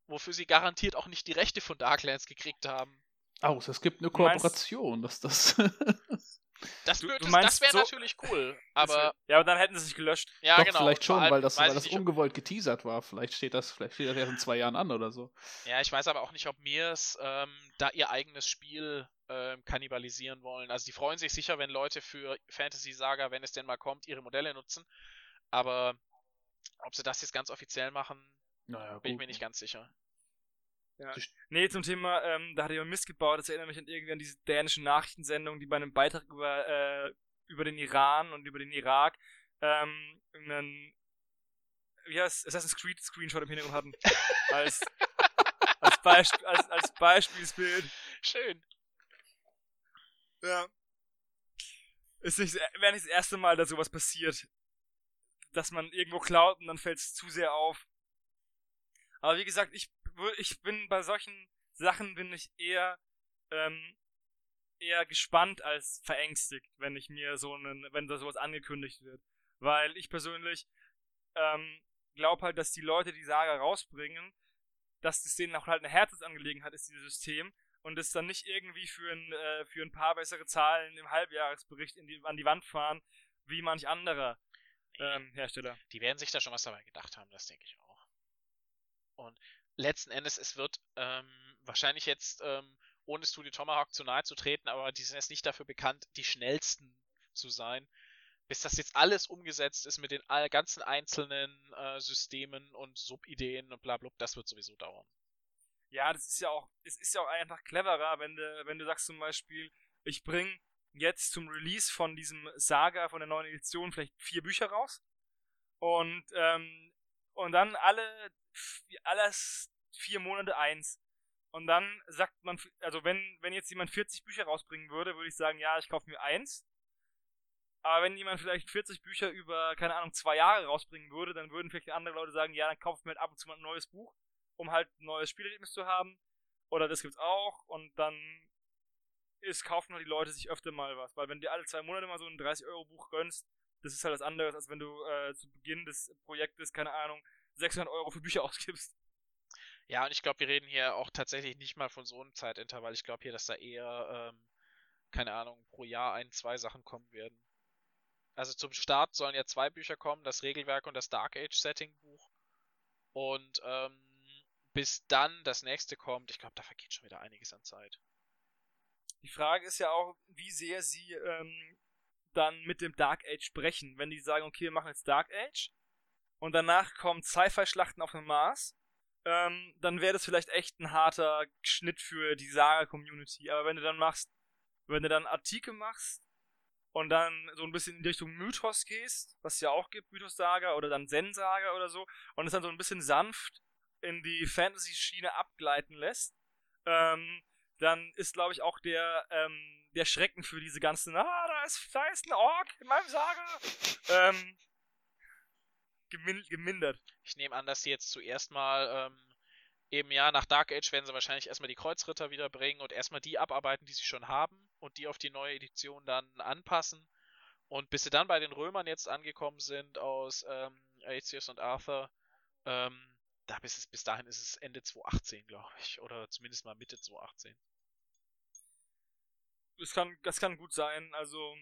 wofür sie garantiert auch nicht die Rechte von Darklands gekriegt haben. Aus, es gibt eine Kooperation, dass das. Das, du, du das wäre so, natürlich cool, aber. Ja, aber dann hätten sie sich gelöscht. Ja, Doch, genau. Vielleicht schon, weil das, weil das ungewollt geteasert war. Vielleicht steht das, vielleicht steht das erst in zwei Jahren an oder so. Ja, ich weiß aber auch nicht, ob Mirs ähm, da ihr eigenes Spiel ähm, kannibalisieren wollen. Also die freuen sich sicher, wenn Leute für Fantasy Saga, wenn es denn mal kommt, ihre Modelle nutzen. Aber ob sie das jetzt ganz offiziell machen, naja, bin ich mir nicht ganz sicher. Ja. Nee, zum Thema, ähm, da hat jemand Mist gebaut, das erinnert mich an irgendwie an diese dänischen Nachrichtensendung, die bei einem Beitrag über, äh, über den Iran und über den Irak ähm, einen, wie heißt Assassin's Creed Screenshot im Hintergrund hatten. als, als, Beisp als, als Beispielsbild. Schön. Ja. Ist nicht, wäre nicht das erste Mal, dass sowas passiert. Dass man irgendwo klaut und dann fällt es zu sehr auf. Aber wie gesagt, ich ich bin bei solchen Sachen bin ich eher ähm, eher gespannt als verängstigt, wenn ich mir so einen, wenn da sowas angekündigt wird, weil ich persönlich ähm, glaube halt, dass die Leute die Saga rausbringen, dass das denen auch halt eine Herzensangelegenheit ist, dieses System und es dann nicht irgendwie für ein, äh, für ein paar bessere Zahlen im Halbjahresbericht die, an die Wand fahren, wie manch anderer ähm, Hersteller. Die werden sich da schon was dabei gedacht haben, das denke ich auch. Und letzten Endes, es wird ähm, wahrscheinlich jetzt, ähm, ohne Studio Tomahawk zu nahe zu treten, aber die sind jetzt nicht dafür bekannt, die schnellsten zu sein. Bis das jetzt alles umgesetzt ist mit den ganzen einzelnen äh, Systemen und Subideen und bla, bla das wird sowieso dauern. Ja, das ist ja auch, es ist ja auch einfach cleverer, wenn du, wenn du sagst zum Beispiel, ich bring jetzt zum Release von diesem Saga, von der neuen Edition, vielleicht vier Bücher raus. Und, ähm, und dann alle alles vier Monate eins. Und dann sagt man, also wenn, wenn jetzt jemand 40 Bücher rausbringen würde, würde ich sagen, ja, ich kaufe mir eins. Aber wenn jemand vielleicht 40 Bücher über, keine Ahnung, zwei Jahre rausbringen würde, dann würden vielleicht andere Leute sagen, ja, dann kaufe ich mir halt ab und zu mal ein neues Buch, um halt ein neues Spielerlebnis zu haben. Oder das gibt's auch. Und dann ist, kaufen halt die Leute sich öfter mal was. Weil wenn du alle zwei Monate mal so ein 30-Euro-Buch gönnst, Das ist halt was anderes, als wenn du äh, zu Beginn des Projektes, keine Ahnung, 600 Euro für Bücher ausgibst. Ja, und ich glaube, wir reden hier auch tatsächlich nicht mal von so einem Zeitintervall. Ich glaube hier, dass da eher, ähm, keine Ahnung, pro Jahr ein, zwei Sachen kommen werden. Also zum Start sollen ja zwei Bücher kommen, das Regelwerk und das Dark Age Setting Buch. Und ähm, bis dann das nächste kommt, ich glaube, da vergeht schon wieder einiges an Zeit. Die Frage ist ja auch, wie sehr sie ähm, dann mit dem Dark Age sprechen. Wenn die sagen, okay, wir machen jetzt Dark Age und danach kommen Sci-Fi-Schlachten auf dem Mars, ähm, dann wäre das vielleicht echt ein harter Schnitt für die Saga-Community. Aber wenn du dann machst, wenn du dann Artikel machst und dann so ein bisschen in die Richtung Mythos gehst, was es ja auch gibt, Mythos-Saga oder dann Zen-Saga oder so, und es dann so ein bisschen sanft in die Fantasy-Schiene abgleiten lässt, ähm, dann ist, glaube ich, auch der, ähm, der Schrecken für diese ganzen, ah, da ist, da ist ein Ork in meinem Saga, ähm, gemin gemindert. Ich nehme an, dass sie jetzt zuerst mal ähm, eben ja nach Dark Age werden sie wahrscheinlich erstmal die Kreuzritter wiederbringen und erstmal die abarbeiten, die sie schon haben und die auf die neue Edition dann anpassen. Und bis sie dann bei den Römern jetzt angekommen sind aus ähm, Aetius und Arthur, ähm, da bis, es, bis dahin ist es Ende 2018, glaube ich. Oder zumindest mal Mitte 2018. Das kann, das kann gut sein. Also,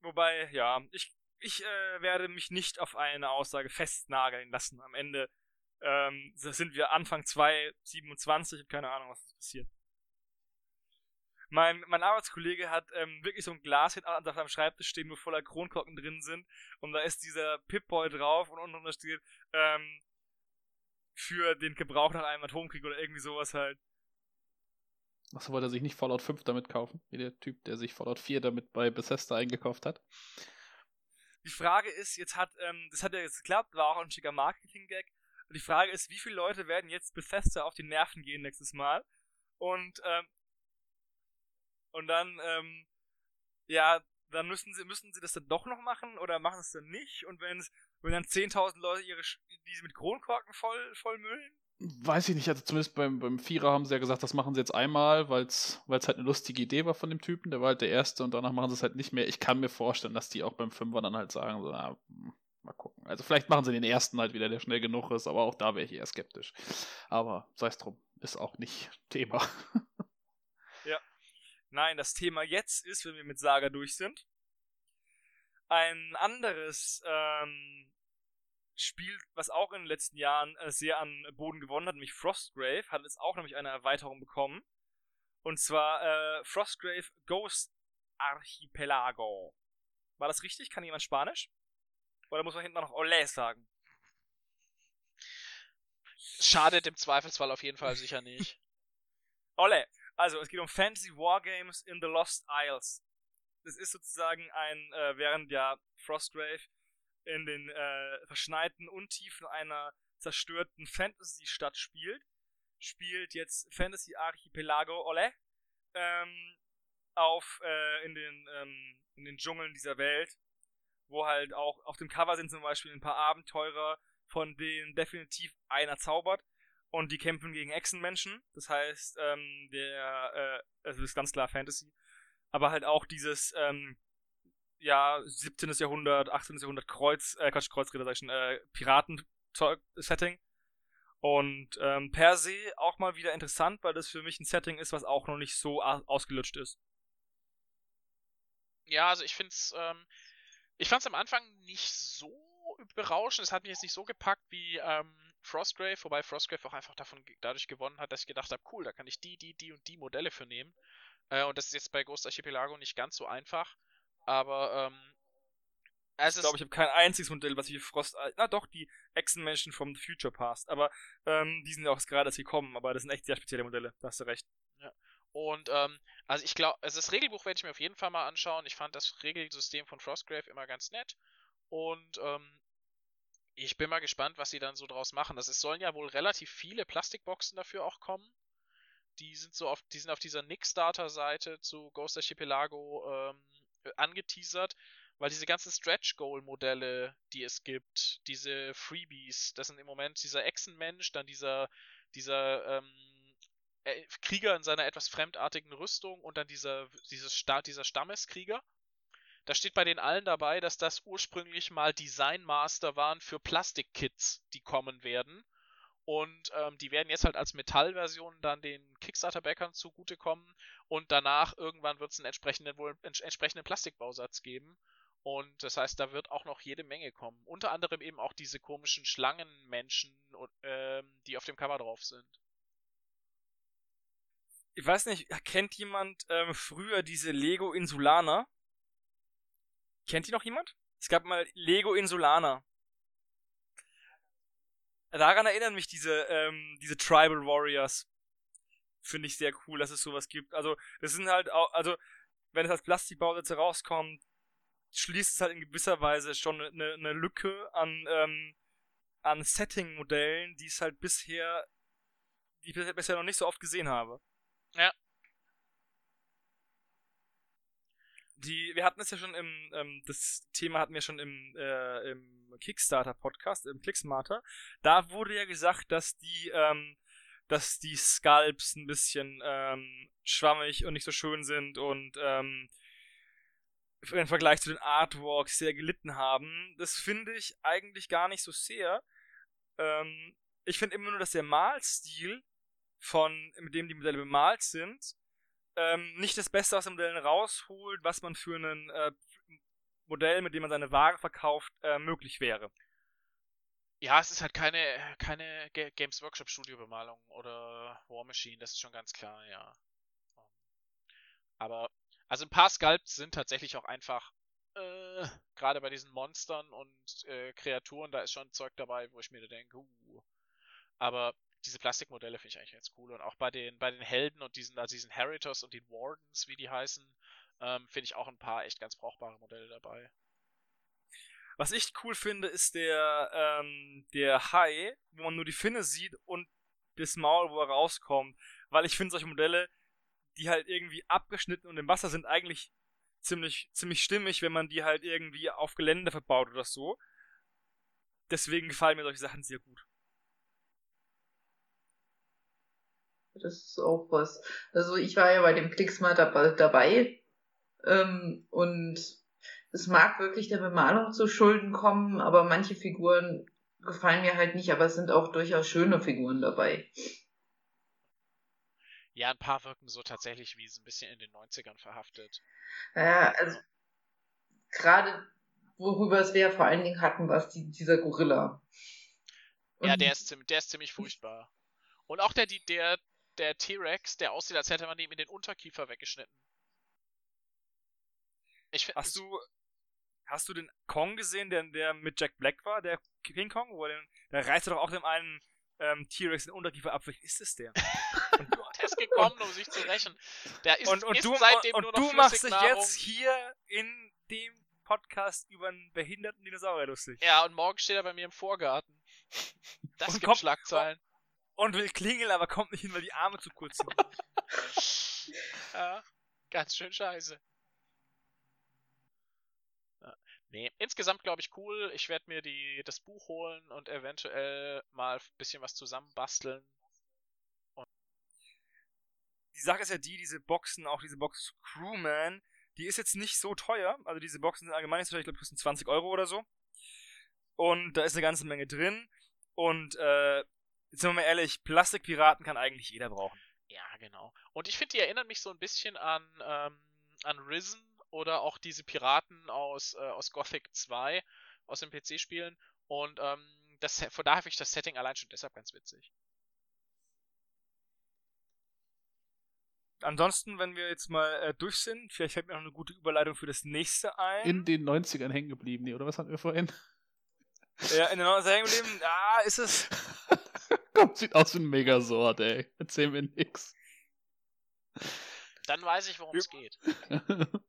wobei, ja, ich, ich äh, werde mich nicht auf eine Aussage festnageln lassen. Am Ende ähm, sind wir Anfang 2027 keine Ahnung, was passiert. Mein, mein Arbeitskollege hat ähm, wirklich so ein Glas auf seinem Schreibtisch stehen, wo voller Kronkorken drin sind. Und da ist dieser Pip-Boy drauf und unten steht, ähm, für den Gebrauch nach einem Atomkrieg oder irgendwie sowas halt. Achso, wollte er sich nicht Fallout 5 damit kaufen? Wie der Typ, der sich Fallout 4 damit bei Bethesda eingekauft hat. Die Frage ist, jetzt hat, ähm, das hat ja jetzt geklappt, war auch ein schicker Marketing-Gag. Die Frage ist, wie viele Leute werden jetzt Bethesda auf die Nerven gehen nächstes Mal? Und, ähm, und dann, ähm, ja, dann müssen sie, müssen sie das dann doch noch machen oder machen es dann nicht? Und wenn es, wenn dann 10.000 Leute ihre, diese mit Kronkorken voll, voll müllen? Weiß ich nicht, also zumindest beim, beim Vierer haben sie ja gesagt, das machen sie jetzt einmal, weil es halt eine lustige Idee war von dem Typen, der war halt der Erste und danach machen sie es halt nicht mehr. Ich kann mir vorstellen, dass die auch beim Fünfer dann halt sagen, so, na, hm, mal gucken. Also vielleicht machen sie den Ersten halt wieder, der schnell genug ist, aber auch da wäre ich eher skeptisch. Aber sei es drum, ist auch nicht Thema. ja. Nein, das Thema jetzt ist, wenn wir mit Saga durch sind, ein anderes ähm, Spiel, was auch in den letzten Jahren äh, sehr an Boden gewonnen hat, nämlich Frostgrave, hat jetzt auch nämlich eine Erweiterung bekommen. Und zwar äh, Frostgrave Ghost Archipelago. War das richtig? Kann jemand Spanisch? Oder muss man hinten noch Olé sagen? Schadet im Zweifelsfall auf jeden Fall sicher nicht. Olé. Also, es geht um Fantasy Wargames in the Lost Isles. Das ist sozusagen ein, äh, während ja Frostgrave in den äh, verschneiten Untiefen einer zerstörten Fantasy-Stadt spielt, spielt jetzt Fantasy Archipelago Ole ähm, auf äh, in den ähm, in den Dschungeln dieser Welt, wo halt auch auf dem Cover sind zum Beispiel ein paar Abenteurer, von denen definitiv einer zaubert und die kämpfen gegen Echsenmenschen. Das heißt, ähm, der äh, also ist ganz klar Fantasy, aber halt auch dieses ähm, ja, 17. Jahrhundert, 18. Jahrhundert Kreuz, äh, Quatsch, Kreuzritter, sag ich schon, äh, Piraten-Setting. Und ähm, per se auch mal wieder interessant, weil das für mich ein Setting ist, was auch noch nicht so ausgelutscht ist. Ja, also ich find's, ähm, ich fand's am Anfang nicht so berauschend. Es hat mich jetzt nicht so gepackt wie ähm, Frostgrave, wobei Frostgrave auch einfach davon dadurch gewonnen hat, dass ich gedacht habe, cool, da kann ich die, die, die und die Modelle für nehmen. Äh, und das ist jetzt bei Ghost Archipelago nicht ganz so einfach. Aber, ähm, es ich glaube, ich habe kein einziges Modell, was ich für Frost. Na doch, die Echsenmenschen vom The Future Past. Aber ähm, die sind ja auch gerade erst gekommen, aber das sind echt sehr spezielle Modelle, da hast du recht. Ja. Und ähm, also ich glaube, also das Regelbuch werde ich mir auf jeden Fall mal anschauen. Ich fand das Regelsystem von Frostgrave immer ganz nett. Und ähm, ich bin mal gespannt, was sie dann so draus machen. Das es sollen ja wohl relativ viele Plastikboxen dafür auch kommen. Die sind so auf, die sind auf dieser Nickstarter-Seite zu Ghost Archipelago ähm, angeteasert, weil diese ganzen Stretch-Goal-Modelle, die es gibt, diese Freebies, das sind im Moment dieser Echsenmensch, dann dieser, dieser ähm, äh, Krieger in seiner etwas fremdartigen Rüstung und dann dieser, dieses Sta dieser Stammeskrieger. da steht bei den allen dabei, dass das ursprünglich mal Design Master waren für Plastikkits, die kommen werden. Und ähm, die werden jetzt halt als Metallversion dann den Kickstarter-Backern zugutekommen. Und danach irgendwann wird es einen entsprechenden, wohl, ents entsprechenden Plastikbausatz geben. Und das heißt, da wird auch noch jede Menge kommen. Unter anderem eben auch diese komischen Schlangenmenschen, ähm, die auf dem Cover drauf sind. Ich weiß nicht, kennt jemand ähm, früher diese Lego Insulaner? Kennt die noch jemand? Es gab mal Lego Insulaner daran erinnern mich diese, ähm, diese Tribal Warriors. Finde ich sehr cool, dass es sowas gibt. Also, das sind halt auch, also, wenn es als Plastikbausätze rauskommt, schließt es halt in gewisser Weise schon eine, eine Lücke an, ähm, an Setting-Modellen, die es halt bisher, die ich bisher noch nicht so oft gesehen habe. Ja, die, wir hatten es ja schon im, ähm, das Thema hatten wir schon im, äh, im Kickstarter-Podcast, im Clicksmarter. Da wurde ja gesagt, dass die, ähm, dass die Sculpts ein bisschen ähm, schwammig und nicht so schön sind und ähm, im Vergleich zu den Artworks sehr gelitten haben. Das finde ich eigentlich gar nicht so sehr. Ähm, ich finde immer nur, dass der Malstil von, mit dem die Modelle bemalt sind, ähm, nicht das Beste aus den Modellen rausholt, was man für ein äh, Modell, mit dem man seine Ware verkauft, äh, möglich wäre. Ja, es ist halt keine, keine Games Workshop Studio Bemalung oder War Machine, das ist schon ganz klar, ja. Aber, also ein paar Sculpts sind tatsächlich auch einfach, äh, gerade bei diesen Monstern und äh, Kreaturen, da ist schon Zeug dabei, wo ich mir denke, uh. Aber diese Plastikmodelle finde ich eigentlich ganz cool. Und auch bei den, bei den Helden und diesen, also diesen Heritors und den Wardens, wie die heißen, ähm, finde ich auch ein paar echt ganz brauchbare Modelle dabei. Was ich cool finde, ist der, ähm, der Hai, wo man nur die Finne sieht und das Maul, wo er rauskommt. Weil ich finde solche Modelle, die halt irgendwie abgeschnitten und im Wasser sind, eigentlich ziemlich, ziemlich stimmig, wenn man die halt irgendwie auf Gelände verbaut oder so. Deswegen gefallen mir solche Sachen sehr gut. Das ist auch was. Also ich war ja bei dem Klicksmart dabei ähm, und es mag wirklich der Bemalung zu Schulden kommen, aber manche Figuren gefallen mir halt nicht, aber es sind auch durchaus schöne Figuren dabei. Ja, ein paar wirken so tatsächlich wie so ein bisschen in den 90ern verhaftet. Ja, also gerade worüber es wir vor allen Dingen hatten, war die, dieser Gorilla. Und ja, der ist, der ist ziemlich furchtbar. Und auch der, der, der T-Rex, der aussieht, als hätte man ihm in den Unterkiefer weggeschnitten. Ich hast du, hast du den Kong gesehen, der, der mit Jack Black war, der King Kong? Wo den, der reißt doch auch dem einen ähm, T-Rex den Unterkiefer ab. Welch ist es der? der ist gekommen, um sich zu rächen. Der ist, und, und ist du, seitdem und nur noch du machst dich jetzt hier in dem Podcast über einen behinderten Dinosaurier lustig. Ja, und morgen steht er bei mir im Vorgarten. Das Und gibt kommt- Schlagzeilen. Und will klingeln, aber kommt nicht hin, weil die Arme zu kurz sind. Ja, ganz schön scheiße. Nee, insgesamt glaube ich cool. Ich werde mir die, das Buch holen und eventuell mal ein bisschen was zusammenbasteln. die Sache ist ja die, diese Boxen, auch diese Box Crewman, die ist jetzt nicht so teuer. Also diese Boxen sind allgemein nicht so teuer, ich glaube, kosten 20 Euro oder so. Und da ist eine ganze Menge drin. Und äh, sind wir mal ehrlich, Plastikpiraten kann eigentlich jeder brauchen. Ja, genau. Und ich finde, die erinnern mich so ein bisschen an, ähm, an Risen oder auch diese Piraten aus, äh, aus Gothic 2, aus den PC-Spielen. Und ähm, das, von daher finde ich das Setting allein schon deshalb ganz witzig. Ansonsten, wenn wir jetzt mal äh, durch sind, vielleicht fällt mir noch eine gute Überleitung für das nächste ein. In den 90ern hängen geblieben, nee, oder was hatten wir vorhin? Ja, in den 90er hängen geblieben. Ah, ist es. Komm, sieht aus wie ein Megasort, ey. Erzähl mir nix. Dann weiß ich, worum es geht.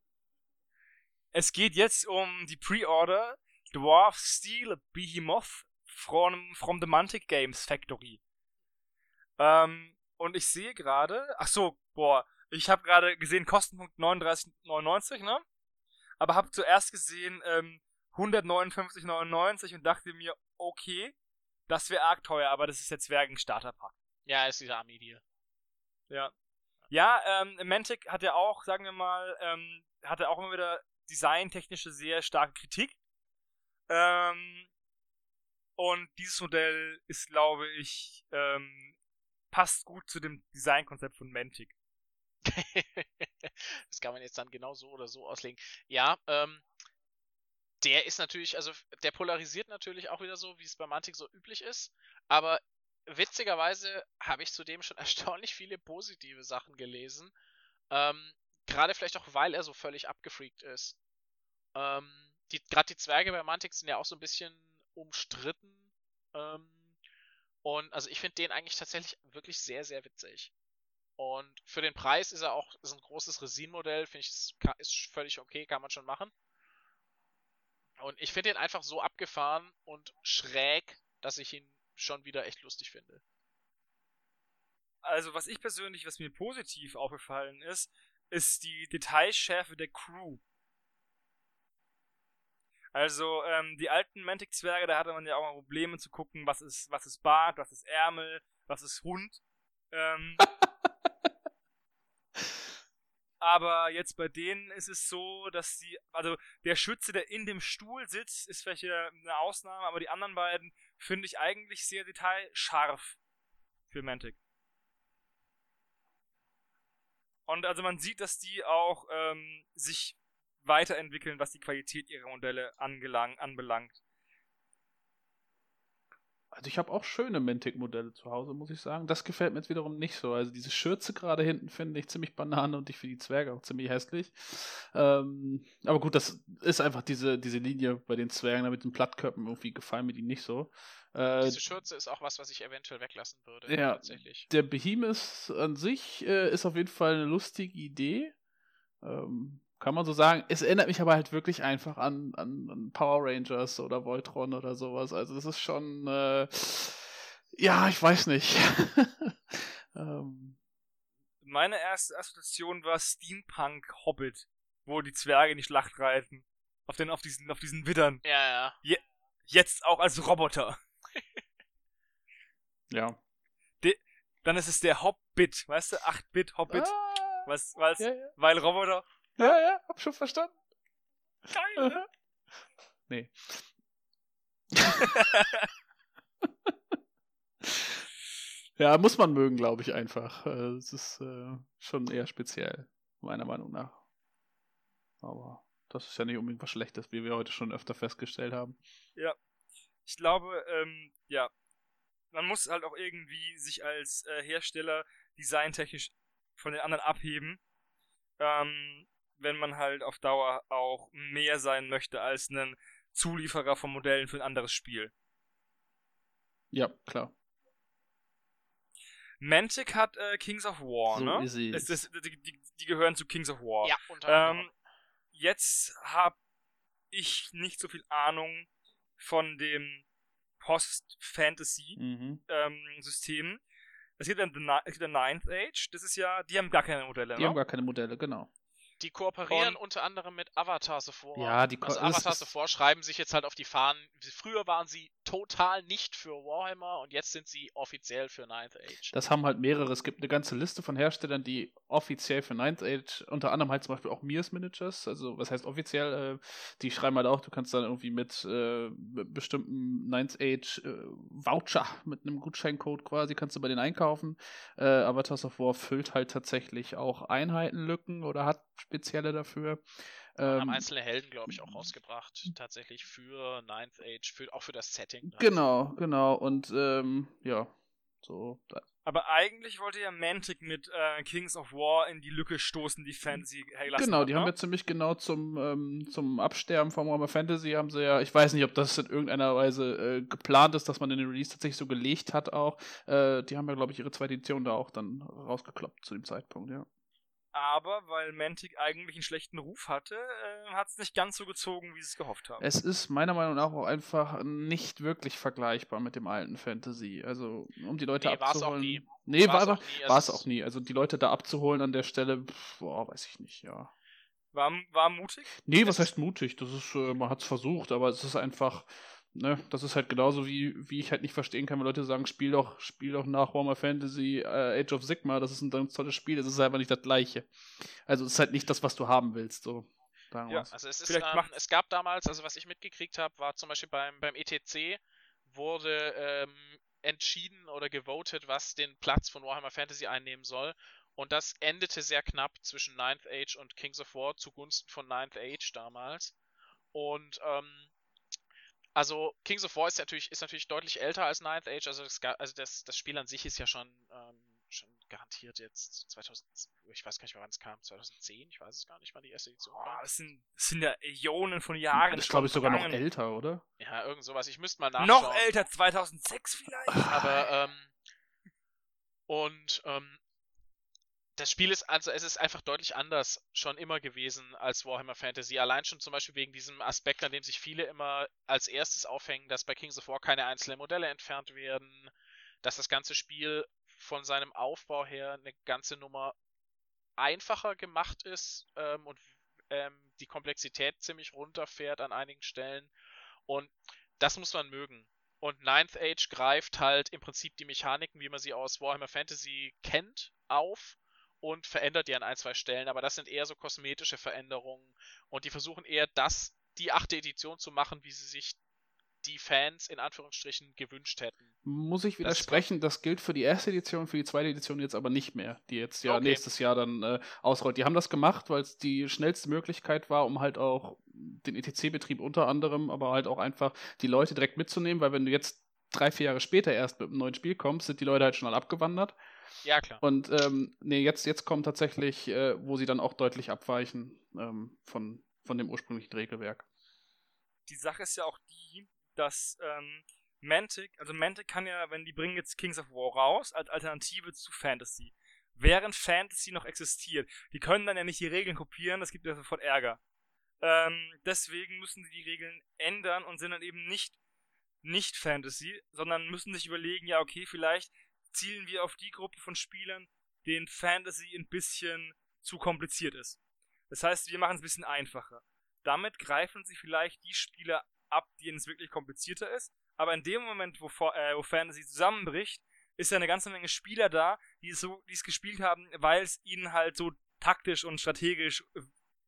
Es geht jetzt um die Pre-Order Dwarf Steel Behemoth from, from the Mantic Games Factory. Ähm, und ich sehe gerade, ach so, boah, ich habe gerade gesehen Kostenpunkt 39,99, ne? Aber habe zuerst gesehen ähm, 159,99 und dachte mir, okay, das wäre arg teuer, aber das ist jetzt Zwergen Starterpack. Ja, ist dieser Armee-Deal. Ja. Ja, ähm, Mantic hat ja auch, sagen wir mal, ähm, hat er auch immer wieder designtechnische sehr starke Kritik. Ähm, und dieses Modell ist, glaube ich, ähm, passt gut zu dem Designkonzept von Mantic. das kann man jetzt dann genau so oder so auslegen. Ja, ähm, der ist natürlich, also der polarisiert natürlich auch wieder so, wie es bei Mantic so üblich ist. Aber witzigerweise habe ich zudem schon erstaunlich viele positive Sachen gelesen. Ähm, Gerade vielleicht auch, weil er so völlig abgefreakt ist. Ähm, Gerade die Zwerge bei Mantic sind ja auch so ein bisschen umstritten. Ähm, und also ich finde den eigentlich tatsächlich wirklich sehr, sehr witzig. Und für den Preis ist er auch ist ein großes Resin-Modell, finde ich, ist, ist völlig okay, kann man schon machen. Und ich finde ihn einfach so abgefahren und schräg, dass ich ihn schon wieder echt lustig finde. Also, was ich persönlich, was mir positiv aufgefallen ist, ist die Detailschärfe der Crew. Also, ähm, die alten Mantic-Zwerge, da hatte man ja auch mal Probleme zu gucken, was ist, was ist Bart, was ist Ärmel, was ist Hund. Ähm, aber jetzt bei denen ist es so, dass sie, also der Schütze, der in dem Stuhl sitzt, ist vielleicht eine Ausnahme, aber die anderen beiden finde ich eigentlich sehr detailscharf für Mantic. Und also man sieht, dass die auch ähm, sich weiterentwickeln, was die Qualität ihrer Modelle anbelangt. Also ich habe auch schöne Mantic-Modelle zu Hause, muss ich sagen. Das gefällt mir jetzt wiederum nicht so. Also diese Schürze gerade hinten finde ich ziemlich banane und ich finde die Zwerge auch ziemlich hässlich. Ähm, aber gut, das ist einfach diese, diese Linie bei den Zwergen mit den Plattköpfen. Irgendwie gefallen mir die nicht so. Äh, Diese Schürze ist auch was, was ich eventuell weglassen würde. Ja, tatsächlich. Der Behemoth an sich äh, ist auf jeden Fall eine lustige Idee. Ähm, kann man so sagen. Es erinnert mich aber halt wirklich einfach an, an, an Power Rangers oder Voltron oder sowas. Also das ist schon, äh, ja, ich weiß nicht. ähm. Meine erste Assoziation war Steampunk Hobbit, wo die Zwerge in die Schlacht reiten. Auf, den, auf, diesen, auf diesen Widdern. Ja, ja. Je, jetzt auch als Roboter. ja. De, dann ist es der Hobbit, weißt du? 8-Bit Hobbit. Ah, was, was, ja, ja. Weil Roboter. Ja, ja, hab schon verstanden. Geil, ne? nee. ja, muss man mögen, glaube ich, einfach. Äh, es ist äh, schon eher speziell, meiner Meinung nach. Aber das ist ja nicht unbedingt was Schlechtes, wie wir heute schon öfter festgestellt haben. Ja. Ich glaube, ähm, ja, man muss halt auch irgendwie sich als äh, Hersteller designtechnisch von den anderen abheben. Ähm, wenn man halt auf Dauer auch mehr sein möchte als ein Zulieferer von Modellen für ein anderes Spiel. Ja, klar. Mantic hat äh, Kings of War, so ne? Ist es. Ist, die, die, die, gehören zu Kings of War. Ja, unter ähm, Jetzt habe ich nicht so viel Ahnung von dem Post-Fantasy-System. Mhm. Ähm, es gibt dann The Ninth Age, das ist ja, die haben gar keine Modelle, Die ne? haben gar keine Modelle, genau. Die kooperieren und unter anderem mit Avatar Sephora. Ja, die also Avatar Sephora schreiben sich jetzt halt auf die Fahnen. Früher waren sie total nicht für Warhammer und jetzt sind sie offiziell für Ninth Age. Das haben halt mehrere. Es gibt eine ganze Liste von Herstellern, die offiziell für Ninth Age, unter anderem halt zum Beispiel auch Mears Managers, also was heißt offiziell, äh, die schreiben halt auch, du kannst dann irgendwie mit, äh, bestimmten Ninth Age äh, Voucher, mit einem Gutscheincode quasi, kannst du bei denen einkaufen. Äh, Avatar Sephora füllt halt tatsächlich auch Einheitenlücken oder hat spezielle dafür. Ähm, haben einzelne Helden, glaube ich, auch rausgebracht, tatsächlich für Ninth Age, für, auch für das Setting. Ne? Genau, genau. Und ähm, ja, so. Aber eigentlich wollte ja Mantic mit äh, Kings of War in die Lücke stoßen, die Fantasy hergelassen Genau, hat, die ne? haben ja ziemlich genau zum, ähm, zum Absterben von Warhammer Fantasy haben sie ja, ich weiß nicht, ob das in irgendeiner Weise äh, geplant ist, dass man den Release tatsächlich so gelegt hat auch. Äh, die haben ja, glaube ich, ihre zweite Edition da auch dann rausgekloppt zu dem Zeitpunkt, ja aber weil Mantic eigentlich einen schlechten Ruf hatte, äh, hat es nicht ganz so gezogen, wie sie es gehofft haben. Es ist meiner Meinung nach auch einfach nicht wirklich vergleichbar mit dem alten Fantasy. Also, um die Leute nee, abzuholen. War's auch nie. Nee, war's war, auch nie. war es auch nie. Also die Leute da abzuholen an der Stelle, pff, boah, weiß ich nicht, ja. War, war mutig? Nee, was heißt mutig? Das ist, äh, man hat es versucht, aber es ist einfach, ne, das ist halt genauso wie, wie ich halt nicht verstehen kann, wenn Leute sagen, spiel doch, spiel doch nach Warhammer Fantasy äh, Age of Sigma, das ist ein ganz tolles Spiel, das ist einfach nicht das gleiche. Also es ist halt nicht das, was du haben willst, so. Sagen Ja. Also es ist, Vielleicht ähm, es gab damals, also was ich mitgekriegt habe, war zum Beispiel beim, beim ETC wurde ähm, entschieden oder gewotet, was den Platz von Warhammer Fantasy einnehmen soll. Und das endete sehr knapp zwischen Ninth Age und Kings of War zugunsten von Ninth Age damals. Und ähm, also Kings of War ist natürlich, ist natürlich deutlich älter als Ninth Age, also das, ga- also das, das Spiel an sich ist ja schon, ähm, schon garantiert jetzt 2000, ich weiß gar nicht mehr wann es kam, 2010, ich weiß es gar nicht, wann die erste Edition Boah, kam. das, sind, das sind ja Äonen von Jahren. Das ist, glaube ich, sogar noch älter, oder? Ja, irgend sowas. Ich müsste mal nachschauen. Noch älter, 2006 vielleicht? Aber, ähm, und, ähm, das Spiel ist, also es ist einfach deutlich anders schon immer gewesen als Warhammer Fantasy. Allein schon zum Beispiel wegen diesem Aspekt, an dem sich viele immer als erstes aufhängen, dass bei Kings of War keine einzelnen Modelle entfernt werden, dass das ganze Spiel von seinem Aufbau her eine ganze Nummer einfacher gemacht ist ähm, und ähm, die Komplexität ziemlich runterfährt an einigen Stellen. Und das muss man mögen. Und Ninth Age greift halt im Prinzip die Mechaniken, wie man sie aus Warhammer Fantasy kennt, auf und verändert die an ein, zwei Stellen. Aber das sind eher so kosmetische Veränderungen. Und die versuchen eher das, die achte Edition zu machen, wie sie sich die Fans in Anführungsstrichen gewünscht hätten. Muss ich Das widersprechen, das gilt für die erste Edition, für die zweite Edition jetzt aber nicht mehr, die jetzt ja Okay. nächstes Jahr dann äh, ausrollt. Die haben das gemacht, weil es die schnellste Möglichkeit war, um halt auch den ETC-Betrieb unter anderem, aber halt auch einfach die Leute direkt mitzunehmen, weil wenn du jetzt drei, vier Jahre später erst mit einem neuen Spiel kommst, sind die Leute halt schon alle abgewandert. Ja, klar. Und ähm, nee, jetzt, jetzt kommt tatsächlich, äh, wo sie dann auch deutlich abweichen ähm, von, von dem ursprünglichen Regelwerk. die Sache ist ja auch die, dass ähm, Mantic, also Mantic kann ja, wenn die bringen jetzt Kings of War raus, als Alternative zu Fantasy. Während Fantasy noch existiert. Die können dann ja nicht die Regeln kopieren, das gibt ja sofort Ärger. Ähm, deswegen müssen sie die Regeln ändern und sind dann eben nicht, nicht Fantasy, sondern müssen sich überlegen, ja, okay, vielleicht zielen wir auf die Gruppe von Spielern, denen Fantasy ein bisschen zu kompliziert ist. Das heißt, wir machen es ein bisschen einfacher. Damit greifen sie vielleicht die Spieler ab, denen es wirklich komplizierter ist. Aber in dem Moment, wo, äh, wo Fantasy zusammenbricht, ist ja eine ganze Menge Spieler da, die es so, die es gespielt haben, weil es ihnen halt so taktisch und strategisch äh,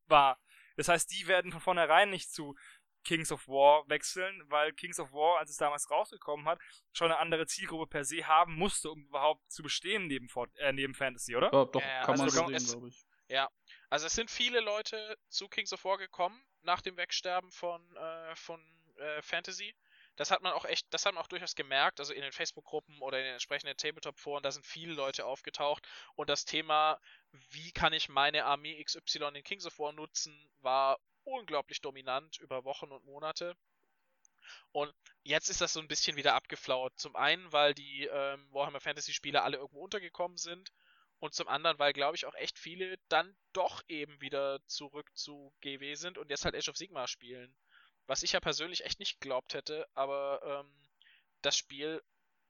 war. Das heißt, die werden von vornherein nicht zu Kings of War wechseln, weil Kings of War, als es damals rausgekommen hat, schon eine andere Zielgruppe per se haben musste, um überhaupt zu bestehen neben, Fort- äh, neben Fantasy, oder? Ja, doch, Ja, ja, kann man also so es- sehen, glaube ich. Also es sind viele Leute zu Kings of War gekommen nach dem Wegsterben von, äh, von äh, Fantasy. Das hat man auch echt, das hat man auch durchaus gemerkt, also in den Facebook-Gruppen oder in den entsprechenden Tabletop-Foren, da sind viele Leute aufgetaucht und das Thema, wie kann ich meine Armee XY in Kings of War nutzen, war unglaublich dominant über Wochen und Monate. Und jetzt ist das so ein bisschen wieder abgeflaut. Zum einen, weil die ähm, Warhammer Fantasy Spieler alle irgendwo untergekommen sind und zum anderen, weil, glaube ich, auch echt viele dann doch eben wieder zurück zu GW sind und jetzt halt Age of Sigmar spielen. Was ich ja persönlich echt nicht geglaubt hätte, aber ähm, das Spiel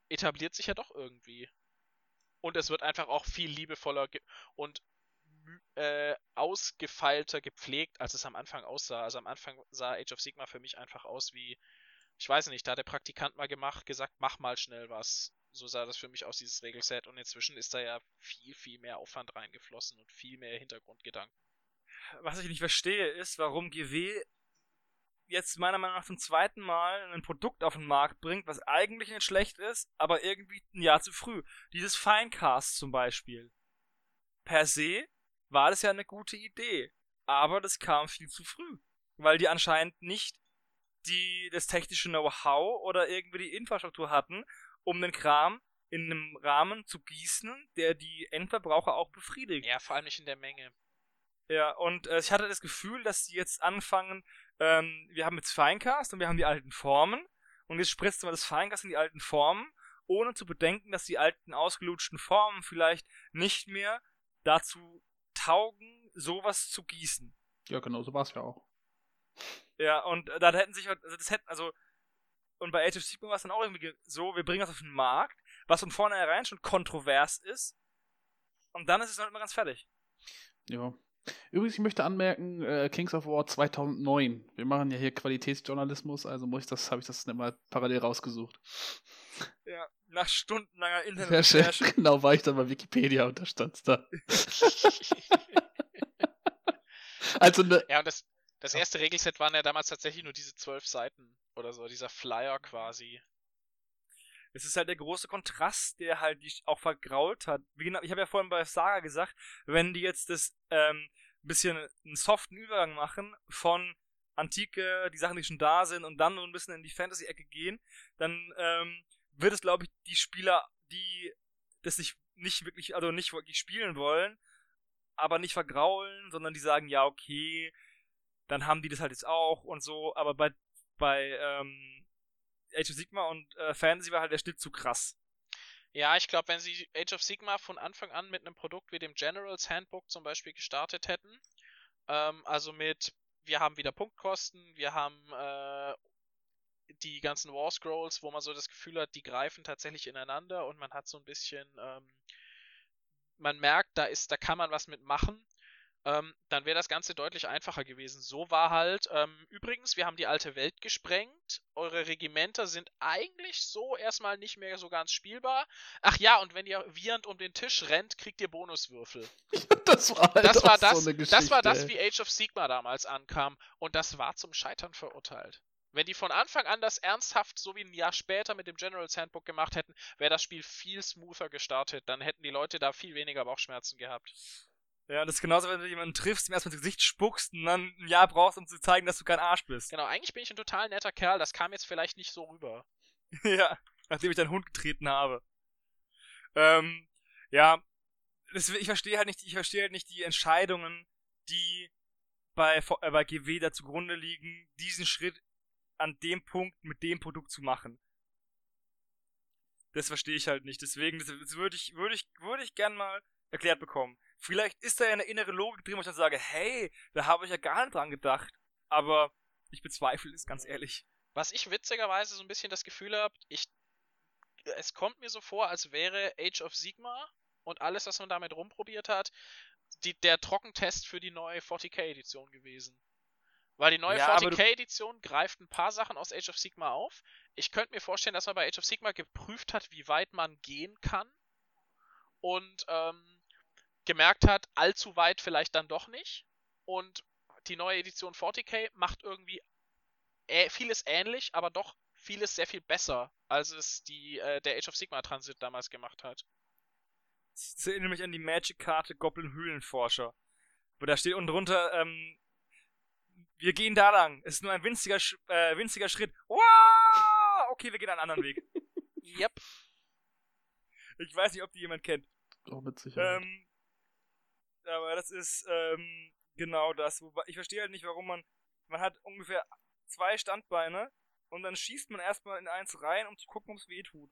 etabliert sich ja doch irgendwie. Und es wird einfach auch viel liebevoller und äh, ausgefeilter gepflegt, als es am Anfang aussah. Also am Anfang sah Age of Sigmar für mich einfach aus wie, ich weiß nicht, da hat der Praktikant mal gemacht, gesagt, mach mal schnell was. So sah das für mich aus, dieses Regelset. Und inzwischen ist da ja viel, viel mehr Aufwand reingeflossen und viel mehr Hintergrundgedanken. was ich nicht verstehe, ist, warum GW jetzt meiner Meinung nach zum zweiten Mal ein Produkt auf den Markt bringt, was eigentlich nicht schlecht ist, aber irgendwie ein Jahr zu früh. Dieses Finecast zum Beispiel. Per se war das ja eine gute Idee, aber das kam viel zu früh, weil die anscheinend nicht die, das technische Know-how oder irgendwie die Infrastruktur hatten, um den Kram in einem Rahmen zu gießen, der die Endverbraucher auch befriedigt. Ja, vor allem nicht in der Menge. Ja, und äh, ich hatte das Gefühl, dass die jetzt anfangen, ähm, wir haben jetzt Finecast und wir haben die alten Formen und jetzt spritzt man das Finecast in die alten Formen, ohne zu bedenken, dass die alten ausgelutschten Formen vielleicht nicht mehr dazu taugen, sowas zu gießen. Ja, genau, so war es ja auch. Ja, und äh, da hätten sich, also das hätten, also, und bei Age of Sigmar war es dann auch irgendwie ge- so, wir bringen das auf den Markt, was von vornherein schon kontrovers ist, und dann ist es noch nicht mal ganz fertig. Ja. Übrigens, ich möchte anmerken, äh, Kings of War 2009. Wir machen ja hier Qualitätsjournalismus, also muss ich das, habe ich das nicht mal parallel rausgesucht. Ja, nach stundenlanger Internetrecherche. schön. Genau, war ich dann bei Wikipedia und da stand's da. Also ne, Ja, und das, Das erste Regelset waren ja damals tatsächlich nur diese zwölf Seiten oder so, dieser Flyer quasi. Es ist halt der große Kontrast, der halt die auch vergrault hat. Wie genau, ich habe ja vorhin bei Saga gesagt, wenn die jetzt das ähm, bisschen einen soften Übergang machen von Antike, die Sachen, die schon da sind, und dann so ein bisschen in die Fantasy-Ecke gehen, dann ähm, wird es, glaube ich, die Spieler, die das nicht, nicht wirklich, also nicht wirklich spielen wollen, aber nicht vergraulen, sondern die sagen, ja, okay, dann haben die das halt jetzt auch und so, aber bei, bei ähm, Age of Sigma und äh, Fantasy war halt der Schnitt zu krass. Ja, ich glaube, wenn sie Age of Sigma von Anfang an mit einem Produkt wie dem Generals Handbook zum Beispiel gestartet hätten, ähm, also mit, wir haben wieder Punktkosten, wir haben äh, die ganzen War Scrolls, wo man so das Gefühl hat, die greifen tatsächlich ineinander und man hat so ein bisschen, ähm, man merkt, da ist, da kann man was mitmachen ähm, dann wäre das Ganze deutlich einfacher gewesen. So war halt, ähm, übrigens, wir haben die alte Welt gesprengt. Eure Regimenter sind eigentlich so erstmal nicht mehr so ganz spielbar. Ach ja, und wenn ihr wiehernd um den Tisch rennt, kriegt ihr Bonuswürfel. das war halt das, war das, so eine das war das, Geschichte, wie Age of Sigma damals ankam. Und das war zum Scheitern verurteilt. Wenn die von Anfang an das ernsthaft so wie ein Jahr später mit dem General's Handbook gemacht hätten, wäre das Spiel viel smoother gestartet. Dann hätten die Leute da viel weniger Bauchschmerzen gehabt. Ja, das ist genauso, wenn du jemanden triffst, ihm erstmal ins Gesicht spuckst und dann ein Jahr brauchst, um zu zeigen, dass du kein Arsch bist. Genau, eigentlich bin ich ein total netter Kerl, das kam jetzt vielleicht nicht so rüber. ja, nachdem ich deinen Hund getreten habe. Ähm, ja, das, ich verstehe halt nicht, ich verstehe halt nicht die Entscheidungen, die bei, äh, bei GW da zugrunde liegen, diesen Schritt an dem Punkt mit dem Produkt zu machen. Das verstehe ich halt nicht. Deswegen, würde ich, würde ich, würde ich gern mal erklärt bekommen. Vielleicht ist da ja eine innere Logik drin, wo ich dann sage, hey, da habe ich ja gar nicht dran gedacht. Aber ich bezweifle es ganz ehrlich. Was ich witzigerweise so ein bisschen das Gefühl habe, ich, es kommt mir so vor, als wäre Age of Sigma und alles, was man damit rumprobiert hat, die, der Trockentest für die neue 40k-Edition gewesen. Weil die neue ja, 40k-Edition greift ein paar Sachen aus Age of Sigma auf. Ich könnte mir vorstellen, dass man bei Age of Sigma geprüft hat, wie weit man gehen kann. Und ähm, gemerkt hat, allzu weit vielleicht dann doch nicht. Und die neue Edition 40k macht irgendwie äh, vieles ähnlich, aber doch vieles sehr viel besser, als es die, äh, der Age of Sigma Transit damals gemacht hat. Das erinnert mich an die Magic-Karte Goblin Höhlenforscher. Wo da steht unten drunter, ähm, wir gehen da lang. Es ist nur ein winziger, äh, winziger Schritt. Wow! Okay, wir gehen einen anderen Weg. yep. Ich weiß nicht, ob die jemand kennt. Oh, mit Sicherheit. Ähm, aber das ist ähm, genau das. Wobei ich verstehe halt nicht, warum man. Man hat ungefähr zwei Standbeine und dann schießt man erstmal in eins rein, um zu gucken, ob es weh tut.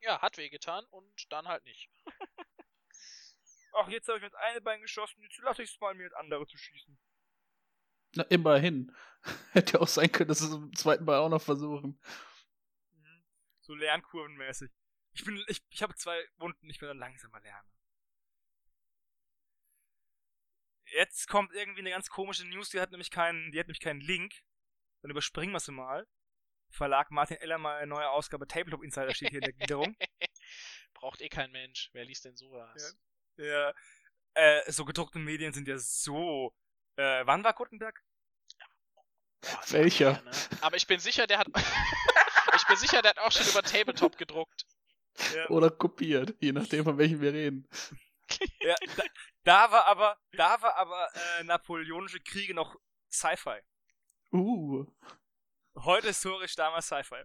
Ja, hat wehgetan und dann halt nicht. Ach, jetzt habe ich mit einem Bein geschossen, jetzt lasse ich es mal mir mit andere zu schießen. Na, immerhin. Hätte ja auch sein können, dass es im zweiten Bein auch noch versuchen. So lernkurvenmäßig. Ich bin, ich, ich habe zwei Wunden, ich bin dann langsamer lernen. Jetzt kommt irgendwie eine ganz komische News, die hat nämlich keinen, die hat nämlich keinen Link. Dann überspringen wir sie mal. Verlag Martin Eller mal eine neue Ausgabe Tabletop Insider steht hier in der Gliederung. Braucht eh kein Mensch. Wer liest denn sowas? Ja. ja. Äh, so gedruckte Medien sind ja so. Äh, wann war Gutenberg? Boah, Welcher? Ne? Aber ich bin sicher, der hat. ich bin sicher, der hat auch schon über Tabletop gedruckt. Ja. Oder kopiert, je nachdem, von welchem wir reden. Ja, da, da war aber, da war aber äh, napoleonische Kriege noch Sci-Fi. Uh. Heute historisch, damals Sci-Fi.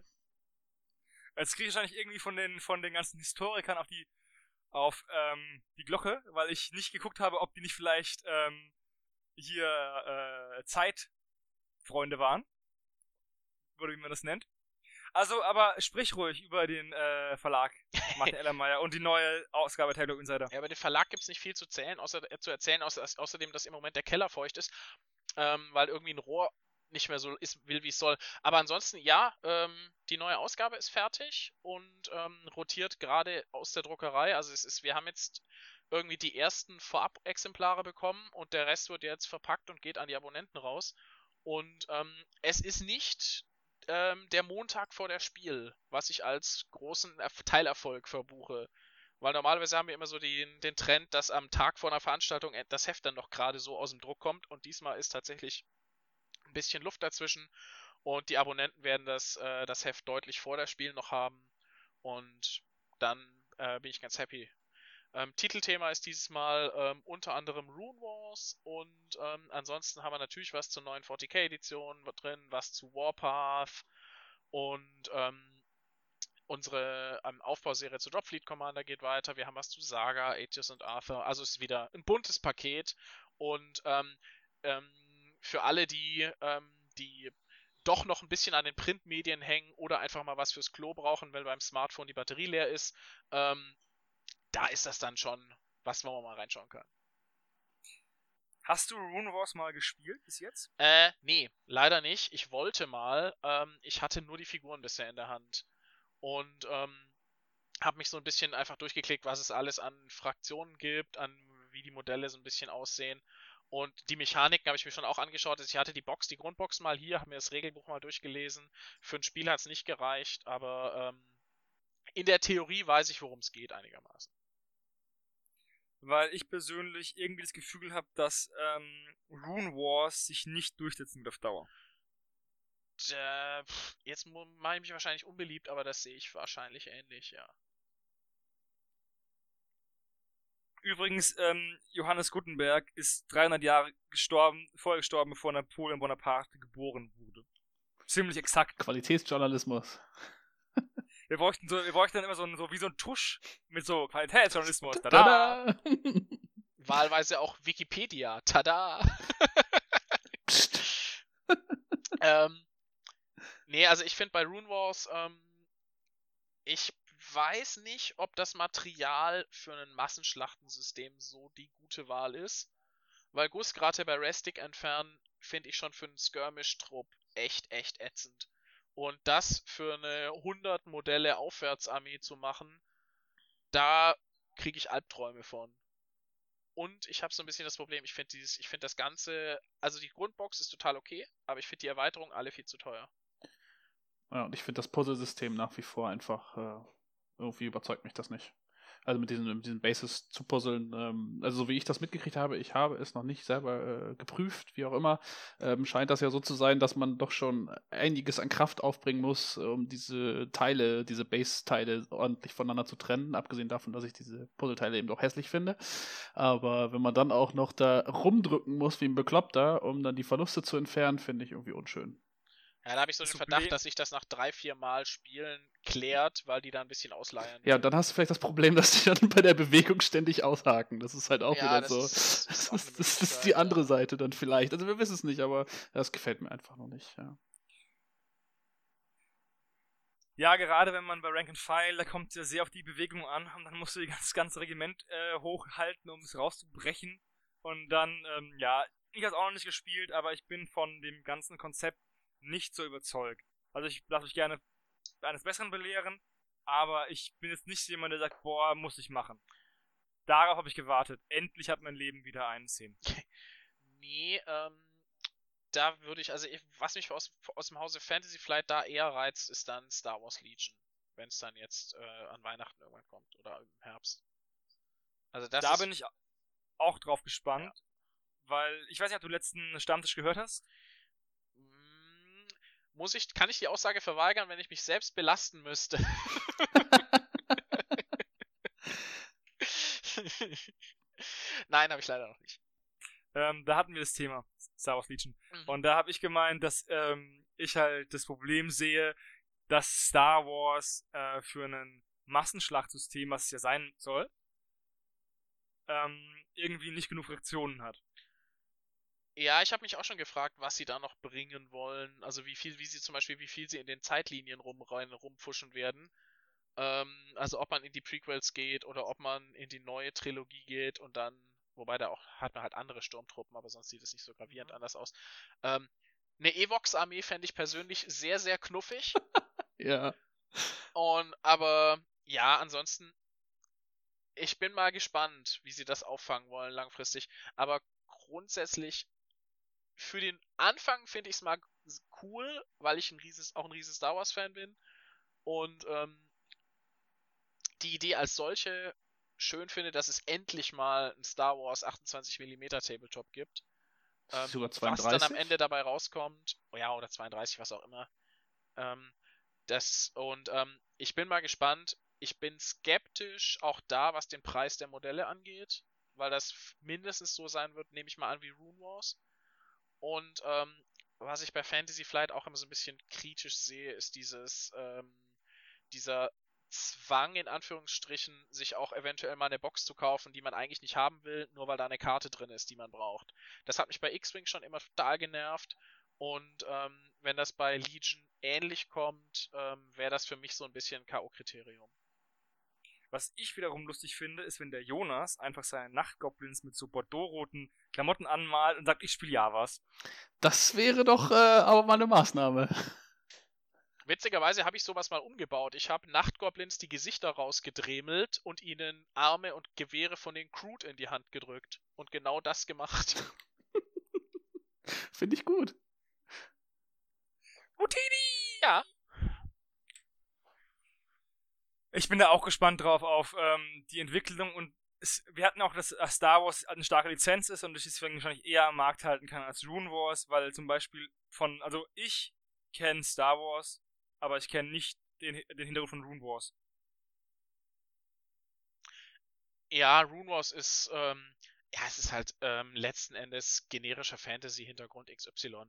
Jetzt kriege ich wahrscheinlich irgendwie von den, von den ganzen Historikern auf die, auf ähm, die Glocke, weil ich nicht geguckt habe, ob die nicht vielleicht ähm, hier äh, Zeitfreunde waren. Oder wie man das nennt. Also, aber sprich ruhig über den äh, Verlag, Martin Ellermeier, und die neue Ausgabe Tabletop Insider. Ja, über den Verlag gibt es nicht viel zu, zählen, außer, äh, zu erzählen, außer, außerdem, dass im Moment der Keller feucht ist, ähm, weil irgendwie ein Rohr nicht mehr so ist, will, wie es soll. Aber ansonsten, ja, ähm, die neue Ausgabe ist fertig und ähm, rotiert gerade aus der Druckerei. Also es ist, wir haben jetzt irgendwie die ersten Vorab-Exemplare bekommen und der Rest wird jetzt verpackt und geht an die Abonnenten raus. Und ähm, es ist nicht ähm, der Montag vor der Spiel, was ich als großen Teilerfolg verbuche. Weil normalerweise haben wir immer so den, den Trend, dass am Tag vor einer Veranstaltung das Heft dann noch gerade so aus dem Druck kommt. Und diesmal ist tatsächlich ein bisschen Luft dazwischen. Und die Abonnenten werden das, äh, das Heft deutlich vor das Spiel noch haben. Und dann äh, bin ich ganz happy. Ähm, Titelthema ist dieses Mal ähm, unter anderem Rune Wars und ähm, ansonsten haben wir natürlich was zur neuen 40k-Edition drin, was zu Warpath und ähm, unsere ähm, Aufbauserie zu Dropfleet Commander geht weiter. Wir haben was zu Saga, Aetius und Arthur. Also es ist wieder ein buntes Paket und ähm, für alle, die, die doch noch ein bisschen an den Printmedien hängen oder einfach mal was fürs Klo brauchen, weil beim Smartphone die Batterie leer ist, ähm, da ist das dann schon was, wo man mal reinschauen kann. Hast du Rune Wars mal gespielt bis jetzt? Äh, nee, leider nicht. Ich wollte mal. Ähm, ich hatte nur die Figuren bisher in der Hand. Und ähm, habe mich so ein bisschen einfach durchgeklickt, was es alles an Fraktionen gibt, an wie die Modelle so ein bisschen aussehen. Und die Mechaniken habe ich mir schon auch angeschaut. Ich hatte die Box, die Grundbox mal hier, habe mir das Regelbuch mal durchgelesen. Für ein Spiel hat es nicht gereicht, aber ähm, in der Theorie weiß ich, worum es geht einigermaßen. Weil ich persönlich irgendwie das Gefühl habe, dass ähm, Rune Wars sich nicht durchsetzen wird auf Dauer. Äh, jetzt mache ich mich wahrscheinlich unbeliebt, aber das sehe ich wahrscheinlich ähnlich, ja. Übrigens, ähm, Johannes Gutenberg ist 300 Jahre gestorben, vorher gestorben, bevor Napoleon Bonaparte geboren wurde. Ziemlich exakt. Qualitätsjournalismus. Wir bräuchten, so, wir bräuchten dann immer so, ein, so wie so ein Tusch mit so Qualitätsjournalismus. Tada! Tada! Wahlweise auch Wikipedia. Tada! ähm, nee, also ich finde bei Rune Wars, ähm, ich weiß nicht, ob das Material für ein Massenschlachtensystem so die gute Wahl ist. Weil Gus gerade bei Restic entfernen, finde ich schon für einen Skirmish-Trupp echt, echt ätzend. Und das für eine 100 Modelle Aufwärtsarmee zu machen, da kriege ich Albträume von. Und ich habe so ein bisschen das Problem, ich finde dieses, ich finde das Ganze, also die Grundbox ist total okay, aber ich finde die Erweiterung alle viel zu teuer. Ja, und ich finde das Puzzle-System nach wie vor einfach äh, irgendwie überzeugt mich das nicht. Also mit diesen, mit diesen Bases zu puzzeln. Ähm, also so wie ich das mitgekriegt habe, ich habe es noch nicht selber äh, geprüft, wie auch immer, ähm, scheint das ja so zu sein, dass man doch schon einiges an Kraft aufbringen muss, um diese Teile, diese Base-Teile ordentlich voneinander zu trennen, abgesehen davon, dass ich diese Puzzleteile eben doch hässlich finde. Aber wenn man dann auch noch da rumdrücken muss wie ein Bekloppter, um dann die Verluste zu entfernen, finde ich irgendwie unschön. Ja, da habe ich so den Verdacht, dass sich das nach drei, vier Mal Spielen klärt, weil die da ein bisschen ausleiern. Ja, dann hast du vielleicht das Problem, dass die dann bei der Bewegung ständig aushaken. Das ist halt auch ja, wieder das so. Ist, das, ist, das, das ist die andere Seite dann vielleicht. Also wir wissen es nicht, aber das gefällt mir einfach noch nicht, ja. Ja, gerade wenn man bei Rank and File, da kommt es ja sehr auf die Bewegung an und dann musst du das ganze Regiment äh, hochhalten, um es rauszubrechen. Und dann, ähm, ja, ich habe es auch noch nicht gespielt, aber ich bin von dem ganzen Konzept nicht so überzeugt. Also ich lasse mich gerne eines Besseren belehren, aber ich bin jetzt nicht jemand, der sagt, boah, muss ich machen. Darauf habe ich gewartet. Endlich hat mein Leben wieder einen Sinn. nee, ähm, da würde ich, also ich, was mich aus, aus dem Hause Fantasy Flight da eher reizt, ist dann Star Wars Legion. Wenn es dann jetzt äh, an Weihnachten irgendwann kommt oder im Herbst. Also das da bin ich auch drauf gespannt, ja. weil ich weiß nicht, ob du letzten Stammtisch gehört hast muss ich, kann ich die Aussage verweigern, wenn ich mich selbst belasten müsste? Nein, habe ich leider noch nicht. Ähm, da hatten wir das Thema Star Wars Legion. Mhm. Und da habe ich gemeint, dass ähm, ich halt das Problem sehe, dass Star Wars äh, für ein Massenschlachtsystem, was es ja sein soll, ähm, irgendwie nicht genug Fraktionen hat. Ja, ich habe mich auch schon gefragt, was sie da noch bringen wollen. Also wie viel, wie sie zum Beispiel, wie viel sie in den Zeitlinien rum, rein, rumfuschen werden. Ähm, also ob man in die Prequels geht oder ob man in die neue Trilogie geht und dann, wobei da auch hat man halt andere Sturmtruppen, aber sonst sieht es nicht so gravierend mhm. anders aus. Ähm, eine Evox-Armee fände ich persönlich sehr, sehr knuffig. ja. Und aber ja, ansonsten, ich bin mal gespannt, wie sie das auffangen wollen langfristig. Aber grundsätzlich für den Anfang finde ich es mal cool, weil ich ein rieses, auch ein riesen Star Wars Fan bin. Und ähm, die Idee als solche schön finde, dass es endlich mal ein Star Wars 28mm Tabletop gibt. Ähm, Sogar 32? Was dann am Ende dabei rauskommt, oh ja, oder 32, was auch immer. Ähm, das, und ähm, ich bin mal gespannt. Ich bin skeptisch auch da, was den Preis der Modelle angeht, weil das mindestens so sein wird, nehme ich mal an, wie Rune Wars. Und ähm, was ich bei Fantasy Flight auch immer so ein bisschen kritisch sehe, ist dieses, ähm, dieser Zwang, in Anführungsstrichen, sich auch eventuell mal eine Box zu kaufen, die man eigentlich nicht haben will, nur weil da eine Karte drin ist, die man braucht. Das hat mich bei X-Wing schon immer total genervt. Und ähm, wenn das bei Legion ähnlich kommt, ähm, wäre das für mich so ein bisschen K.O.-Kriterium. Was ich wiederum lustig finde, ist, wenn der Jonas einfach seine Nachtgoblins mit so bordeauxroten Klamotten anmalt und sagt, ich spiele Javas. Das wäre doch äh, aber mal eine Maßnahme. Witzigerweise habe ich sowas mal umgebaut. Ich habe Nachtgoblins die Gesichter rausgedremelt und ihnen Arme und Gewehre von den Crude in die Hand gedrückt. Und genau das gemacht. Finde ich gut. Houdini! Ja. Ich bin da auch gespannt drauf auf ähm, die Entwicklung und es, wir hatten auch, dass Star Wars eine starke Lizenz ist und ich deswegen wahrscheinlich eher am Markt halten kann als Rune Wars, weil zum Beispiel von, also ich kenne Star Wars, aber ich kenne nicht den, den Hintergrund von Rune Wars. Ja, Rune Wars ist, ähm, ja, es ist halt ähm, letzten Endes generischer Fantasy-Hintergrund XY.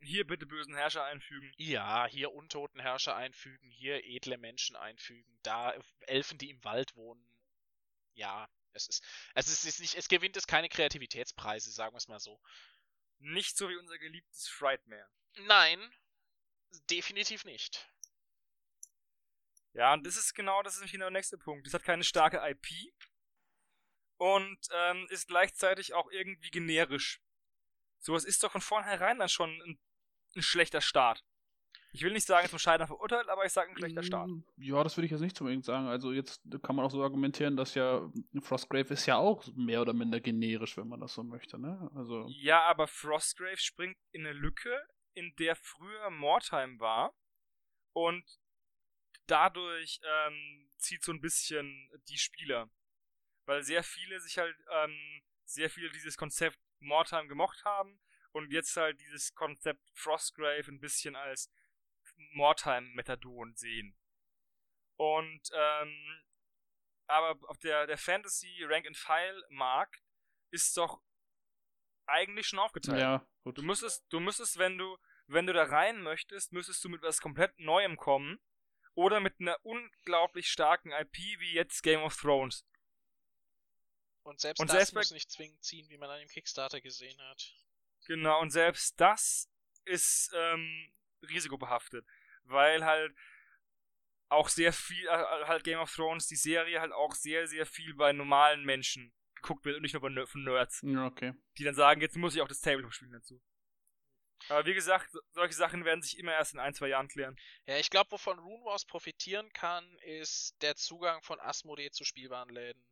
Hier bitte bösen Herrscher einfügen. Ja, hier untoten Herrscher einfügen, hier edle Menschen einfügen, da Elfen, die im Wald wohnen. Ja, es ist, es ist, es ist nicht, es gewinnt es keine Kreativitätspreise, sagen wir es mal so. Nicht so wie unser geliebtes Frightmare. Nein, definitiv nicht. Ja, und das ist genau, das ist nämlich genau der nächste Punkt. Es hat keine starke IP und ähm, ist gleichzeitig auch irgendwie generisch. Sowas ist doch von vornherein dann schon ein, ein schlechter Start. Ich will nicht sagen, zum Scheitern verurteilt, aber ich sage ein schlechter Start. Mm, ja, das würde ich jetzt nicht unbedingt sagen. Also jetzt kann man auch so argumentieren, dass ja Frostgrave ist ja auch mehr oder minder generisch, wenn man das so möchte, ne? Also ja, aber Frostgrave springt in eine Lücke, in der früher Mordheim war und dadurch ähm, zieht so ein bisschen die Spieler. Weil sehr viele sich halt, ähm, sehr viele dieses Konzept Mordheim gemocht haben und jetzt halt dieses Konzept Frostgrave ein bisschen als Mordheim-Methadon sehen. Und, ähm, aber auf der, der Fantasy Rank and File Markt ist doch eigentlich schon aufgeteilt. Ja, gut. Du müsstest, du müsstest, wenn du, wenn du da rein möchtest, müsstest du mit was komplett Neuem kommen. Oder mit einer unglaublich starken IP wie jetzt Game of Thrones. Und selbst und das selbst muss nicht zwingend ziehen, wie man an dem Kickstarter gesehen hat. Genau, und selbst das ist ähm, risikobehaftet. Weil halt auch sehr viel, äh, halt Game of Thrones, die Serie halt auch sehr, sehr viel bei normalen Menschen geguckt wird und nicht nur von, von Nerds. Ja, okay. Die dann sagen, jetzt muss ich auch das Tabletop spielen dazu. Aber wie gesagt, solche Sachen werden sich immer erst in ein, zwei Jahren klären. Ja, ich glaube, wovon Rune Wars profitieren kann, ist der Zugang von Asmodee zu spielbaren Läden.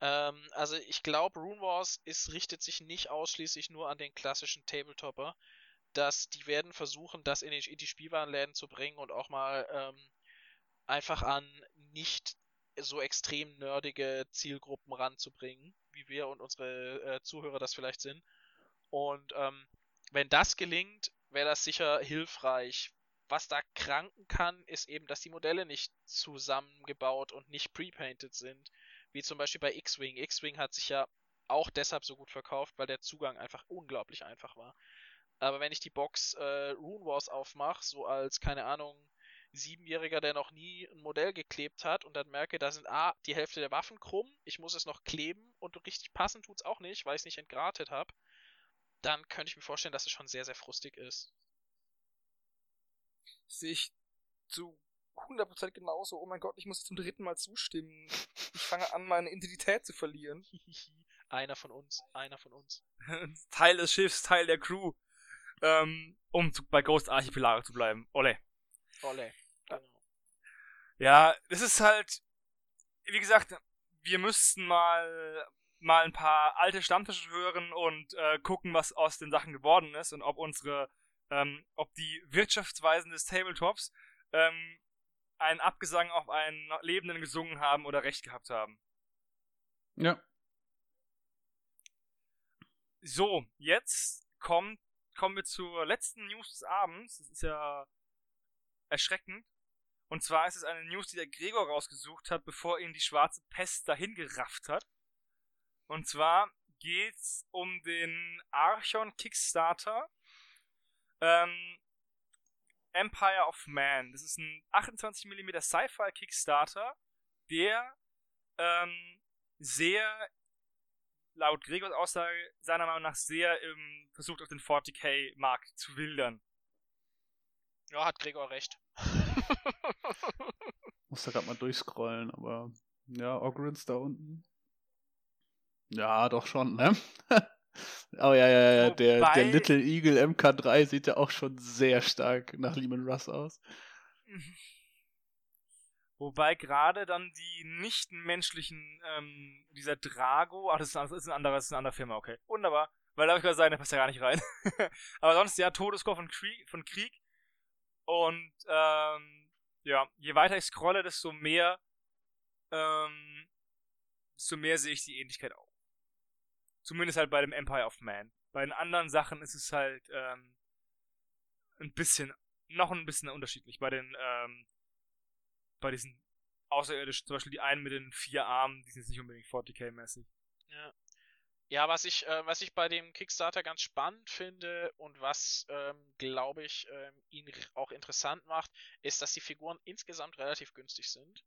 Ähm, also ich glaube, Rune Wars ist, richtet sich nicht ausschließlich nur an den klassischen Tabletopper. Dass die werden versuchen, das in die, in die Spielwarenläden zu bringen und auch mal ähm, einfach an nicht so extrem nerdige Zielgruppen ranzubringen, wie wir und unsere äh, Zuhörer das vielleicht sind. Und ähm, wenn das gelingt, wäre das sicher hilfreich. Was da kranken kann, ist eben, dass die Modelle nicht zusammengebaut und nicht prepainted sind wie zum Beispiel bei X-Wing. X-Wing hat sich ja auch deshalb so gut verkauft, weil der Zugang einfach unglaublich einfach war. Aber wenn ich die Box äh, Rune Wars aufmache, so als, keine Ahnung, Siebenjähriger, der noch nie ein Modell geklebt hat und dann merke, da sind A, die Hälfte der Waffen krumm, ich muss es noch kleben und richtig passen tut es auch nicht, weil ich es nicht entgratet habe, dann könnte ich mir vorstellen, dass es schon sehr, sehr frustig ist. Sehe ich zu 100% genauso. Oh mein Gott, ich muss zum dritten Mal zustimmen. Ich fange an, meine Identität zu verlieren. einer von uns, einer von uns. Teil des Schiffs, Teil der Crew. Ähm, um zu, bei Ghost Archipelage zu bleiben. Ole. Ole, genau. Ja, das ist halt, wie gesagt, wir müssten mal mal ein paar alte Stammtische hören und äh, gucken, was aus den Sachen geworden ist und ob unsere, ähm, ob die Wirtschaftsweisen des Tabletops ähm, einen Abgesang auf einen Lebenden gesungen haben oder recht gehabt haben. Ja. So, jetzt kommt, kommen wir zur letzten News des Abends. Das ist ja erschreckend. Und zwar ist es eine News, die der Gregor rausgesucht hat, bevor ihn die schwarze Pest dahin gerafft hat. Und zwar geht's um den Archon Kickstarter. Ähm, Empire of Man. Das ist ein 28mm Sci-Fi Kickstarter, der ähm, sehr, laut Gregors Aussage, seiner Meinung nach sehr ähm, versucht, auf den 40k-Markt zu wildern. Ja, hat Gregor recht. Muss da gerade mal durchscrollen, aber ja, Ogrins da unten. Ja, doch schon, ne? oh ja, ja, ja, der, Wobei- der Little Eagle MK3 sieht ja auch schon sehr stark nach Lehman Russ aus. Wobei gerade dann die nichtmenschlichen, ähm, dieser Drago, ach, das ist, ein- das ist ein anderer, das ist eine andere Firma, okay. Wunderbar. Weil da habe ich gerade sagen, der passt ja gar nicht rein. Aber sonst, ja, Todescore von Krieg, von Krieg. Und, ähm, ja, je weiter ich scrolle, desto mehr, ähm, desto mehr sehe ich die Ähnlichkeit auch. Zumindest halt bei dem Empire of Man. Bei den anderen Sachen ist es halt, ähm, ein bisschen, noch ein bisschen unterschiedlich. Bei den, ähm, bei diesen außerirdischen, zum Beispiel die einen mit den vier Armen, die sind jetzt nicht unbedingt 40k-mäßig. Ja, was ich, äh, was ich bei dem Kickstarter ganz spannend finde und was, ähm, glaube ich, ähm, ihn auch interessant macht, ist, dass die Figuren insgesamt relativ günstig sind.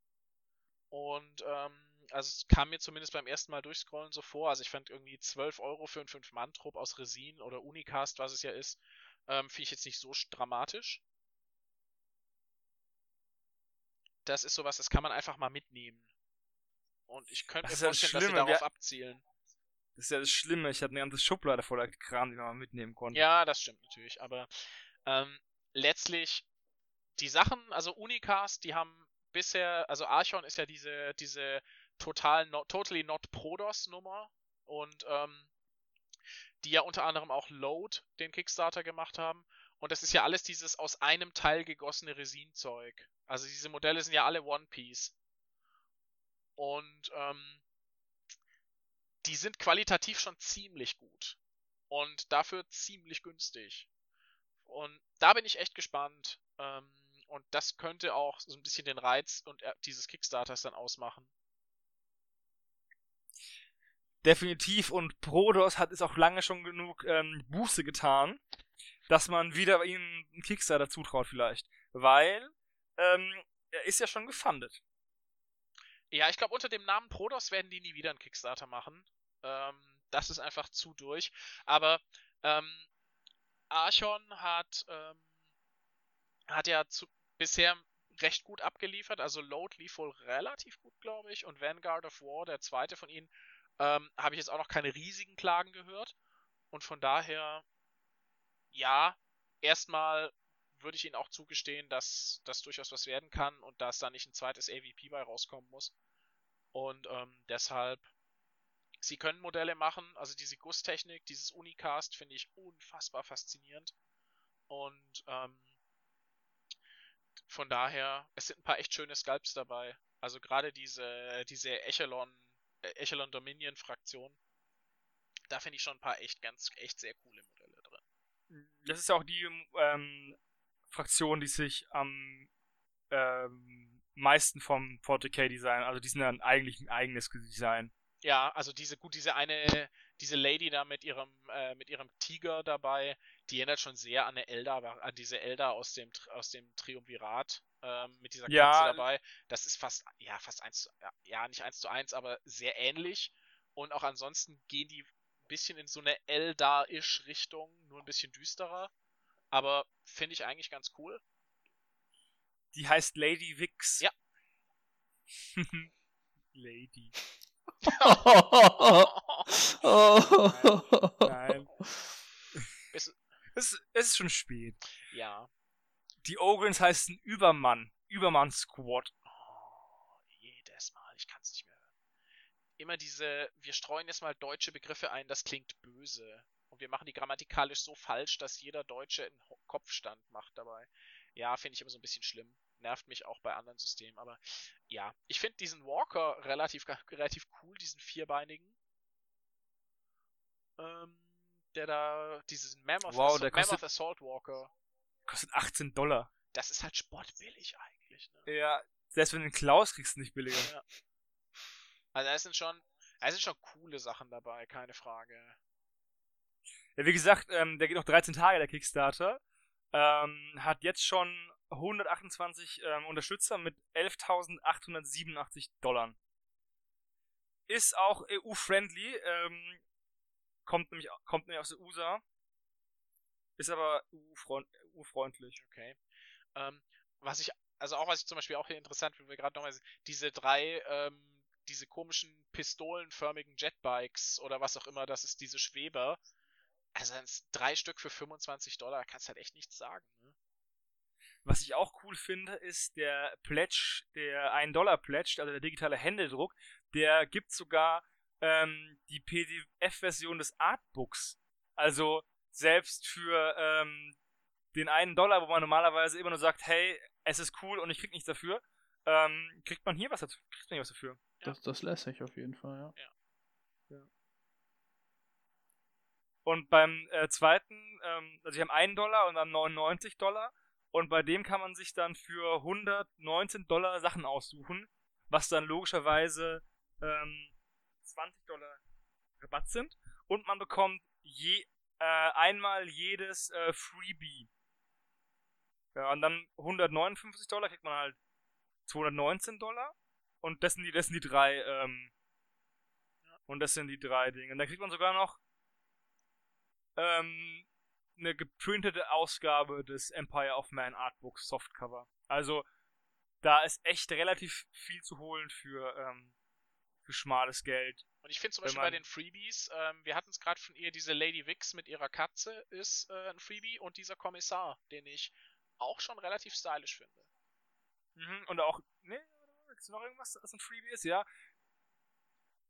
Und ähm, also es kam mir zumindest beim ersten Mal durchscrollen so vor. Also ich fand irgendwie 12 Euro für einen 5-Mann-Trupp aus Resin oder Unicast, was es ja ist, ähm, finde ich jetzt nicht so sch- dramatisch. Das ist sowas, das kann man einfach mal mitnehmen. Und ich könnte mir ja das vorstellen, dass sie darauf wir- abzielen. Das ist ja das Schlimme, ich hatte eine ganze Schublade voller Kram, die man mal mitnehmen konnte. Ja, das stimmt natürlich, aber ähm, letztlich die Sachen, also Unicast, die haben bisher, also Archon ist ja diese, diese total not, totally not Prodos Nummer und ähm, die ja unter anderem auch Load den Kickstarter gemacht haben und das ist ja alles dieses aus einem Teil gegossene Resinzeug. Also diese Modelle sind ja alle One Piece und ähm, die sind qualitativ schon ziemlich gut und dafür ziemlich günstig. Und da bin ich echt gespannt. Ähm, und das könnte auch so ein bisschen den Reiz und äh, dieses Kickstarters dann ausmachen. Definitiv und Prodos hat es auch lange schon genug ähm, Buße getan, dass man wieder ihm einen Kickstarter zutraut vielleicht. Weil ähm, er ist ja schon gefundet. Ja, ich glaube, unter dem Namen Prodos werden die nie wieder einen Kickstarter machen. Ähm, das ist einfach zu durch. Aber ähm, Archon hat, ähm, hat ja zu, bisher recht gut abgeliefert. Also Load lief wohl relativ gut, glaube ich. Und Vanguard of War, der zweite von ihnen, ähm, habe ich jetzt auch noch keine riesigen Klagen gehört. Und von daher, ja, erstmal würde ich ihnen auch zugestehen, dass das durchaus was werden kann und dass da nicht ein zweites AVP bei rauskommen muss. Und ähm, deshalb, sie können Modelle machen, also diese Gusstechnik, dieses Unicast finde ich unfassbar faszinierend. Und ähm, von daher, es sind ein paar echt schöne Sculpts dabei. Also gerade diese, diese Echelon, Echelon Dominion Fraktion, da finde ich schon ein paar echt ganz, echt sehr coole Modelle drin. Das ist ja auch die ähm, Fraktion, die sich am ähm, meisten vom 40k-Design, also die sind dann eigentlich ein eigenes Design. Ja, also diese, gut, diese eine, diese Lady da mit ihrem, äh, mit ihrem Tiger dabei, die erinnert schon sehr an eine Elda, an diese Elda aus dem, aus dem Triumvirat, ähm, mit dieser Katze Ja. dabei. Das ist fast, ja, fast eins, zu- ja, nicht eins zu eins, aber sehr ähnlich. Und auch ansonsten gehen die ein bisschen in so eine Elda-ish Richtung, nur ein bisschen düsterer. Aber finde ich eigentlich ganz cool. Die heißt Lady Vix. Ja. Lady. Oh. Nein. Ist- Es, es ist schon spät. ja. Die Ogrins heißen Übermann. Übermann Squad. Oh, jedes Mal, ich kann es nicht mehr hören. Immer diese, wir streuen jetzt mal deutsche Begriffe ein, das klingt böse. Und wir machen die grammatikalisch so falsch, dass jeder Deutsche einen Kopfstand macht dabei. Ja, finde ich immer so ein bisschen schlimm. Nervt mich auch bei anderen Systemen. Aber ja, ich finde diesen Walker relativ, relativ cool, diesen vierbeinigen. Ähm, der da, diesen Mammoth, Wow, Assault, Mammoth Assault Walker. Kostet 18 Dollar. Das ist halt sportbillig eigentlich. Ne? Ja, selbst wenn du den Klaus kriegst, nicht billiger. Ja. Also da sind schon, da sind schon coole Sachen dabei, keine Frage. Ja, wie gesagt, ähm, der geht noch 13 Tage, der Kickstarter. Ähm, hat jetzt schon 128 ähm, Unterstützer mit 11.887 Dollar. Ist auch EU-friendly, ähm, kommt, nämlich, kommt nämlich aus der USA. Ist aber EU-freundlich. Okay. Ähm, was ich, also auch was ich zum Beispiel auch hier interessant finde, wir gerade nochmal, diese drei, ähm, diese komischen pistolenförmigen Jetbikes oder was auch immer, das ist diese Schweber. Also drei Stück für 25 Dollar, kannst halt echt nichts sagen. Ne? Was ich auch cool finde, ist der Pledge, der 1-Dollar-Pledge, also der digitale Händedruck, der gibt sogar ähm, die PDF-Version des Artbooks. Also selbst für ähm, den einen Dollar, wo man normalerweise immer nur sagt, hey, es ist cool und ich krieg nichts dafür, ähm, kriegt man hier was dazu, kriegt man hier was dafür. Das, das lässig auf jeden Fall, ja. Und beim äh, zweiten, ähm, also die haben einen Dollar und dann 99 Dollar. Und bei dem kann man sich dann für 119 Dollar Sachen aussuchen, was dann logischerweise ähm, 20 Dollar Rabatt sind. Und man bekommt je äh, einmal jedes äh, Freebie. Ja, und dann 159 Dollar kriegt man halt 219 Dollar. Und das sind die, das sind die drei, ähm, und das sind die drei Dinge. Und dann kriegt man sogar noch ähm, eine geprintete Ausgabe des Empire of Man Artbooks Softcover. Also da ist echt relativ viel zu holen für, ähm, für schmales Geld. Und ich finde zum Beispiel bei den Freebies, ähm, wir hatten es gerade von ihr, diese Lady Wix mit ihrer Katze ist äh, ein Freebie und dieser Kommissar, den ich auch schon relativ stylisch finde. Mhm, und auch, ne, ist noch irgendwas, das ein Freebie ist? Ja.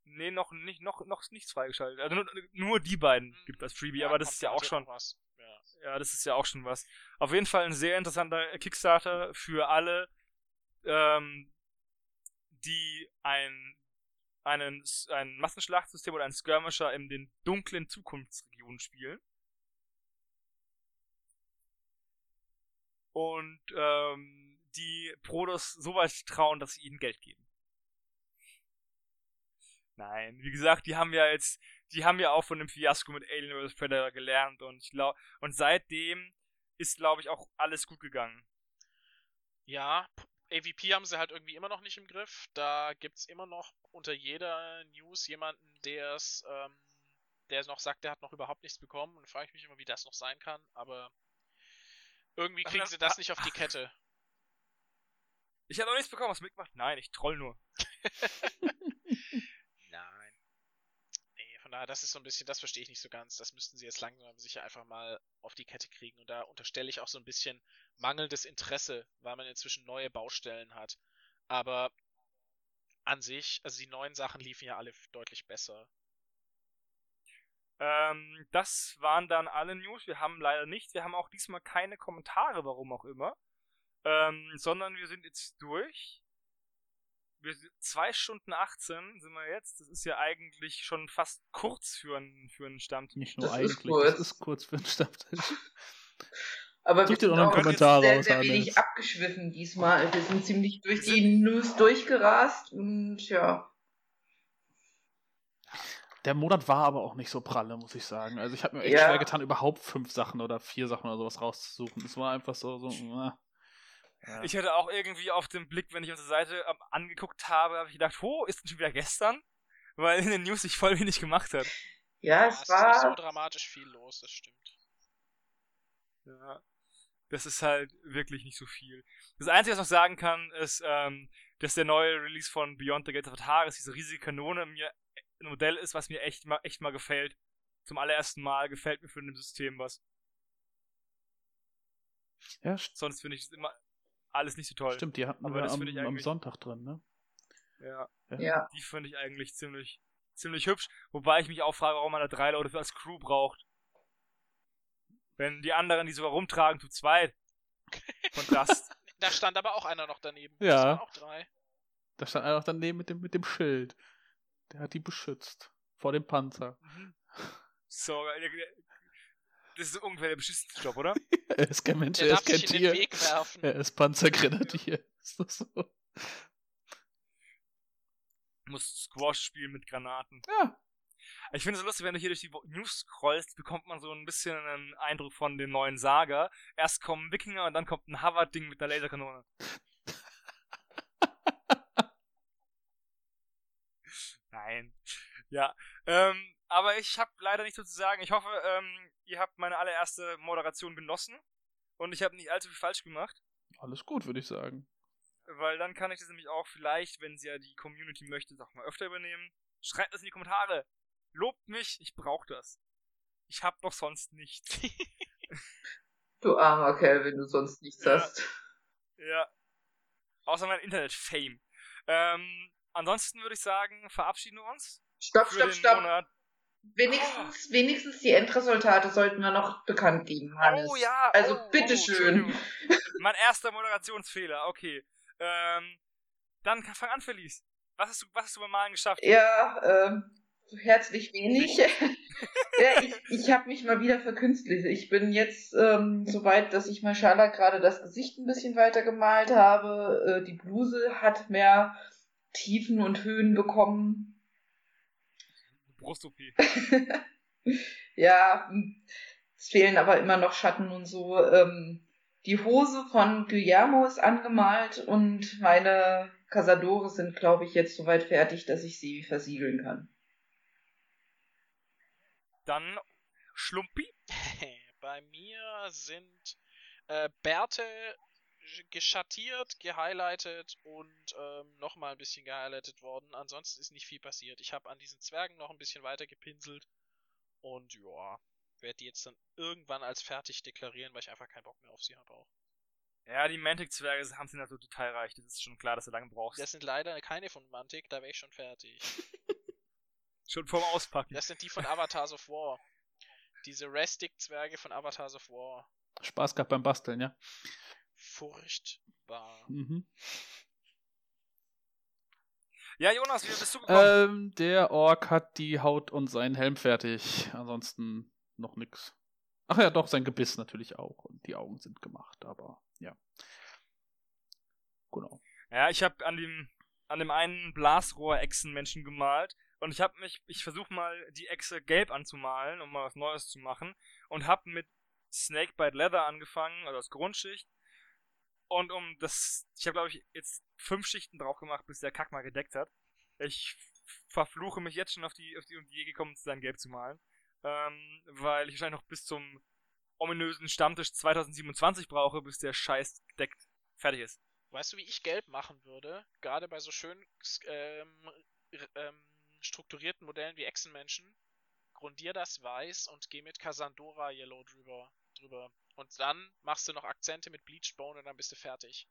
Nee, noch nicht, noch, noch nichts freigeschaltet. Also nur, nur die beiden Mhm. gibt das Freebie, aber das ist ja auch schon, was. Ja. das ist ja auch schon was. Auf jeden Fall ein sehr interessanter Kickstarter für alle, ähm, die ein, einen, ein Massenschlachtsystem oder ein Skirmisher in den dunklen Zukunftsregionen spielen. Und ähm, die Prodos so weit trauen, dass sie ihnen Geld geben. Nein, wie gesagt, die haben ja jetzt, die haben ja auch von dem Fiasko mit Alien vs. Predator gelernt und ich glaube, und seitdem ist, glaube ich, auch alles gut gegangen. Ja, AVP haben sie halt irgendwie immer noch nicht im Griff. Da gibt's immer noch unter jeder News jemanden, der es, ähm, der noch sagt, der hat noch überhaupt nichts bekommen. Und frage ich mich immer, wie das noch sein kann. Aber irgendwie kriegen sie das ah, nicht auf die Kette. Ich habe noch nichts bekommen, was mitgemacht? Nein, ich troll nur. Von daher, das ist so ein bisschen, das verstehe ich nicht so ganz. Das müssten sie jetzt langsam sicher einfach mal auf die Kette kriegen. Und da unterstelle ich auch so ein bisschen mangelndes Interesse, weil man inzwischen neue Baustellen hat. Aber an sich, also die neuen Sachen liefen ja alle deutlich besser. Ähm, das waren dann alle News. Wir haben leider nicht. Wir haben auch diesmal keine Kommentare, warum auch immer. Ähm, sondern wir sind jetzt durch. Wir sind 2 Stunden 18 sind wir jetzt. Das ist ja eigentlich schon fast kurz für einen, für einen Stammtisch. Nicht nur Das ist eigentlich, kurz. das ist kurz für den Stammtisch. Aber Such wir dir doch sind einen auch Kommentar sehr, raus, sehr wenig abgeschwiffen diesmal. Wir sind ziemlich durch die News durchgerast und ja. Der Monat war aber auch nicht so pralle, muss ich sagen. Also ich habe mir echt Ja. schwer getan, überhaupt fünf Sachen oder vier Sachen oder sowas rauszusuchen. Es war einfach so, so, äh. Ja. Ich hatte auch irgendwie auf den Blick, wenn ich unsere Seite ähm, angeguckt habe, habe ich gedacht, oh, ist das schon wieder gestern? Weil in den News sich voll wenig gemacht hat. Ja, Ja, es es ist so war. dramatisch viel los, das stimmt. Ja. Das ist halt wirklich nicht so viel. Das Einzige, was ich noch sagen kann, ist, ähm, dass der neue Release von Beyond the Gates of Ataris, diese riesige Kanone, mir ein Modell ist, was mir echt mal, echt mal gefällt. Zum allerersten Mal gefällt mir für ein System was. ja, st- Sonst finde ich es immer alles nicht so toll. stimmt, die hatten Aber wir das am, am Sonntag drin, ne? Ja, Ja. die finde ich eigentlich ziemlich, ziemlich hübsch. Wobei ich mich auch frage, warum man da drei Leute für als Crew braucht. Wenn die anderen die sogar rumtragen zu zweit. Kontrast. da stand aber auch einer noch daneben. Ja. Das waren auch drei. Da stand einer noch daneben mit dem, mit dem Schild. Der hat die beschützt. Vor dem Panzer. So, äh, das ist ungefähr der beschissenste Job, oder? er ist kein Mensch, Der er ist kein Tier. den. Er ist Panzergrenadier. Ist das so? Du musst Squash spielen mit Granaten. Ja. Ich finde es so lustig, wenn du hier durch die News scrollst, bekommt man so ein bisschen einen Eindruck von dem neuen Saga. Erst kommen Wikinger und dann kommt ein Harvard-Ding mit einer Laserkanone. Nein. Ja. Ähm, aber ich habe leider nichts so zu sagen. Ich hoffe, ähm, ihr habt meine allererste Moderation genossen. Und ich habe nicht allzu viel falsch gemacht. Alles gut, würde ich sagen. Weil dann kann ich das nämlich auch vielleicht, wenn sie ja die Community möchte, auch mal öfter übernehmen. Schreibt das in die Kommentare. Lobt mich, ich brauche das. Ich hab doch sonst nichts. Du armer Kerl, wenn du sonst nichts Ja. hast. ja. Außer mein Internet-Fame. Ähm, ansonsten würde ich sagen, verabschieden wir uns. Stopp, stopp, stopp. Monat. Wenigstens, wenigstens die Endresultate sollten wir noch bekannt geben, Hannes. Oh ja. Also oh, bitteschön. Entschuldigung. mein erster Moderationsfehler, okay. Ähm, dann fang an, Felice. Was hast du, was hast du beim Malen geschafft? Ja, ähm, herzlich wenig. ja, ich, ich habe mich mal wieder verkünstelt. Ich bin jetzt ähm, so weit, dass ich Mashallah gerade das Gesicht ein bisschen weiter gemalt habe. Äh, die Bluse hat mehr Tiefen und Höhen bekommen. Brust-OP. ja, hm, es fehlen aber immer noch Schatten und so. Ähm, die Hose von Guillermo ist angemalt und meine Casadores sind, glaube ich, jetzt soweit fertig, dass ich sie versiegeln kann. Dann Schlumpi. Bei mir sind äh, Bärte geschattiert, gehighlightet und ähm, nochmal ein bisschen gehighlightet worden. Ansonsten ist nicht viel passiert. Ich habe an diesen Zwergen noch ein bisschen weiter gepinselt und ja, werde die jetzt dann irgendwann als fertig deklarieren, weil ich einfach keinen Bock mehr auf sie habe auch. Ja, die Mantic-Zwerge haben sind halt so detailreich. Das ist schon klar, dass du lange brauchst. Das sind leider keine von Mantic, da wäre ich schon fertig. Schon vorm Auspacken. Das sind die von Avatars of War. Diese Restic-Zwerge von Avatars of War. Spaß gehabt beim Basteln, ja. Furchtbar. Mhm. Ja, Jonas, wie bist du gekommen? Ähm, der Ork hat die Haut und seinen Helm fertig. Ansonsten noch nix. Ach ja, doch, sein Gebiss natürlich auch. Und die Augen sind gemacht, aber ja. Genau. Ja, ich habe an dem an dem einen Blasrohr-Echsenmenschen gemalt und ich habe mich, ich versuche mal die Echse gelb anzumalen, um mal was Neues zu machen und habe mit Snakebite Leather angefangen, also als Grundschicht und um das, ich habe glaube ich jetzt fünf Schichten drauf gemacht, bis der Kack mal gedeckt hat. Ich verfluche mich jetzt schon auf die auf die, um die Idee gekommen sein, gelb zu malen, ähm, weil ich wahrscheinlich noch bis zum ominösen Stammtisch 2027 brauche, bis der Scheiß gedeckt fertig ist. Weißt du, wie ich gelb machen würde? Gerade bei so schön ähm, ähm, strukturierten Modellen wie Echsenmenschen. Grundier das weiß und geh mit Cassandora Yellow drüber, drüber. Und dann machst du noch Akzente mit Bleached Bone und dann bist du fertig.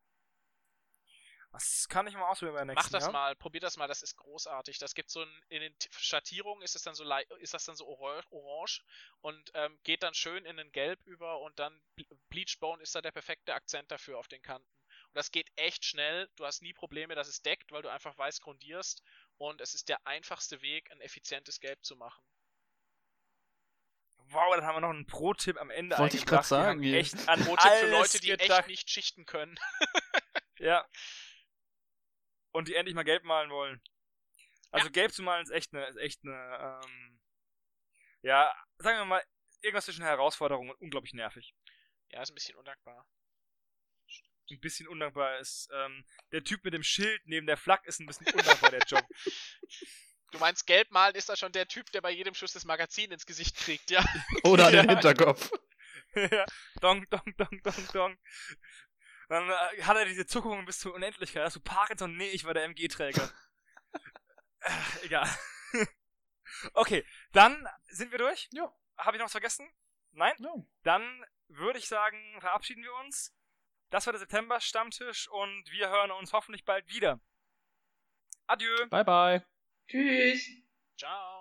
Das kann ich mal ausprobieren bei nächsten. Mach das ja? mal, probier das mal, das ist großartig. Das gibt so ein, in den Schattierungen ist es dann so ist das dann so orange und ähm, geht dann schön in den Gelb über und dann Bleached Bone ist da der perfekte Akzent dafür auf den Kanten. Und das geht echt schnell. Du hast nie Probleme, dass es deckt, weil du einfach weiß grundierst. Und es ist der einfachste Weg, ein effizientes Gelb zu machen. Wow, dann haben wir noch einen Pro-Tipp am Ende Wollte ich. Wir sagen. Echt an Pro-Tipp für Leute, die gedacht. echt nicht schichten können. Ja. Und die endlich mal gelb malen wollen. Also gelb zu malen ist echt eine, ist echt eine, ähm, ja, sagen wir mal, irgendwas zwischen Herausforderung und unglaublich nervig. Ja, ist ein bisschen undankbar. Ein bisschen undankbar ist, ähm, der Typ mit dem Schild neben der Flak ist ein bisschen undankbar, der Job. Du meinst, gelb malen ist da schon der Typ, der bei jedem Schuss das Magazin ins Gesicht kriegt, ja? Oder den Ja. Hinterkopf. ja, dong, dong, dong, dong, dong. Dann äh, hat er diese Zuckungen bis zur Unendlichkeit. Hast du Parkinson? Nee, ich war der MG-Träger. äh, egal. okay, dann sind wir durch. Ja. Habe ich noch was vergessen? Nein? Ja. Dann würde ich sagen, verabschieden wir uns. Das war der September-Stammtisch und wir hören uns hoffentlich bald wieder. Adieu. Bye, bye. Tschüss. Ciao.